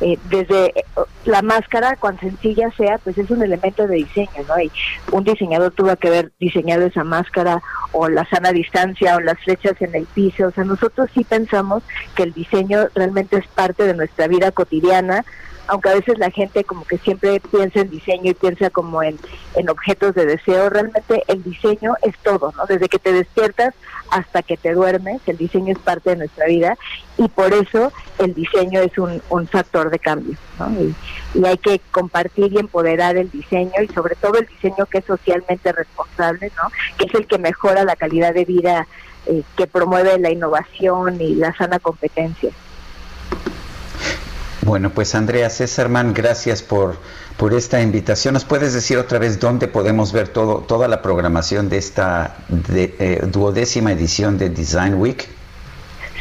[SPEAKER 21] Eh, desde eh, la máscara, cuán sencilla sea, pues es un elemento de diseño, ¿no? Y un diseñador tuvo que haber diseñado esa máscara o la sana distancia o las flechas en el piso. O sea, nosotros sí pensamos que el diseño realmente es parte de nuestra vida cotidiana, aunque a veces la gente como que siempre piensa en diseño y piensa como en, en objetos de deseo, realmente el diseño es todo, ¿no? Desde que te despiertas hasta que te duermes, el diseño es parte de nuestra vida y por eso el diseño es un, un factor de cambio, ¿no? Y, hay que compartir y empoderar el diseño y sobre todo el diseño que es socialmente responsable, ¿no? Que es el que mejora la calidad de vida, eh, que promueve la innovación y la sana competencia.
[SPEAKER 1] Bueno, pues Andrea Césarman, gracias por, por esta invitación. ¿Nos puedes decir otra vez dónde podemos ver todo, toda la programación de esta eh, duodécima edición de Design Week?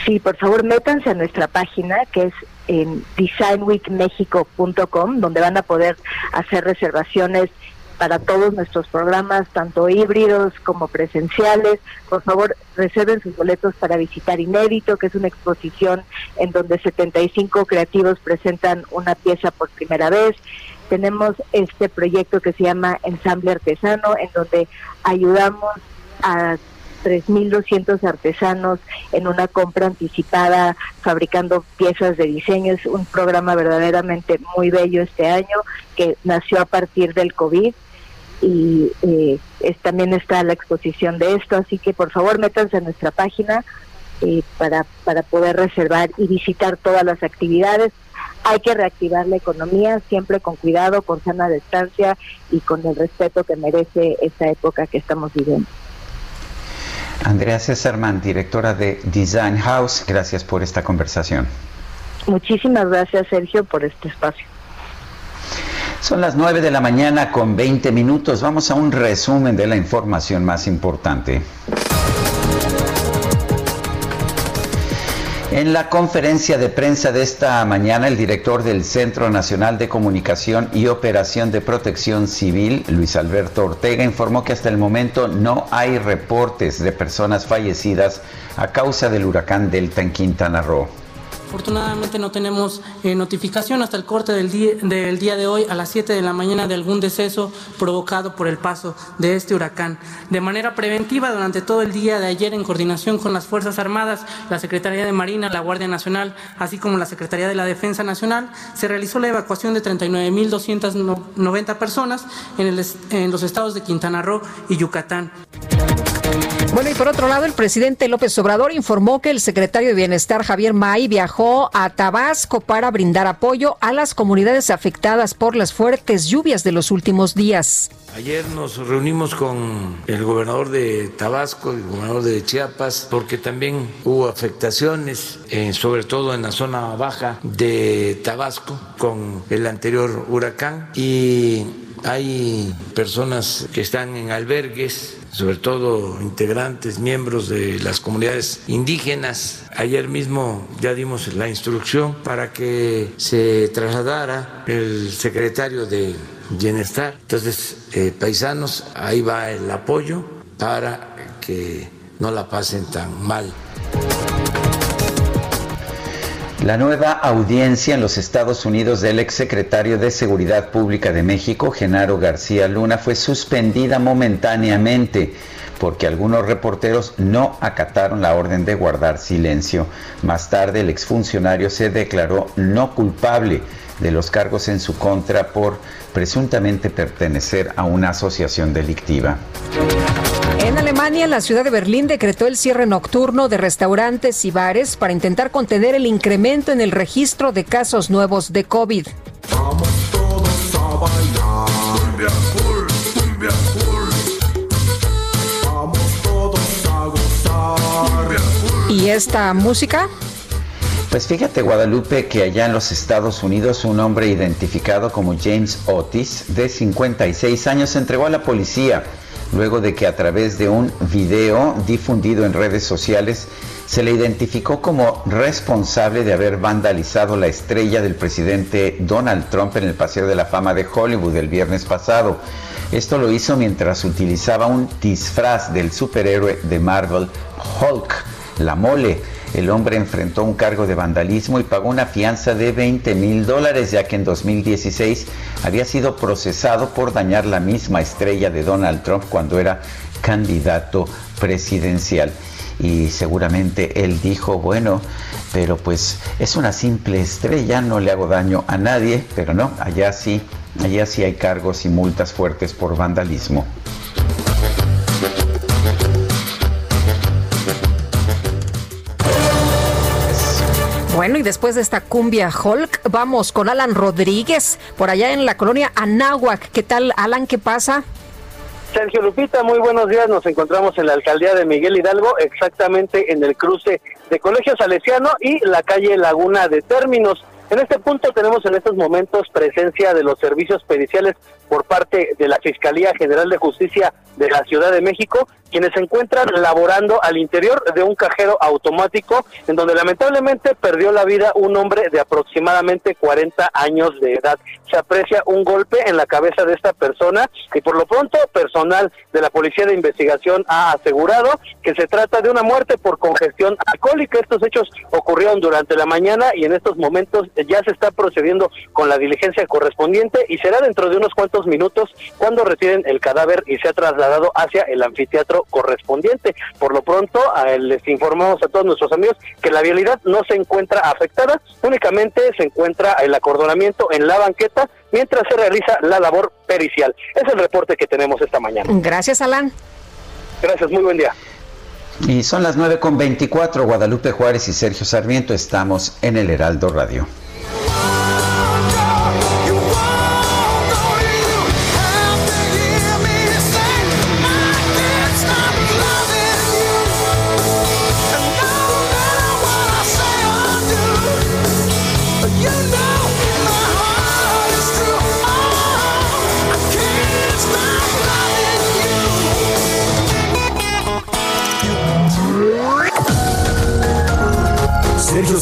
[SPEAKER 21] Sí, por favor, métanse a nuestra página que es en designweekmexico.com, donde van a poder hacer reservaciones para todos nuestros programas, tanto híbridos como presenciales. Por favor, reserven sus boletos para visitar Inédito, que es una exposición en donde 75 creativos presentan una pieza por primera vez. Tenemos este proyecto que se llama Ensamble Artesano, en donde ayudamos a 3.200 artesanos en una compra anticipada fabricando piezas de diseño. Es un programa verdaderamente muy bello este año que nació a partir del COVID y eh, también está la exposición de esto, así que por favor métanse a nuestra página eh, para, para poder reservar y visitar todas las actividades. Hay que reactivar la economía siempre con cuidado, con sana distancia y con el respeto que merece esta época que estamos viviendo.
[SPEAKER 1] Andrea Césarman, directora de Design House, gracias por esta conversación.
[SPEAKER 21] Muchísimas gracias, Sergio, por este espacio.
[SPEAKER 1] Son las 9 de la mañana con 20 minutos. Vamos a un resumen de la información más importante. En la conferencia de prensa de esta mañana, el director del Centro Nacional de Comunicación y Operación de Protección Civil, Luis Alberto Ortega, informó que hasta el momento no hay reportes de personas fallecidas a causa del huracán Delta en Quintana Roo.
[SPEAKER 34] Afortunadamente no tenemos eh, notificación hasta el corte del día, del día de hoy a las 7 de la mañana de algún deceso provocado por el paso de este huracán. De manera preventiva, durante todo el día de ayer, en coordinación con las Fuerzas Armadas, la Secretaría de Marina, la Guardia Nacional, así como la Secretaría de la Defensa Nacional, se realizó la evacuación de 39.290 personas en, el, en los estados de Quintana Roo y Yucatán.
[SPEAKER 2] Bueno, y por otro lado, el presidente López Obrador informó que el secretario de Bienestar Javier May viajó a Tabasco para brindar apoyo a las comunidades afectadas por las fuertes lluvias de los últimos días.
[SPEAKER 35] Ayer nos reunimos con el gobernador de Tabasco, el gobernador de Chiapas, porque también hubo afectaciones, eh, sobre todo en la zona baja de Tabasco, con el anterior huracán. Y hay personas que están en albergues sobre todo integrantes, miembros de las comunidades indígenas. Ayer mismo ya dimos la instrucción para que se trasladara el secretario de Bienestar. Entonces, eh, paisanos, ahí va el apoyo para que no la pasen tan mal.
[SPEAKER 1] La nueva audiencia en los Estados Unidos del exsecretario de Seguridad Pública de México, Genaro García Luna, fue suspendida momentáneamente porque algunos reporteros no acataron la orden de guardar silencio. Más tarde el exfuncionario se declaró no culpable de los cargos en su contra por presuntamente pertenecer a una asociación delictiva.
[SPEAKER 2] En Alemania, la ciudad de Berlín decretó el cierre nocturno de restaurantes y bares para intentar contener el incremento en el registro de casos nuevos de COVID. ¿Y esta música?
[SPEAKER 1] Pues fíjate Guadalupe que allá en los Estados Unidos un hombre identificado como James Otis, de 56 años, entregó a la policía luego de que a través de un video difundido en redes sociales se le identificó como responsable de haber vandalizado la estrella del presidente Donald Trump en el Paseo de la Fama de Hollywood el viernes pasado. Esto lo hizo mientras utilizaba un disfraz del superhéroe de Marvel, Hulk, la mole. El hombre enfrentó un cargo de vandalismo y pagó una fianza de 20 mil dólares, ya que en 2016 había sido procesado por dañar la misma estrella de Donald Trump cuando era candidato presidencial. Y seguramente él dijo, bueno, pero pues es una simple estrella, no le hago daño a nadie, pero no, allá sí, allá sí hay cargos y multas fuertes por vandalismo.
[SPEAKER 2] Bueno, y después de esta cumbia Hulk, vamos con Alan Rodríguez, por allá en la colonia Anáhuac. ¿Qué tal, Alan? ¿Qué pasa?
[SPEAKER 15] Sergio Lupita, muy buenos días. Nos encontramos en la alcaldía de Miguel Hidalgo, exactamente en el cruce de Colegio Salesiano y la calle Laguna de Términos. En este punto tenemos en estos momentos presencia de los servicios periciales por parte de la Fiscalía General de Justicia de la Ciudad de México, quienes se encuentran laborando al interior de un cajero automático en donde lamentablemente perdió la vida un hombre de aproximadamente 40 años de edad. Se aprecia un golpe en la cabeza de esta persona y por lo pronto personal de la Policía de Investigación ha asegurado que se trata de una muerte por congestión alcohólica. Estos hechos ocurrieron durante la mañana y en estos momentos ya se está procediendo con la diligencia correspondiente y será dentro de unos cuantos minutos cuando retiren el cadáver y se ha trasladado hacia el anfiteatro correspondiente. Por lo pronto, les informamos a todos nuestros amigos que la vialidad no se encuentra afectada, únicamente se encuentra el acordonamiento en la banqueta mientras se realiza la labor pericial. Es el reporte que tenemos esta mañana.
[SPEAKER 2] Gracias, Alan.
[SPEAKER 15] Gracias, muy buen día.
[SPEAKER 1] Y son las 9 con 24, Guadalupe Juárez y Sergio Sarmiento, estamos en el Heraldo Radio.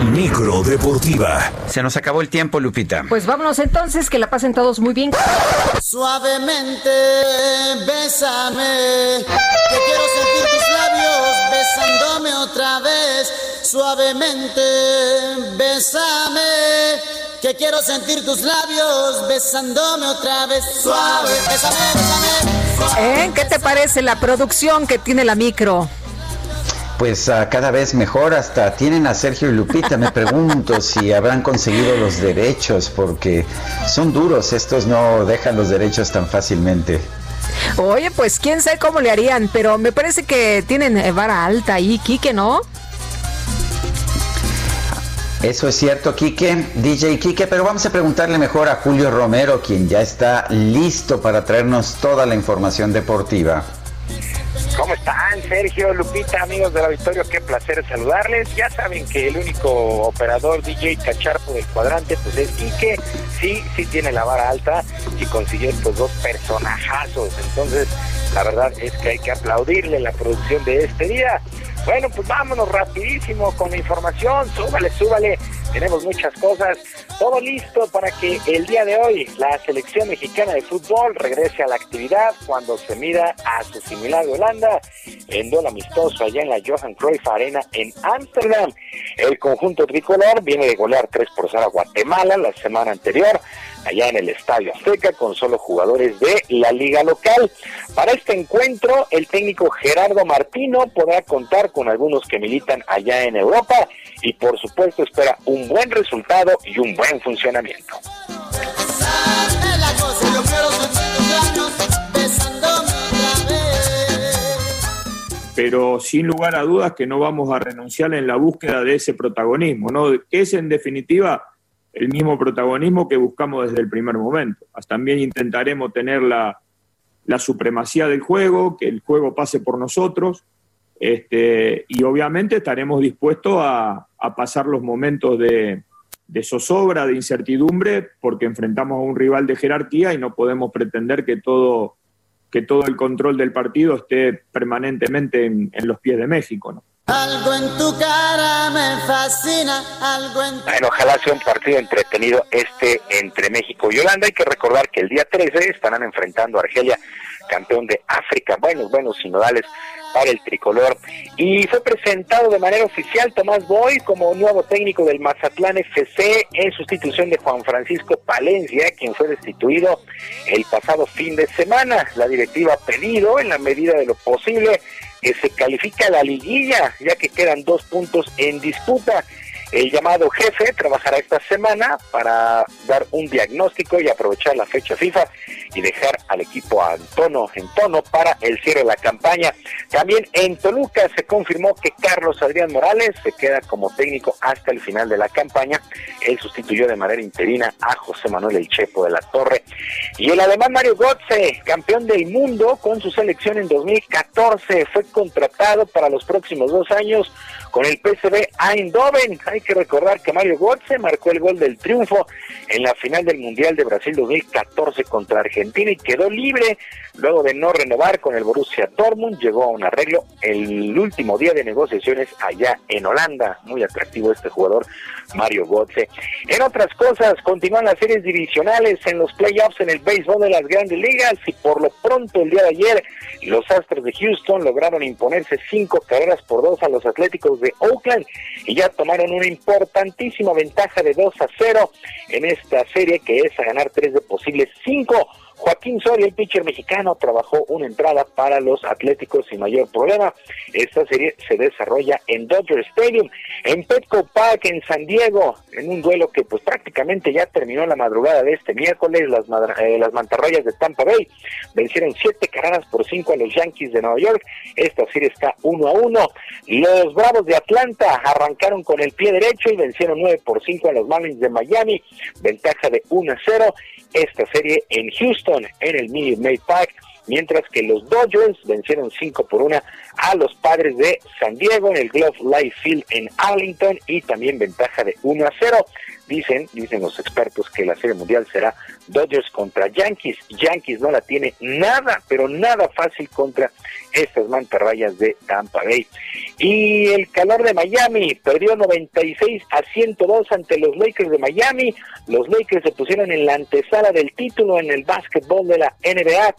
[SPEAKER 3] Micro Deportiva.
[SPEAKER 1] Se nos acabó el tiempo, Lupita.
[SPEAKER 2] Pues vámonos entonces, que la pasen todos muy bien.
[SPEAKER 36] Suavemente, bésame, que quiero sentir tus labios besándome otra vez. Suavemente, bésame, que quiero sentir tus labios besándome otra vez. Suave, bésame, bésame.
[SPEAKER 2] ¿Eh? ¿Qué te parece la producción que tiene la micro?
[SPEAKER 1] Pues uh, cada vez mejor, hasta tienen a Sergio y Lupita. Me pregunto si habrán conseguido los derechos, porque son duros, estos no dejan los derechos tan fácilmente.
[SPEAKER 2] Oye, pues quién sabe cómo le harían, pero me parece que tienen eh, vara alta ahí, Quique, ¿no?
[SPEAKER 1] Eso es cierto, Quique, DJ Quique, pero vamos a preguntarle mejor a Julio Romero, quien ya está listo para traernos toda la información deportiva.
[SPEAKER 37] ¿Cómo están, Sergio, Lupita, amigos de la Victoria? Qué placer saludarles. Ya saben que el único operador DJ cacharpo del cuadrante pues es Quique. Sí, sí tiene la vara alta y consiguió estos dos personajazos. Entonces, la verdad es que hay que aplaudirle la producción de este día. Bueno, pues vámonos rapidísimo con la información. Súbale, súbale. Tenemos muchas cosas. Todo listo para que el día de hoy la selección mexicana de fútbol regrese a la actividad cuando se mida a su similar de Holanda en duelo amistoso allá en la Johan Cruyff Arena en Ámsterdam. El conjunto tricolor viene de golear 3 por 0 a Guatemala la semana anterior allá en el Estadio Azteca con solo jugadores de la liga local. Para este encuentro, el técnico Gerardo Martino podrá contar con algunos que militan allá en Europa y por supuesto espera un buen resultado y un buen funcionamiento.
[SPEAKER 38] pero sin lugar a dudas que no vamos a renunciar en la búsqueda de ese protagonismo, ¿no? Que es en definitiva el mismo protagonismo que buscamos desde el primer momento. También intentaremos tener la, supremacía del juego, que el juego pase por nosotros, este, y obviamente estaremos dispuestos a, pasar los momentos de, de, zozobra, de incertidumbre, porque enfrentamos a un rival de jerarquía y no podemos pretender que todo, que todo el control del partido esté permanentemente en, en los pies de México. ¿no?
[SPEAKER 36] Algo en tu cara me fascina, algo en tu
[SPEAKER 37] Bueno, ojalá sea un partido entretenido este entre México y Holanda. Hay que recordar que el día 13 estarán enfrentando a Argelia, campeón de África. Buenos, buenos sinodales para el tricolor. Y fue presentado de manera oficial Tomás Boy como nuevo técnico del Mazatlán FC en sustitución de Juan Francisco Palencia, quien fue destituido el pasado fin de semana. La directiva ha pedido, en la medida de lo posible, que se califica la liguilla, ya que quedan dos puntos en disputa. El llamado jefe trabajará esta semana para dar un diagnóstico y aprovechar la fecha FIFA y dejar al equipo a tono, en tono para el cierre de la campaña. También en Toluca se confirmó que Carlos Adrián Morales se queda como técnico hasta el final de la campaña. Él sustituyó de manera interina a José Manuel El Chepo de la Torre. Y el alemán Mario Götze, campeón del mundo con su selección en 2014, fue contratado para los próximos dos años con el PSV Eindhoven. Hay que recordar que Mario Götze marcó el gol del triunfo en la final del Mundial de Brasil 2014 contra Argentina y quedó libre luego de no renovar con el Borussia Dortmund. Llegó a un arreglo el último día de negociaciones allá en Holanda. Muy atractivo este jugador, Mario Götze. En otras cosas, continúan las series divisionales en los playoffs en el béisbol de las grandes ligas y por lo pronto el día de ayer los Astros de Houston lograron imponerse cinco carreras por dos a los Atléticos de Oakland y ya tomaron una importantísima ventaja de 2 a 0 en esta serie que es a ganar tres de posibles cinco. Joaquín Soria, el pitcher mexicano, trabajó una entrada para los Atléticos sin mayor problema. Esta serie se desarrolla en Dodger Stadium, en Petco Park, en San Diego, en un duelo que pues prácticamente ya terminó la madrugada de este miércoles. Las, eh, las mantarrayas de Tampa Bay vencieron siete carreras por cinco a los Yankees de Nueva York. Esta serie está uno a uno. Los Bravos de Atlanta arrancaron con el pie derecho y vencieron nueve por cinco a los Marlins de Miami, ventaja de 1 a 0 esta serie en Houston, en el Minute Maid Park. mientras que los Dodgers vencieron 5 por 1 a los padres de San Diego en el Glove Life Field en Arlington y también ventaja de 1 a 0. Dicen, dicen los expertos que la Serie Mundial será Dodgers contra Yankees. Yankees no la tiene nada, pero nada fácil contra estas mantarrayas de Tampa Bay. Y el calor de Miami perdió 96 a 102 ante los Lakers de Miami. Los Lakers se pusieron en la antesala del título en el básquetbol de la NBA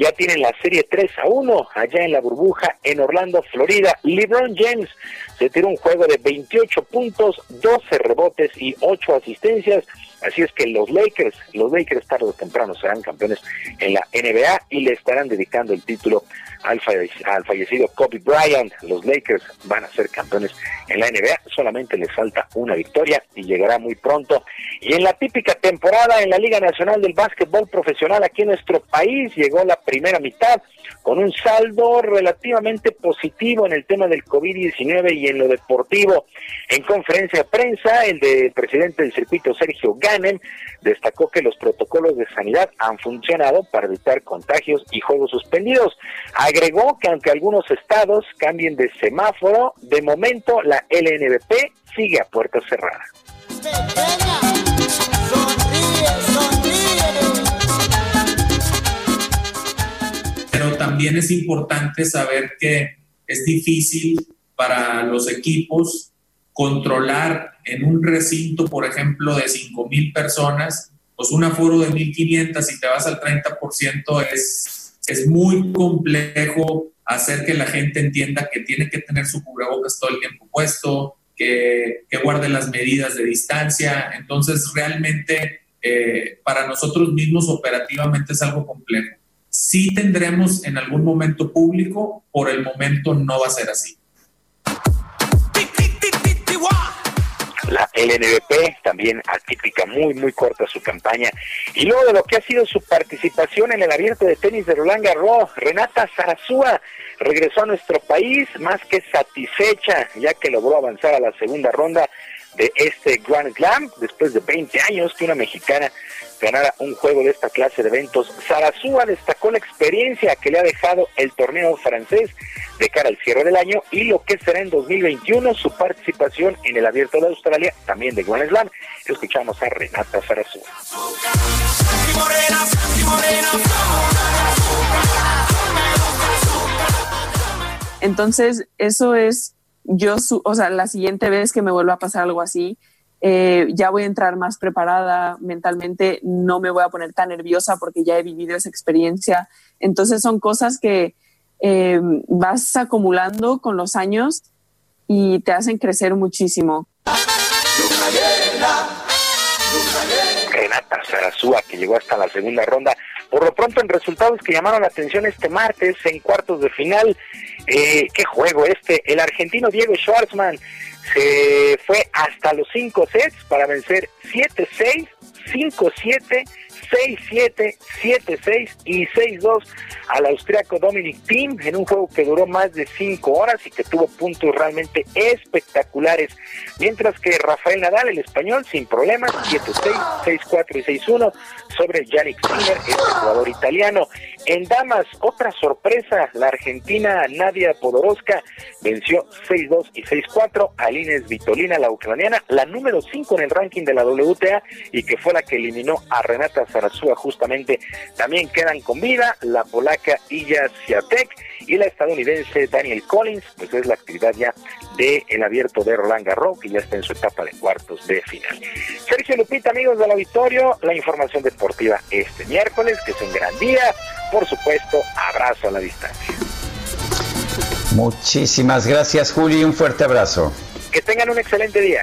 [SPEAKER 37] ya tienen la serie 3 a 1 allá en la burbuja en Orlando, Florida. LeBron James se tiró un juego de 28 puntos, 12 rebotes y 8 asistencias. Así es que los Lakers, los Lakers tarde o temprano serán campeones en la NBA y le estarán dedicando el título al, fallecido Kobe Bryant. Los Lakers van a ser campeones en la NBA, solamente les falta una victoria y llegará muy pronto. Y en la típica temporada en la Liga Nacional del Básquetbol Profesional aquí en nuestro país llegó la primera mitad con un saldo relativamente positivo en el tema del COVID-19 y en lo deportivo. En conferencia de prensa, el del presidente del circuito, Sergio Destacó que los protocolos de sanidad han funcionado para evitar contagios y juegos suspendidos. Agregó que aunque algunos estados cambien de semáforo, de momento la LNBP sigue a puerta cerrada.
[SPEAKER 39] Pero también es importante saber que es difícil para los equipos controlar en un recinto, por ejemplo, de 5 mil personas, pues un aforo de 1.500 y te vas al 30% es, es muy complejo hacer que la gente entienda que tiene que tener su cubrebocas todo el tiempo puesto, que, que guarde las medidas de distancia. Entonces, realmente eh, para nosotros mismos operativamente es algo complejo. Sí tendremos en algún momento público, por el momento no va a ser así.
[SPEAKER 37] La LNBP, también atípica, muy, muy corta su campaña. Y luego de lo que ha sido su participación en el abierto de tenis de Roland Garros, Renata Zarazúa regresó a nuestro país más que satisfecha, ya que logró avanzar a la segunda ronda de este Grand Slam, después de 20 años que una mexicana ganara un juego de esta clase de eventos. Sarasúa destacó la experiencia que le ha dejado el torneo francés de cara al cierre del año y lo que será en 2021 su participación en el Abierto de Australia, también de Grand Slam. Escuchamos a Renata Sarasúa.
[SPEAKER 40] Entonces, eso es yo, o sea, la siguiente vez que me vuelva a pasar algo así, eh, ya voy a entrar más preparada mentalmente, no me voy a poner tan nerviosa porque ya he vivido esa experiencia. Entonces son cosas que eh, vas acumulando con los años y te hacen crecer muchísimo.
[SPEAKER 37] Renata Sarasúa, que llegó hasta la segunda ronda. Por lo pronto, en resultados que llamaron la atención este martes, en cuartos de final, eh, qué juego este. El argentino Diego Schwartzman se fue hasta los cinco sets para vencer 7-6, 5-7 6-7, 7-6 y 6-2 al austriaco Dominic Thiem en un juego que duró más de 5 horas y que tuvo puntos realmente espectaculares. Mientras que Rafael Nadal, el español, sin problemas, 7-6, 6-4 y 6-1 sobre Yannick Sinner, este jugador italiano. En damas, otra sorpresa, la argentina Nadia Podoroska venció 6-2 y 6-4 a Lines Vitolina, la ucraniana, la número 5 en el ranking de la WTA y que fue la que eliminó a Renata Zarazúa justamente. También quedan con vida la polaca Illa Siatek y la estadounidense Daniel Collins, pues es la actividad ya del el abierto de Roland Garros, que ya está en su etapa de cuartos de final. Sergio Lupita, amigos del auditorio, la información deportiva este miércoles, que es un gran día, por supuesto, abrazo a la distancia.
[SPEAKER 1] Muchísimas gracias, Juli, un fuerte abrazo.
[SPEAKER 37] Que tengan un excelente día.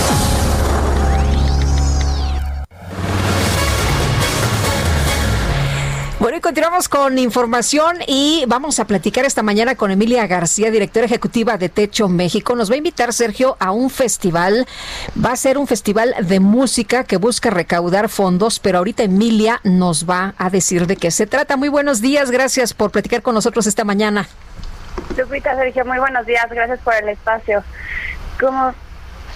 [SPEAKER 2] Continuamos con información y vamos a platicar esta mañana con Emilia García, directora ejecutiva de Techo México. Nos va a invitar Sergio a un festival. Va a ser un festival de música que busca recaudar fondos, pero ahorita Emilia nos va a decir de qué se trata. Muy buenos días, gracias por platicar con nosotros esta mañana.
[SPEAKER 41] Lupita, Sergio, muy buenos días, gracias por el espacio. Como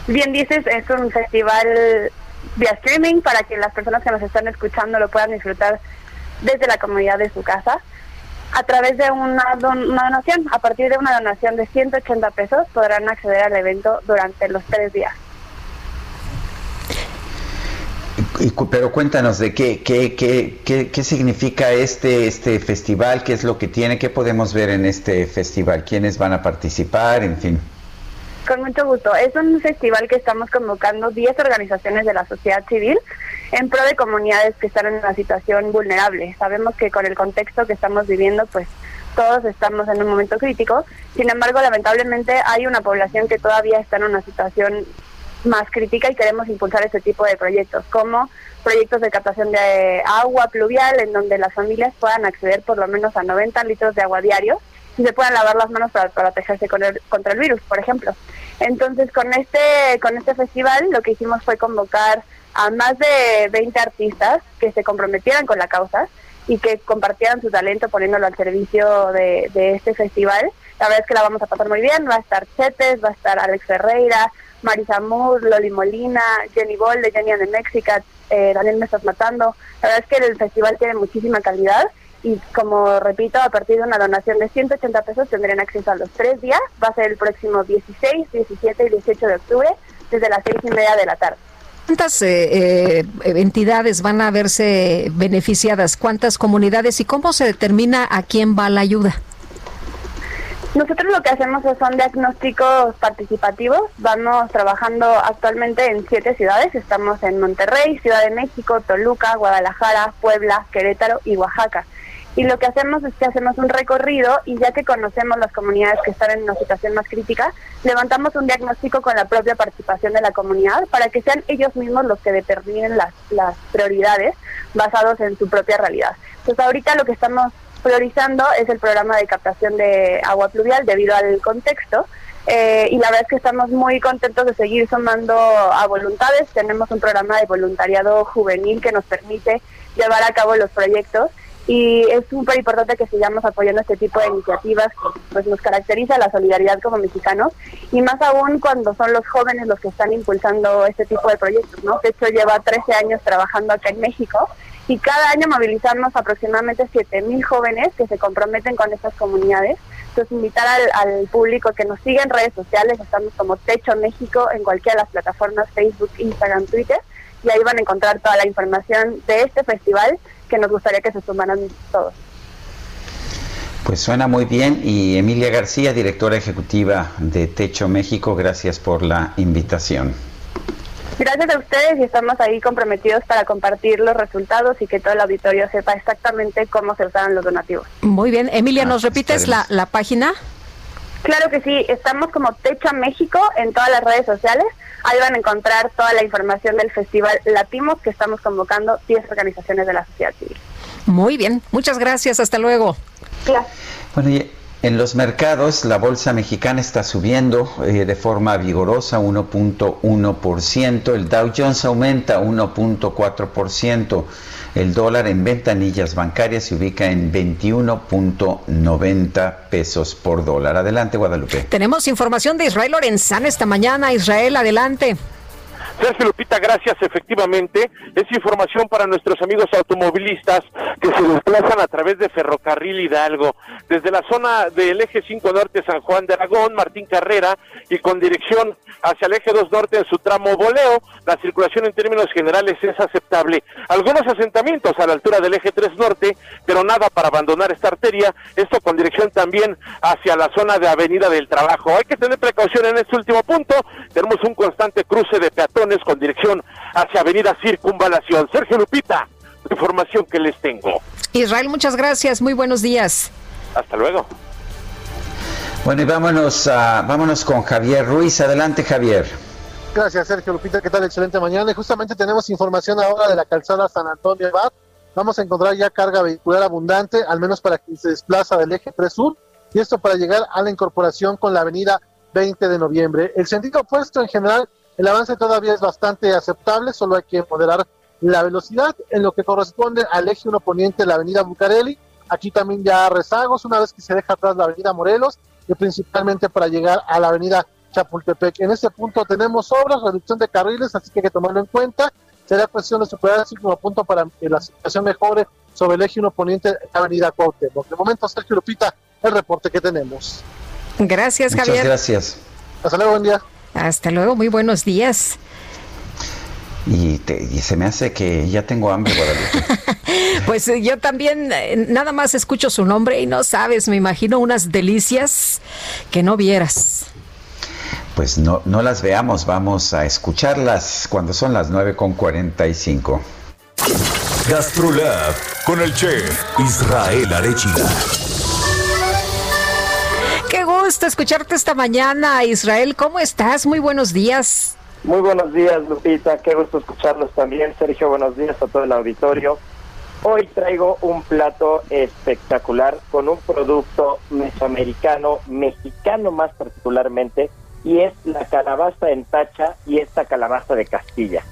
[SPEAKER 41] bien dices, es un festival vía streaming para que las personas que nos están escuchando lo puedan disfrutar desde la comunidad de su casa a través de una, donación. A partir de una donación de 180 pesos podrán acceder al evento durante los tres días.
[SPEAKER 1] Pero cuéntanos de qué, qué, qué, qué, significa este, este festival, qué es lo que tiene, qué podemos ver en este festival, quiénes van a participar, en fin.
[SPEAKER 41] Con mucho gusto. Es un festival que estamos convocando 10 organizaciones de la sociedad civil en pro de comunidades que están en una situación vulnerable. Sabemos que con el contexto que estamos viviendo, pues todos estamos en un momento crítico. Sin embargo, lamentablemente hay una población que todavía está en una situación más crítica y queremos impulsar ese tipo de proyectos, como proyectos de captación de agua pluvial, en donde las familias puedan acceder por lo menos a 90 litros de agua diario y se puedan lavar las manos para, protegerse con el, contra el virus, por ejemplo. Entonces, con este, con este festival lo que hicimos fue convocar a más de 20 artistas que se comprometieran con la causa y que compartieran su talento poniéndolo al servicio de, este festival. La verdad es que la vamos a pasar muy bien. Va a estar Chetes, va a estar Alex Ferreira, Marisa Moore, Loli Molina, Jenny Ball de Jenny de México, eh, Daniel Me Estás Matando. La verdad es que el festival tiene muchísima calidad y como repito, a partir de una donación de 180 pesos tendrán acceso a los tres días. Va a ser el próximo 16, 17 y 18 de octubre desde las seis y media de la tarde.
[SPEAKER 2] ¿Cuántas eh, eh, entidades van a verse beneficiadas? ¿Cuántas comunidades? ¿Y cómo se determina a quién va la ayuda?
[SPEAKER 41] Nosotros lo que hacemos son diagnósticos participativos. Vamos trabajando actualmente en siete ciudades. Estamos en Monterrey, Ciudad de México, Toluca, Guadalajara, Puebla, Querétaro y Oaxaca y lo que hacemos es que hacemos un recorrido y ya que conocemos las comunidades que están en una situación más crítica, levantamos un diagnóstico con la propia participación de la comunidad para que sean ellos mismos los que determinen las, prioridades basados en su propia realidad. Entonces ahorita lo que estamos priorizando es el programa de captación de agua pluvial debido al contexto. Eh, y la verdad es que estamos muy contentos de seguir sumando a voluntades. Tenemos un programa de voluntariado juvenil que nos permite llevar a cabo los proyectos y es súper importante que sigamos apoyando este tipo de iniciativas pues nos caracteriza la solidaridad como mexicanos y más aún cuando son los jóvenes los que están impulsando este tipo de proyectos, ¿no? De hecho lleva 13 años trabajando acá en México y cada año movilizamos aproximadamente 7.000 jóvenes que se comprometen con estas comunidades. Entonces invitar al, al público que nos siga en redes sociales, estamos como Techo México en cualquiera de las plataformas Facebook, Instagram, Twitter y ahí van a encontrar toda la información de este festival que nos gustaría que se sumaran todos.
[SPEAKER 1] Pues suena muy bien y Emilia García, directora ejecutiva de Techo México, gracias por la invitación.
[SPEAKER 41] Gracias a ustedes y estamos ahí comprometidos para compartir los resultados y que todo el auditorio sepa exactamente cómo se usaron los donativos.
[SPEAKER 2] Muy bien, Emilia, ¿nos ah, repites la, la página?
[SPEAKER 41] Claro que sí, estamos como Techo México en todas las redes sociales. Ahí van a encontrar toda la información del Festival Latimos que estamos convocando 10 organizaciones de la sociedad civil.
[SPEAKER 2] Muy bien, muchas gracias, hasta luego.
[SPEAKER 1] Bueno, y en los mercados la bolsa mexicana está subiendo eh, de forma vigorosa 1.1%, el Dow Jones aumenta 1.4%. El dólar en ventanillas bancarias se ubica en 21.90 pesos por dólar. Adelante, Guadalupe.
[SPEAKER 2] Tenemos información de Israel Lorenzán esta mañana. Israel, adelante.
[SPEAKER 42] Sergio Lupita, gracias. Efectivamente, es información para nuestros amigos automovilistas que se desplazan a través de Ferrocarril Hidalgo, desde la zona del eje 5 Norte San Juan de Aragón, Martín Carrera, y con dirección hacia el eje 2 Norte en su tramo Boleo, la circulación en términos generales es aceptable. Algunos asentamientos a la altura del eje 3 Norte, pero nada para abandonar esta arteria, esto con dirección también hacia la zona de Avenida del Trabajo. Hay que tener precaución en este último punto, tenemos un constante cruce de peatones con dirección hacia Avenida Circunvalación. Sergio Lupita, información que les tengo.
[SPEAKER 2] Israel, muchas gracias, muy buenos días.
[SPEAKER 42] Hasta luego.
[SPEAKER 1] Bueno, y vámonos, a, vámonos con Javier Ruiz. Adelante, Javier.
[SPEAKER 43] Gracias, Sergio Lupita. ¿Qué tal? Excelente mañana. Y justamente tenemos información ahora de la calzada San Antonio Abad,
[SPEAKER 44] vamos a encontrar ya carga vehicular abundante, al menos para quien se desplaza del eje 3 sur, y esto para llegar a la incorporación con la avenida 20 de noviembre. El sentido opuesto en general, el avance todavía es bastante aceptable, solo hay que moderar la velocidad en lo que corresponde al eje 1 poniente, la avenida Bucareli. Aquí también ya rezagos, una vez que se deja atrás la avenida Morelos, y principalmente para llegar a la avenida Chapultepec. En este punto tenemos obras, reducción de carriles, así que hay que tomarlo en cuenta. Será cuestión de superar el último punto para que la situación mejore sobre el eje 1 poniente de la avenida Cuauhtémoc. De momento, Sergio Lupita, el reporte que tenemos.
[SPEAKER 2] Gracias,
[SPEAKER 44] Muchas
[SPEAKER 2] Javier.
[SPEAKER 44] gracias. Hasta luego, buen día.
[SPEAKER 2] Hasta luego, muy buenos días.
[SPEAKER 1] Y, te- y se me hace que ya tengo hambre, Guadalupe. <laughs>
[SPEAKER 2] Pues eh, yo también eh, nada más escucho su nombre y no sabes, me imagino unas delicias que no vieras.
[SPEAKER 1] Pues no, no las veamos, vamos a escucharlas cuando son las 9 con 45.
[SPEAKER 3] GastroLab con el chef Israel Arechiga.
[SPEAKER 2] Gusto escucharte esta mañana, Israel. ¿Cómo estás? Muy buenos días.
[SPEAKER 45] Muy buenos días, Lupita. Qué gusto escucharlos también. Sergio, buenos días a todo el auditorio. Hoy traigo un plato espectacular con un producto mesoamericano, mexicano más particularmente, y es la calabaza en tacha y esta calabaza de Castilla.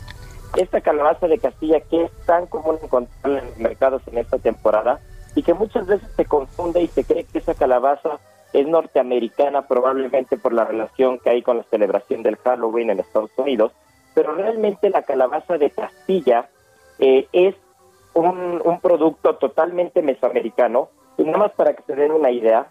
[SPEAKER 45] Esta calabaza de Castilla que es tan común encontrarla en los mercados en esta temporada y que muchas veces se confunde y se cree que esa calabaza es norteamericana probablemente por la relación que hay con la celebración del Halloween en Estados Unidos, pero realmente la calabaza de Castilla eh, es un, producto totalmente mesoamericano y nada más para que se den una idea,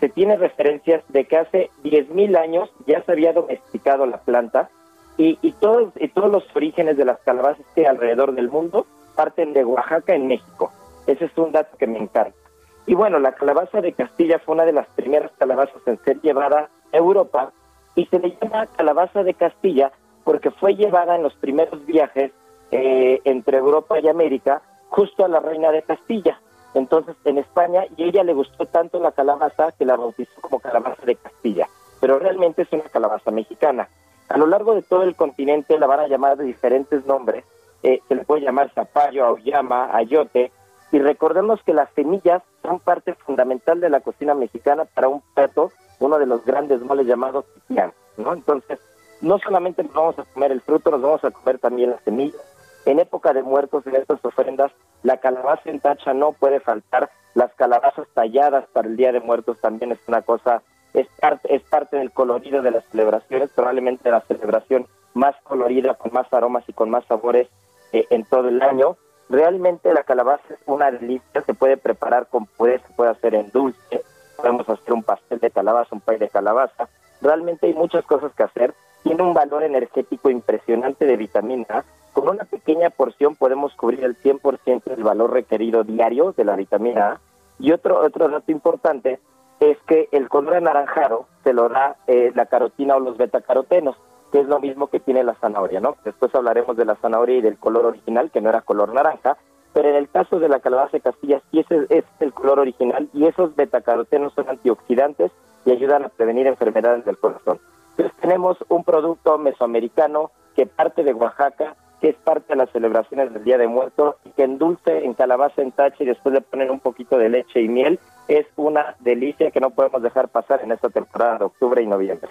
[SPEAKER 45] se tiene referencias de que hace 10.000 años ya se había domesticado la planta y, y, todos, y todos los orígenes de las calabazas que hay alrededor del mundo parten de Oaxaca en México. Ese es un dato que me encanta. Y bueno, la calabaza de Castilla fue una de las primeras calabazas en ser llevada a Europa y se le llama calabaza de Castilla porque fue llevada en los primeros viajes eh, entre Europa y América justo a la reina de Castilla. Entonces en España y ella le gustó tanto la calabaza que la bautizó como calabaza de Castilla, pero realmente es una calabaza mexicana. A lo largo de todo el continente la van a llamar de diferentes nombres, eh, se le puede llamar zapallo, auyama, ayote, y recordemos que las semillas son parte fundamental de la cocina mexicana para un plato, uno de los grandes moles llamados pipián, ¿no? Entonces, no solamente nos vamos a comer el fruto, nos vamos a comer también las semillas. En época de muertos, en estas ofrendas, la calabaza en tacha no puede faltar. Las calabazas talladas para el Día de Muertos también es una cosa, es parte, es parte del colorido de las celebraciones, probablemente la celebración más colorida, con más aromas y con más sabores eh, en todo el año. Realmente la calabaza es una delicia, se puede preparar con puré, se puede hacer en dulce, podemos hacer un pastel de calabaza, un pay de calabaza. Realmente hay muchas cosas que hacer. Tiene un valor energético impresionante de vitamina. Con una pequeña porción podemos cubrir el 100% del valor requerido diario de la vitamina A. Y otro, otro dato importante es que el color anaranjado se lo da eh, la carotina o los betacarotenos, que es lo mismo que tiene la zanahoria, ¿no? Después hablaremos de la zanahoria y del color original, que no era color naranja, pero en el caso de la calabaza de Castilla sí ese es el color original y esos betacarotenos son antioxidantes y ayudan a prevenir enfermedades del corazón. Entonces tenemos un producto mesoamericano que parte de Oaxaca, que es parte de las celebraciones del Día de Muertos y que endulce en calabaza en tacha y después le ponen un poquito de leche y miel. Es una delicia que no podemos dejar pasar en esta temporada de octubre y noviembre.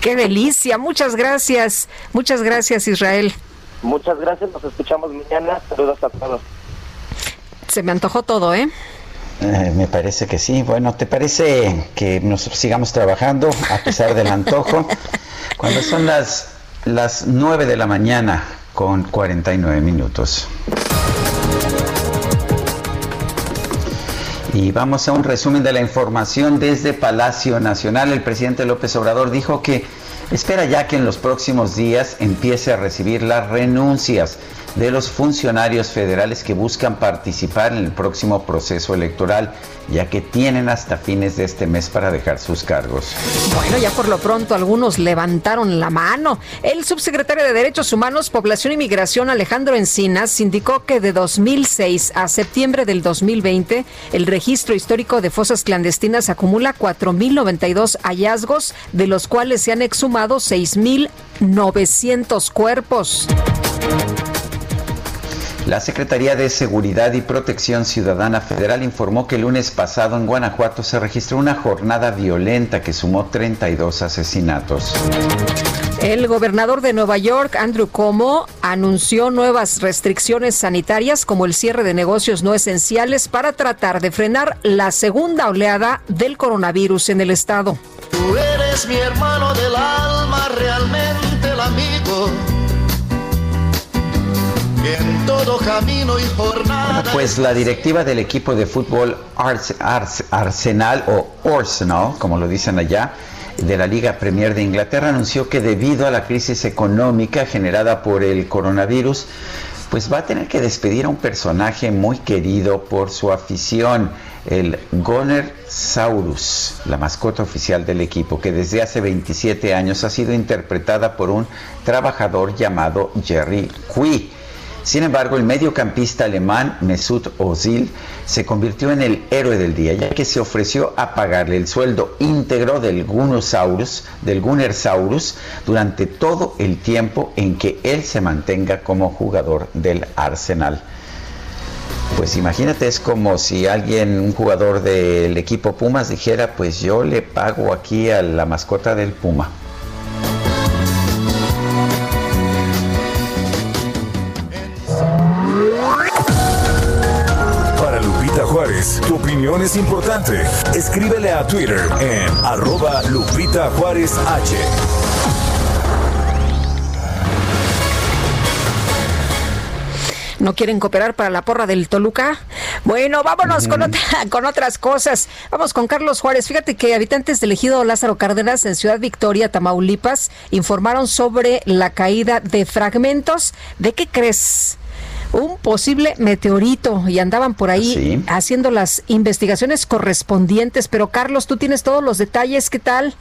[SPEAKER 2] Qué delicia. Muchas gracias. Muchas gracias, Israel.
[SPEAKER 45] Muchas gracias. Nos escuchamos mañana. Saludos a todos.
[SPEAKER 2] Se me antojó todo, ¿eh?
[SPEAKER 1] Eh, me parece que sí. Bueno, ¿te parece que nosotros sigamos trabajando a pesar del antojo? <laughs> Cuando son las, las 9 de la mañana con 49 minutos. Y vamos a un resumen de la información desde Palacio Nacional. El presidente López Obrador dijo que espera ya que en los próximos días empiece a recibir las renuncias de los funcionarios federales que buscan participar en el próximo proceso electoral, ya que tienen hasta fines de este mes para dejar sus cargos.
[SPEAKER 2] Bueno, ya por lo pronto algunos levantaron la mano. El subsecretario de Derechos Humanos, Población y Migración, Alejandro Encinas, indicó que de 2006 a septiembre del 2020, el registro histórico de fosas clandestinas acumula 4.092 hallazgos, de los cuales se han exhumado 6.900 cuerpos.
[SPEAKER 1] La Secretaría de Seguridad y Protección Ciudadana Federal informó que el lunes pasado en Guanajuato se registró una jornada violenta que sumó 32 asesinatos.
[SPEAKER 2] El gobernador de Nueva York, Andrew Cuomo, anunció nuevas restricciones sanitarias como el cierre de negocios no esenciales para tratar de frenar la segunda oleada del coronavirus en el estado.
[SPEAKER 46] Tú eres mi hermano del alma, realmente el amigo en todo camino y jornada.
[SPEAKER 1] pues la directiva del equipo de fútbol Arsenal o Arsenal, como lo dicen allá, de la Liga Premier de Inglaterra anunció que debido a la crisis económica generada por el coronavirus, pues va a tener que despedir a un personaje muy querido por su afición, el Goner Saurus, la mascota oficial del equipo, que desde hace 27 años ha sido interpretada por un trabajador llamado Jerry Cui sin embargo, el mediocampista alemán Mesut Ozil se convirtió en el héroe del día, ya que se ofreció a pagarle el sueldo íntegro del Gunosaurus, del durante todo el tiempo en que él se mantenga como jugador del Arsenal. Pues imagínate, es como si alguien, un jugador del equipo Pumas, dijera, pues yo le pago aquí a la mascota del Puma.
[SPEAKER 3] Opinión es importante. Escríbele a Twitter en arroba Lupita Juárez H.
[SPEAKER 2] ¿No quieren cooperar para la porra del Toluca? Bueno, vámonos con, con otras cosas. Vamos con Carlos Juárez. Fíjate que habitantes del ejido Lázaro Cárdenas en Ciudad Victoria, Tamaulipas, informaron sobre la caída de fragmentos. ¿De qué crees? Un posible meteorito y andaban por ahí haciendo las investigaciones correspondientes. Pero Carlos, tú tienes todos los detalles, ¿qué tal?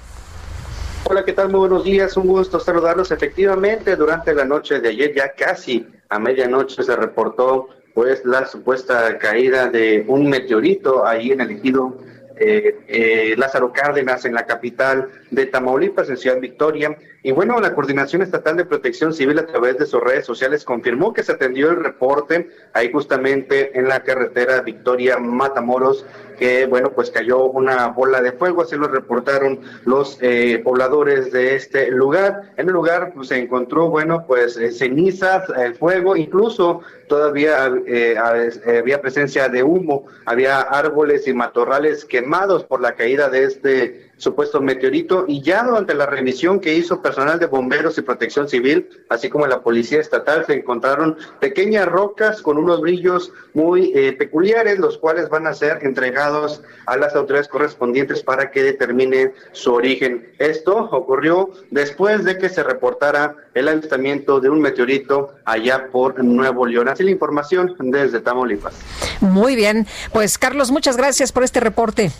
[SPEAKER 47] Hola, ¿qué tal? Muy buenos días, un gusto saludarlos. Efectivamente, durante la noche de ayer, ya casi a medianoche, se reportó pues la supuesta caída de un meteorito ahí en el ejido eh, eh, Lázaro Cárdenas en la capital de Tamaulipas, en Ciudad Victoria. Y bueno, la Coordinación Estatal de Protección Civil a través de sus redes sociales confirmó que se atendió el reporte ahí justamente en la carretera Victoria Matamoros que bueno pues cayó una bola de fuego así lo reportaron los eh, pobladores de este lugar. En el lugar pues, se encontró bueno pues eh, cenizas el fuego incluso todavía eh, había presencia de humo. Había árboles y matorrales quemados por la caída de este supuesto meteorito y ya durante la revisión que hizo personal de bomberos y protección civil, así como la policía estatal, se encontraron pequeñas rocas con unos brillos muy eh, peculiares, los cuales van a ser entregados a las autoridades correspondientes para que determinen su origen. Esto ocurrió después de que se reportara el avistamiento de un meteorito allá por Nuevo León. Así la información desde Tamaulipas.
[SPEAKER 2] Muy bien, pues Carlos, muchas gracias por este reporte.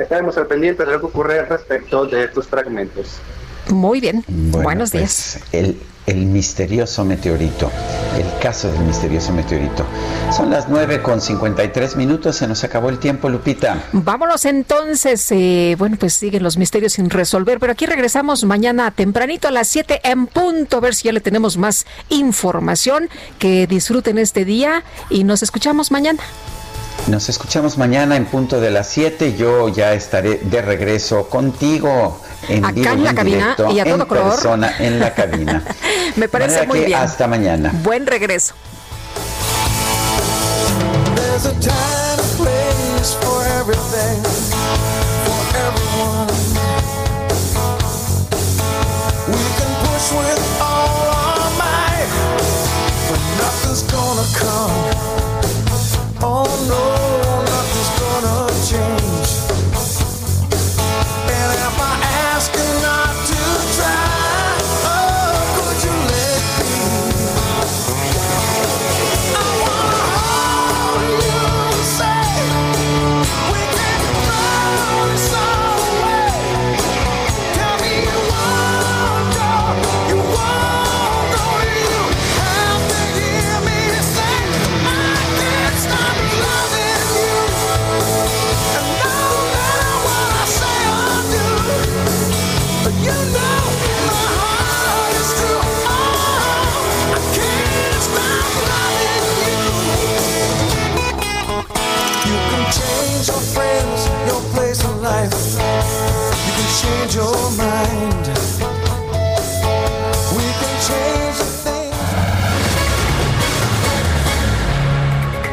[SPEAKER 47] Estaremos al pendiente de lo que ocurre respecto de estos fragmentos.
[SPEAKER 2] Muy bien, buenos pues, días.
[SPEAKER 1] el, el misterioso meteorito, el caso del misterioso meteorito. Son las 9 con 53 minutos, se nos acabó el tiempo, Lupita.
[SPEAKER 2] Vámonos entonces, eh, bueno, pues siguen los misterios sin resolver, pero aquí regresamos mañana tempranito a las 7 en punto, a ver si ya le tenemos más información. Que disfruten este día y nos escuchamos mañana.
[SPEAKER 1] Nos escuchamos mañana en punto de las 7. Yo ya estaré de regreso contigo en
[SPEAKER 2] Acá en la cabina y a todo
[SPEAKER 1] en
[SPEAKER 2] color.
[SPEAKER 1] persona en la cabina. <laughs>
[SPEAKER 2] Me parece muy bien.
[SPEAKER 1] Hasta mañana.
[SPEAKER 2] Buen regreso.
[SPEAKER 46] Oh